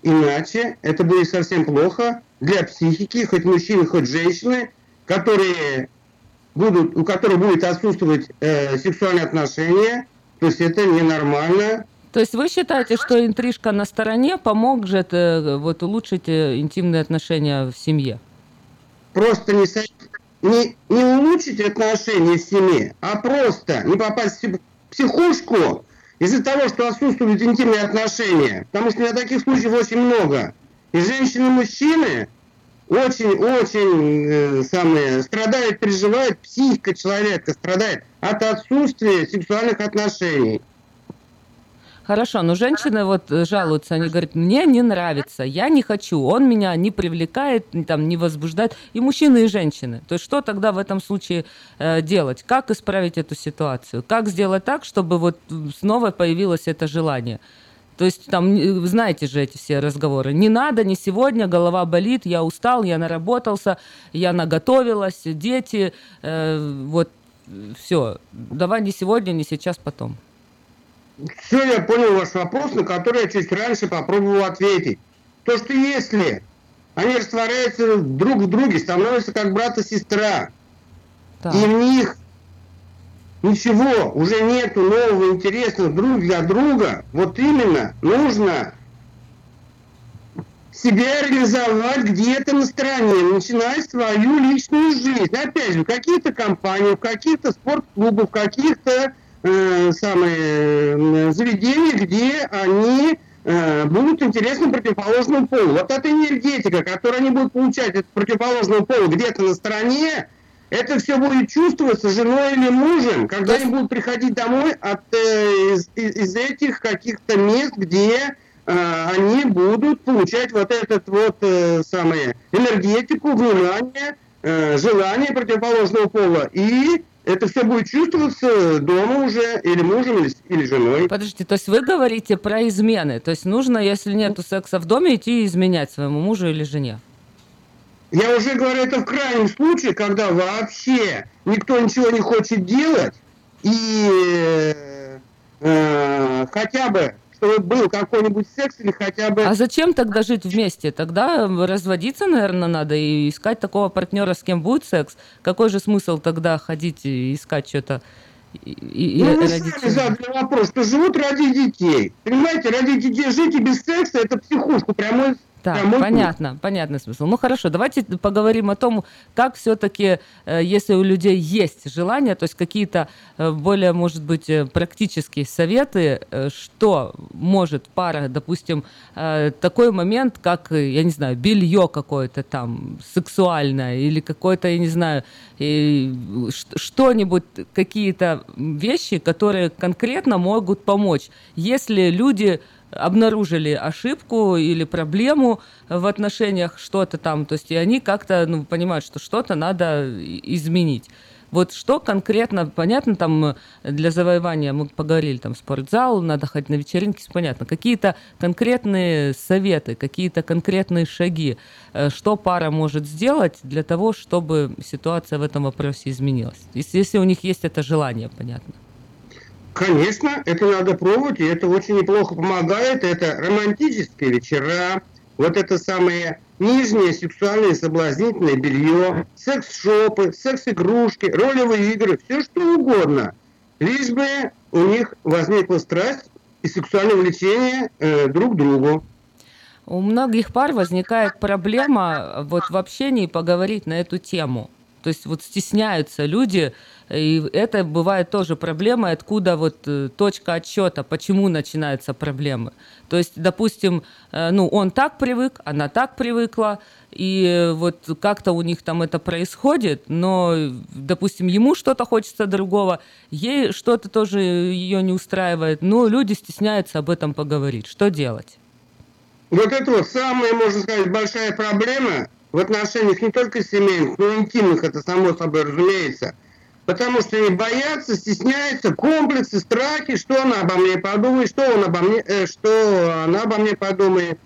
Speaker 27: иначе это будет совсем плохо для психики, хоть мужчины, хоть женщины, которые будут, у которых будет отсутствовать э, сексуальные отношения, то есть это ненормально.
Speaker 2: То есть вы считаете, что интрижка на стороне поможет э, вот, улучшить э, интимные отношения в семье?
Speaker 27: Просто не, не, не улучшить отношения в семье, а просто не попасть в психушку из-за того, что отсутствуют интимные отношения. Потому что у меня таких случаев очень много. И женщины, и мужчины очень-очень э, самые страдают, переживают, психика человека страдает от отсутствия сексуальных отношений.
Speaker 2: Хорошо, но женщины вот жалуются, они говорят, мне не нравится, я не хочу, он меня не привлекает, там, не возбуждает, и мужчины, и женщины. То есть что тогда в этом случае э, делать? Как исправить эту ситуацию? Как сделать так, чтобы вот снова появилось это желание? То есть там, знаете же эти все разговоры. Не надо, не сегодня, голова болит, я устал, я наработался, я наготовилась, дети, э, вот все. Давай не сегодня, не сейчас, потом.
Speaker 27: Все, я понял ваш вопрос, на который я чуть раньше попробовал ответить. То, что если они растворяются друг в друге, становятся как брат и сестра, так. и в них ничего, уже нету нового интересного друг для друга, вот именно нужно себя реализовать где-то на стороне, начинать свою личную жизнь. Опять же, в каких-то компаниях, в каких-то спортклубах, в каких-то э, самые э, заведения, где они э, будут интересны противоположному полу. Вот эта энергетика, которую они будут получать от противоположного пола где-то на стороне, это все будет чувствоваться женой или мужем, когда они будут приходить домой от, э, из, из этих каких-то мест, где э, они будут получать вот этот вот э, самое энергетику, внимание, э, желание противоположного пола. И это все будет чувствоваться дома уже, или мужем, или, или женой.
Speaker 2: Подождите, то есть вы говорите про измены. То есть нужно, если нету секса в доме, идти изменять своему мужу или жене?
Speaker 27: Я уже говорю, это в крайнем случае, когда вообще никто ничего не хочет делать, и э, э, хотя бы чтобы был какой-нибудь секс или хотя бы...
Speaker 2: А зачем тогда жить вместе? Тогда разводиться, наверное, надо и искать такого партнера, с кем будет секс. Какой же смысл тогда ходить и искать что-то?
Speaker 27: И, и, ну, вы сами задали вопрос, что живут ради детей. Понимаете, ради детей жить и без секса – это психушку прямой
Speaker 2: так, Кому понятно, понятный смысл. Ну хорошо, давайте поговорим о том, как все-таки, э, если у людей есть желание, то есть какие-то э, более, может быть, э, практические советы, что может пара, допустим, такой момент, как, я не знаю, белье какое-то там сексуальное или какое-то, я не знаю, что-нибудь, какие-то вещи, которые конкретно могут помочь, если люди обнаружили ошибку или проблему в отношениях, что-то там, то есть и они как-то ну, понимают, что что-то надо изменить. Вот что конкретно, понятно, там для завоевания, мы поговорили, там спортзал, надо ходить на вечеринки, понятно. Какие-то конкретные советы, какие-то конкретные шаги, э, что пара может сделать для того, чтобы ситуация в этом вопросе изменилась. Если у них есть это желание, понятно.
Speaker 27: Конечно, это надо пробовать, и это очень неплохо помогает. Это романтические вечера, вот это самое нижнее сексуальное соблазнительное белье, секс-шопы, секс-игрушки, ролевые игры, все что угодно. Лишь бы у них возникла страсть и сексуальное влечение э, друг к другу.
Speaker 2: У многих пар возникает проблема вот в общении поговорить на эту тему. То есть вот стесняются люди, и это бывает тоже проблема, откуда вот э, точка отсчета, почему начинаются проблемы. То есть, допустим, э, ну, он так привык, она так привыкла, и вот как-то у них там это происходит, но, допустим, ему что-то хочется другого, ей что-то тоже ее не устраивает, но люди стесняются об этом поговорить. Что делать?
Speaker 27: Вот это вот самая, можно сказать, большая проблема в отношениях не только семейных, но и интимных, это само собой разумеется. Потому что они боятся, стесняются, комплексы, страхи, что она обо мне подумает, что, он обо мне, э, что она обо мне подумает.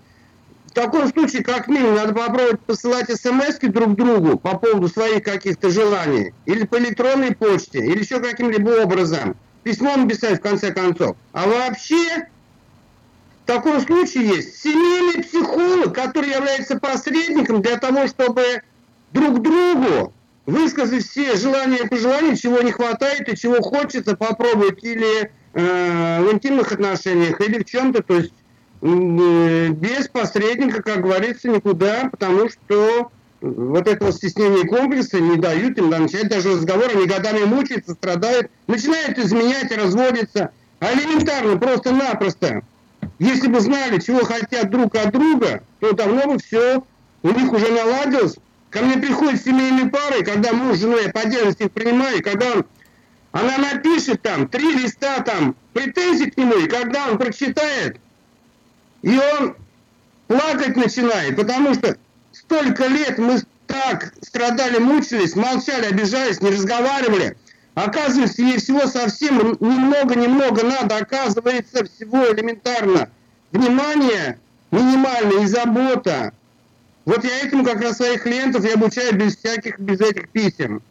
Speaker 27: В таком случае, как минимум, надо попробовать посылать смс друг другу по поводу своих каких-то желаний. Или по электронной почте, или еще каким-либо образом. Письмо написать, в конце концов. А вообще, в таком случае есть семейный психолог, который является посредником для того, чтобы друг другу высказать все желания и пожелания, чего не хватает и чего хочется попробовать или э, в интимных отношениях, или в чем-то, то есть э, без посредника, как говорится, никуда, потому что вот этого стеснения комплекса не дают им начать даже разговор, они годами мучаются, страдают, начинают изменять, разводиться, а элементарно, просто-напросто. Если бы знали, чего хотят друг от друга, то давно бы все у них уже наладилось. Ко мне приходят семейные пары, когда муж с женой, я по отдельности их принимаю, когда он, она напишет там три листа там претензий к нему, и когда он прочитает, и он плакать начинает, потому что столько лет мы так страдали, мучились, молчали, обижались, не разговаривали – Оказывается, ей всего совсем немного-немного надо, оказывается, всего элементарно. Внимание минимальное и забота. Вот я этому как раз своих клиентов и обучаю без всяких, без этих писем.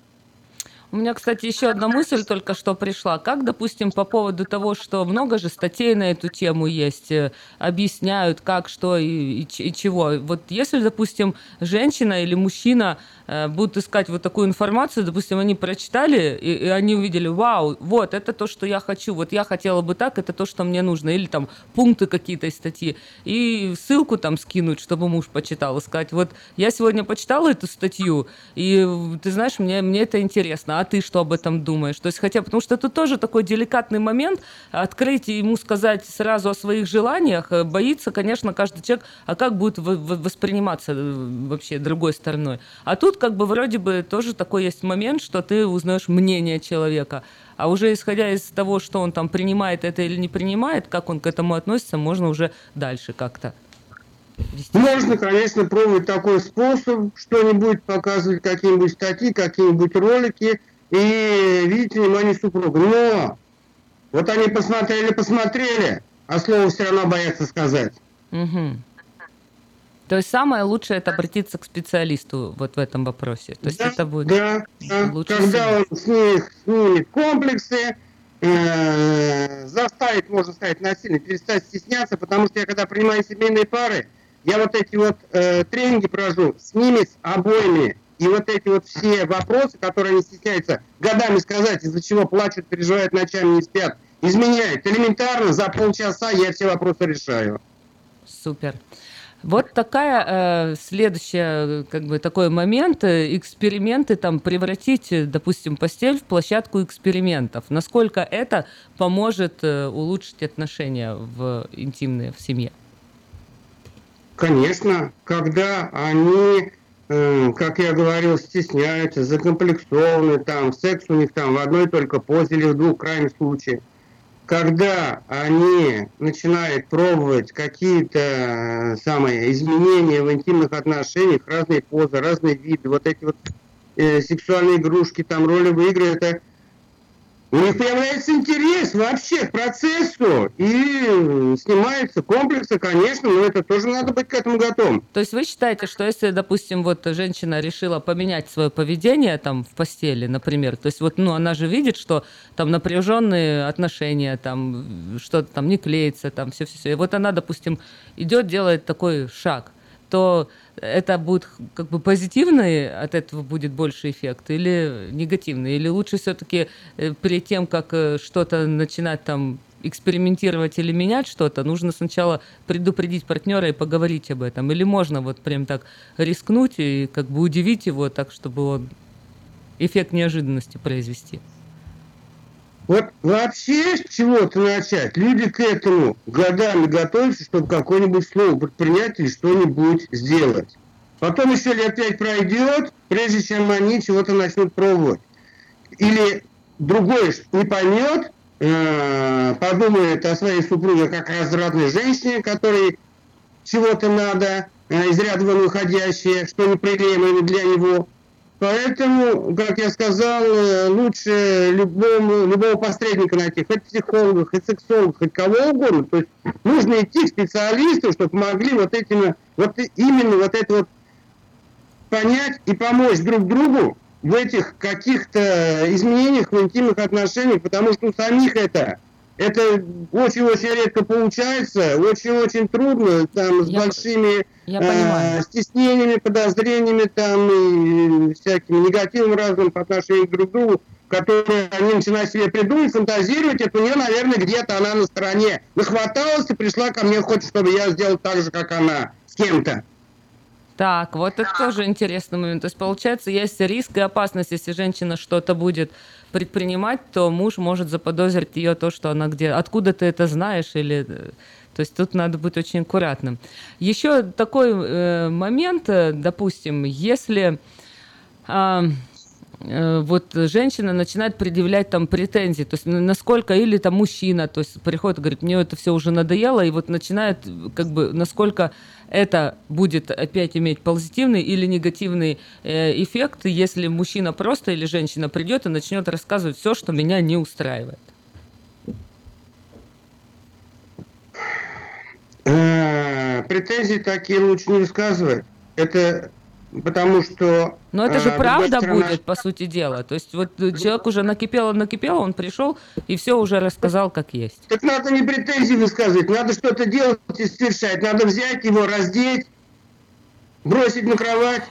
Speaker 2: У меня, кстати, еще одна мысль только что пришла. Как, допустим, по поводу того, что много же статей на эту тему есть, э, объясняют, как, что и, и, и чего. Вот если, допустим, женщина или мужчина будут искать вот такую информацию, допустим, они прочитали, и, и они увидели, вау, вот, это то, что я хочу, вот я хотела бы так, это то, что мне нужно, или там пункты какие-то из статьи, и ссылку там скинуть, чтобы муж почитал, и сказать, вот я сегодня почитала эту статью, и ты знаешь, мне, мне это интересно, а ты что об этом думаешь? То есть хотя, потому что это тоже такой деликатный момент, открыть и ему сказать сразу о своих желаниях, э, боится, конечно, каждый человек, а как будет восприниматься э, вообще другой стороной. А тут как бы вроде бы тоже такой есть момент, что ты узнаешь мнение человека. А уже исходя из того, что он там принимает это или не принимает, как он к этому относится, можно уже дальше как-то.
Speaker 27: Можно, конечно, пробовать такой способ, что-нибудь показывать, какие-нибудь статьи, какие-нибудь ролики – и видите внимание супруга. Но вот они посмотрели, посмотрели, а слово все равно боятся сказать.
Speaker 2: Угу. То есть самое лучшее это обратиться к специалисту вот в этом вопросе. То есть
Speaker 27: да,
Speaker 2: это будет
Speaker 27: да, да. Когда он снимет, снимет комплексы, э, заставит, можно сказать, насильно перестать стесняться, потому что я когда принимаю семейные пары, я вот эти вот э, тренинги провожу с ними, с обоими. И вот эти вот все вопросы, которые они стесняются годами сказать, из-за чего плачут, переживают, ночами не спят, изменяют. Элементарно за полчаса я все вопросы решаю.
Speaker 2: Супер. Вот такая э, следующая, как бы такой момент, э, эксперименты там превратить, э, допустим, постель в площадку экспериментов. Насколько это поможет э, улучшить отношения в интимные в семье?
Speaker 27: Конечно, когда они как я говорил, стесняются, закомплексованы, там, секс у них там в одной только позе или в двух крайних случаях. Когда они начинают пробовать какие-то э, самые изменения в интимных отношениях, разные позы, разные виды, вот эти вот э, сексуальные игрушки, там ролевые игры, это у них появляется интерес вообще к процессу, и снимаются комплексы, конечно, но это тоже надо быть к этому готовым.
Speaker 2: То есть вы считаете, что если, допустим, вот женщина решила поменять свое поведение там в постели, например, то есть вот, ну, она же видит, что там напряженные отношения, там что-то там не клеится, там все-все-все, и вот она, допустим, идет, делает такой шаг, то это будет как бы позитивный, от этого будет больше эффект, или негативный? Или лучше все-таки э, перед тем, как э, что-то начинать там экспериментировать или менять что-то, нужно сначала предупредить партнера и поговорить об этом. Или можно вот прям так рискнуть и как бы удивить его так, чтобы он эффект неожиданности произвести.
Speaker 27: Вот вообще с чего-то начать. Люди к этому годами готовятся, чтобы какое-нибудь слово предпринять или что-нибудь сделать. Потом еще лет пять пройдет, прежде чем они чего-то начнут пробовать. Или другой не поймет, э, подумает о своей супруге как развратной женщине, которой чего-то надо, э, из ряда выходящее, что неприемлемо для него. Поэтому, как я сказал, э, лучше любому, любого посредника найти, хоть психологов, хоть сексологов, хоть кого угодно. То есть нужно идти к специалисту, чтобы могли вот этим, вот именно вот это вот понять и помочь друг другу в этих каких-то изменениях в интимных отношениях, потому что у самих это это очень-очень редко получается, очень-очень трудно, там, с я, большими я э, стеснениями, подозрениями, там, и всякими негативным разным по отношению друг к другу, которые они начинают себе придумать, фантазировать, это у нее, наверное, где-то она на стороне нахваталась и пришла ко мне, хочет, чтобы я сделал так же, как она, с кем-то.
Speaker 2: Так, вот это тоже интересный момент. То есть, получается, есть риск и опасность, если женщина что-то будет предпринимать, то муж может заподозрить ее то, что она где... Откуда ты это знаешь? Или... Э, то есть тут надо быть очень аккуратным. Еще такой э, момент, э, допустим, если... Э, Э, вот женщина начинает предъявлять там претензии, то есть насколько, или там мужчина, то есть приходит и говорит, мне это все уже надоело, и вот начинает, как бы, насколько это будет опять иметь позитивный или негативный э, эффект, если мужчина просто или женщина придет и начнет рассказывать все, что меня не устраивает.
Speaker 27: Э, претензии такие лучше не высказывать. Это потому что...
Speaker 2: Но это же э, правда будет, по сути дела. То есть вот человек уже накипело, накипело, он пришел и все уже рассказал, как есть.
Speaker 27: Так надо не претензии высказывать, надо что-то делать и совершать. Надо взять его, раздеть, бросить на кровать.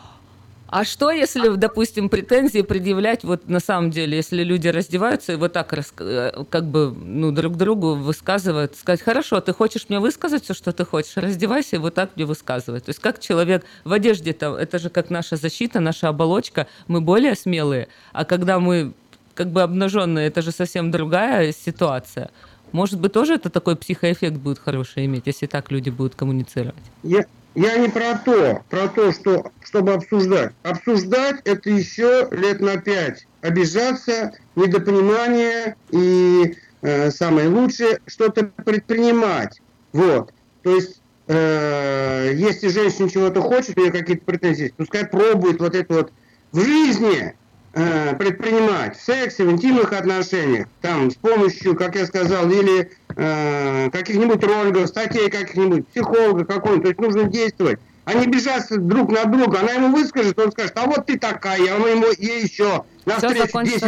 Speaker 2: А что, если, допустим, претензии предъявлять вот на самом деле, если люди раздеваются и вот так э, как бы ну, друг другу высказывают, сказать, хорошо, ты хочешь мне высказать все, что ты хочешь, раздевайся и вот так мне высказывать. То есть как человек в одежде, -то, это же как наша защита, наша оболочка, мы более смелые, а когда мы как бы обнаженные, это же совсем другая ситуация. Может быть, тоже это такой психоэффект будет хороший иметь, если так люди будут коммуницировать?
Speaker 27: Я, я не про то, про то, что, чтобы обсуждать. Обсуждать это еще лет на пять. Обижаться, недопонимание и э, самое лучшее что-то предпринимать. Вот. То есть, э, если женщина чего-то хочет, у нее какие-то претензии, пускай пробует вот это вот в жизни э, предпринимать в сексе, в интимных отношениях, там, с помощью, как я сказал, или э, каких-нибудь роликов, статей каких-нибудь, психолога какого-нибудь, то есть нужно действовать, а не бежать друг на друга. Она ему выскажет, он скажет, а вот ты такая, а он ему ей еще на встречу 10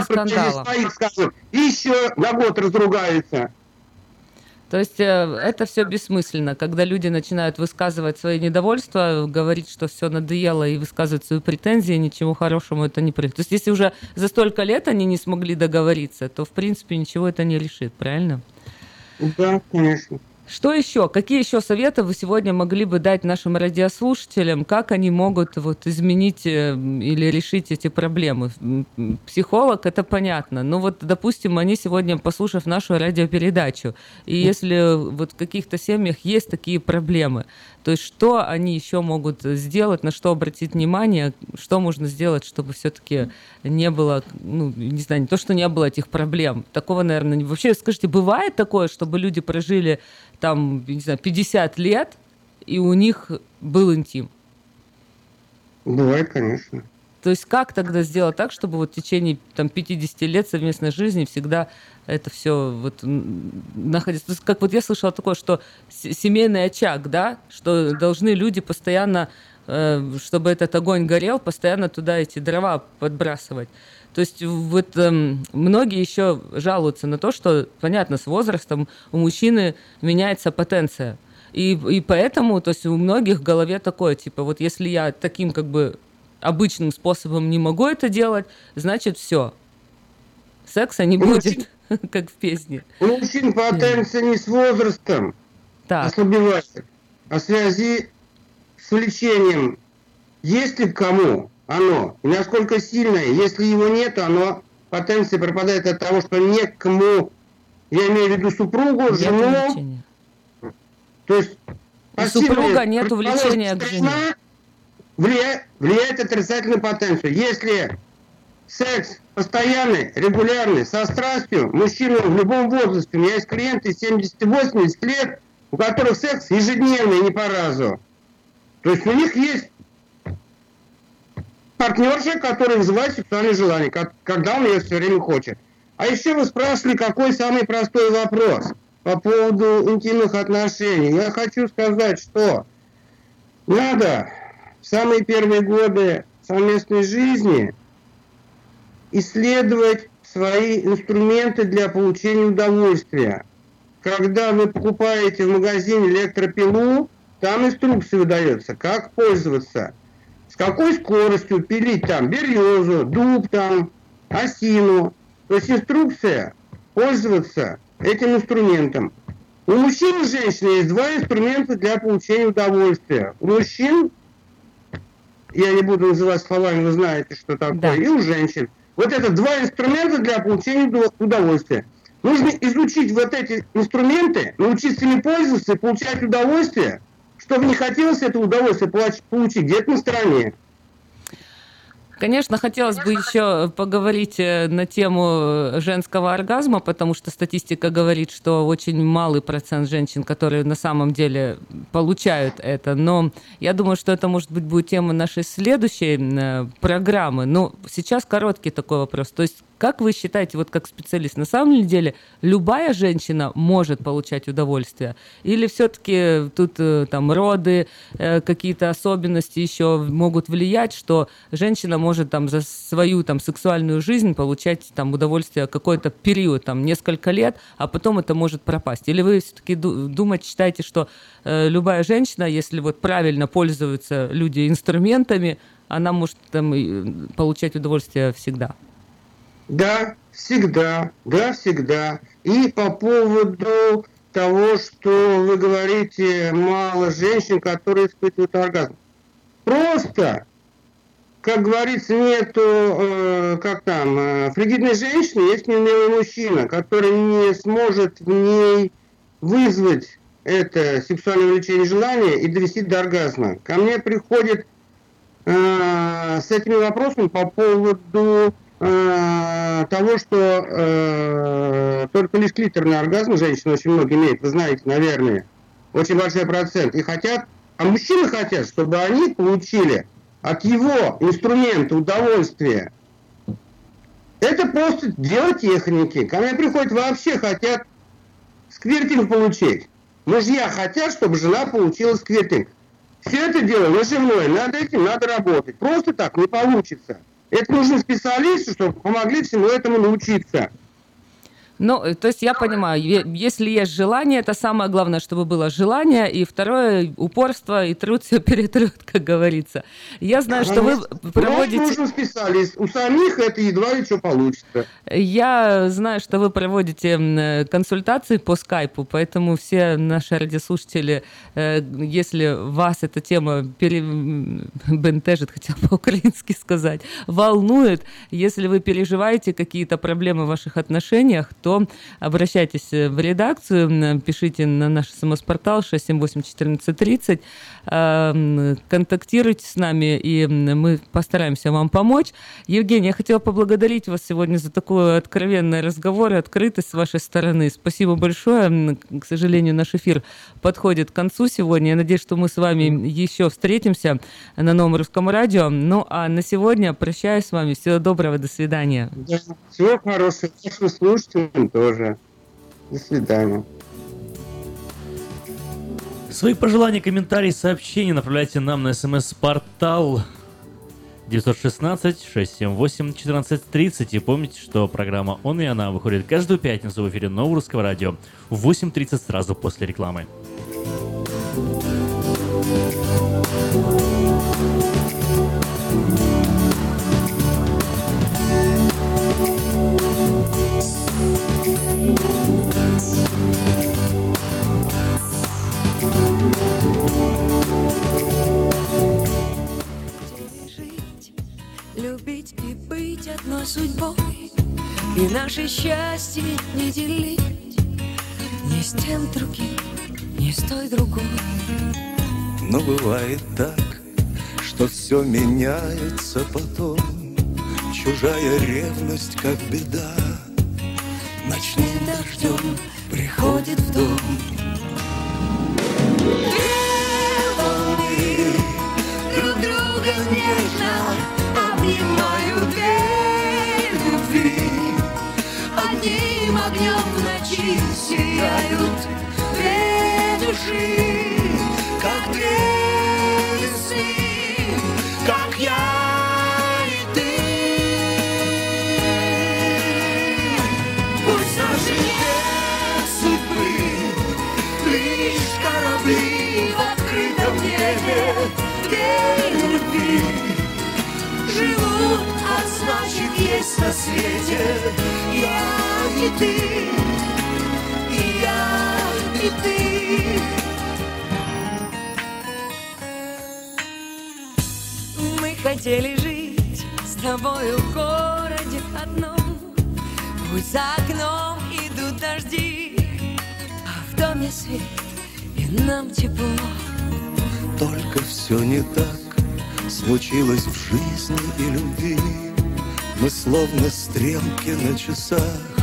Speaker 27: своих скажет, еще на год разругаются.
Speaker 2: То есть э, это все бессмысленно, когда люди начинают высказывать свои недовольства, говорить, что все надоело и высказывать свои претензии, ничего хорошему это не принесет. То есть если уже за столько лет они не смогли договориться, то в принципе ничего это не решит, правильно?
Speaker 27: Да, конечно.
Speaker 2: Что еще? Какие еще советы вы сегодня могли бы дать нашим радиослушателям? Как они могут вот изменить э, или решить эти проблемы? Психолог, это понятно. Но вот, допустим, они сегодня, послушав нашу радиопередачу, и если вот в каких-то семьях есть такие проблемы, то есть что они еще могут сделать, на что обратить внимание, что можно сделать, чтобы все-таки не было, ну, не знаю, не то, что не было этих проблем. Такого, наверное, вообще, скажите, бывает такое, чтобы люди прожили там, не знаю, 50 лет, и у них был интим?
Speaker 27: Бывает, конечно.
Speaker 2: То есть как тогда сделать так, чтобы вот в течение там, 50 лет совместной жизни всегда это все вот находится... То есть, как вот я слышала такое, что семейный очаг, да, что должны люди постоянно, э, чтобы этот огонь горел, постоянно туда эти дрова подбрасывать. То есть вот э, многие еще жалуются на то, что, понятно, с возрастом у мужчины меняется потенция. И, и поэтому, то есть у многих в голове такое, типа, вот если я таким как бы обычным способом не могу это делать, значит все. Секса не будет, мужчин, как в песне.
Speaker 27: У мужчин потенция не с возрастом так. ослабевает, а в связи с влечением. Если кому оно, и насколько сильное. Если его нет, оно потенция пропадает от того, что некому, я имею в виду супругу,
Speaker 2: Нет
Speaker 27: жену,
Speaker 2: увлечения.
Speaker 27: то есть
Speaker 2: У супруга нет увлечения к жене.
Speaker 27: Влияет, влияет отрицательно на потенцию. Если секс постоянный, регулярный, со страстью, мужчина в любом возрасте, у меня есть клиенты 70-80 лет, у которых секс ежедневный, не по разу. То есть у них есть партнерша, которая вызывает сексуальное желание, как- когда он ее все время хочет. А еще вы спрашивали, какой самый простой вопрос по поводу интимных отношений. Я хочу сказать, что надо самые первые годы совместной жизни исследовать свои инструменты для получения удовольствия. Когда вы покупаете в магазине электропилу, там инструкция выдается, как пользоваться, с какой скоростью пилить там березу, дуб там, осину. То есть инструкция пользоваться этим инструментом. У мужчин и женщин есть два инструмента для получения удовольствия. У мужчин, я не буду называть словами, вы знаете, что такое, и у женщин. Вот это два инструмента для получения удов- удовольствия. Нужно изучить вот эти инструменты, научиться ими пользоваться и получать удовольствие, чтобы не хотелось это удовольствие получ- получить где-то на стороне.
Speaker 2: Конечно, хотелось бы еще поговорить э, на тему женского оргазма, потому что статистика говорит, что очень малый процент женщин, которые на самом деле получают это. Но я думаю, что это, может быть, будет тема нашей следующей э, программы. Но сейчас короткий такой вопрос. То есть как вы считаете, вот как специалист, на самом деле любая женщина может получать удовольствие? Или все-таки тут э, там роды, э, какие-то особенности еще могут влиять, что женщина может там за свою там сексуальную жизнь получать там удовольствие какой-то период, там несколько лет, а потом это может пропасть? Или вы все-таки думать считаете, что э, любая женщина, если вот правильно пользуются люди инструментами, она может там получать удовольствие всегда?
Speaker 27: Да, всегда, да, всегда. И по поводу того, что вы говорите, мало женщин, которые испытывают оргазм. Просто, как говорится, нету, э, как там, э, фригидной женщины, есть неумелый мужчина, который не сможет в ней вызвать это сексуальное влечение желание и довести до оргазма. Ко мне приходит э, с этими вопросами по поводу э, того, что э, только лишь клиторный оргазм женщины очень много имеет, вы знаете, наверное, очень большой процент. И хотят, а мужчины хотят, чтобы они получили от его инструмента удовольствие. Это просто дело техники. Ко мне приходят вообще хотят сквиртинг получить. Мужья хотят, чтобы жена получила сквиртинг. Все это дело наживное, над этим надо работать. Просто так не получится. Это нужны специалисты, чтобы помогли всему этому научиться.
Speaker 2: Ну, э, то есть я понимаю, если есть желание, это самое главное, чтобы было желание, и второе упорство, и труд все перетрет, как говорится. Я знаю, что вы проводите...
Speaker 27: нужен специалист. У самих это едва ли что получится.
Speaker 2: Я знаю, что вы проводите э, консультации по скайпу, поэтому все наши радиослушатели, э, если вас эта тема пере... бентежит, хотела по-украински сказать, волнует, если вы переживаете какие-то проблемы в ваших отношениях, то обращайтесь э, в редакцию, пишите на наш смс-портал 678-1430, э, м, контактируйте с нами, и мы постараемся вам помочь. Евгений, я хотела поблагодарить вас сегодня за такой откровенный разговор и открытость с вашей стороны. Спасибо большое. К сожалению, наш эфир подходит к концу сегодня. Я надеюсь, что мы с вами еще встретимся на новом русском радио. Ну, а на сегодня прощаюсь с вами. Всего доброго, до свидания.
Speaker 27: Всего хорошего. Слушателям тоже. До свидания.
Speaker 3: Свои пожелания, комментарии, сообщения направляйте нам на смс-портал 916-678-1430. И помните, что программа «Он и она» выходит каждую пятницу в эфире Нового Русского Радио в 8.30 сразу после рекламы.
Speaker 9: Наше счастье не делить. Ни с тем другим, ни с той другой.
Speaker 28: Но бывает так, что все меняется потом. Чужая ревность, как беда. Ночным дождем приходит в дом.
Speaker 9: Друг друга нежно обнимают Одним огнем в ночи сияют две души
Speaker 28: Как две весны, как я
Speaker 9: корабли в открытом небе Две любви. Живут, а значит есть на свете. Я и ты, и я и ты. Мы хотели жить с тобою в городе одном. Пусть за окном идут дожди А в доме свет и нам тепло.
Speaker 28: Только все не так случилось в жизни и любви. Мы словно стрелки на часах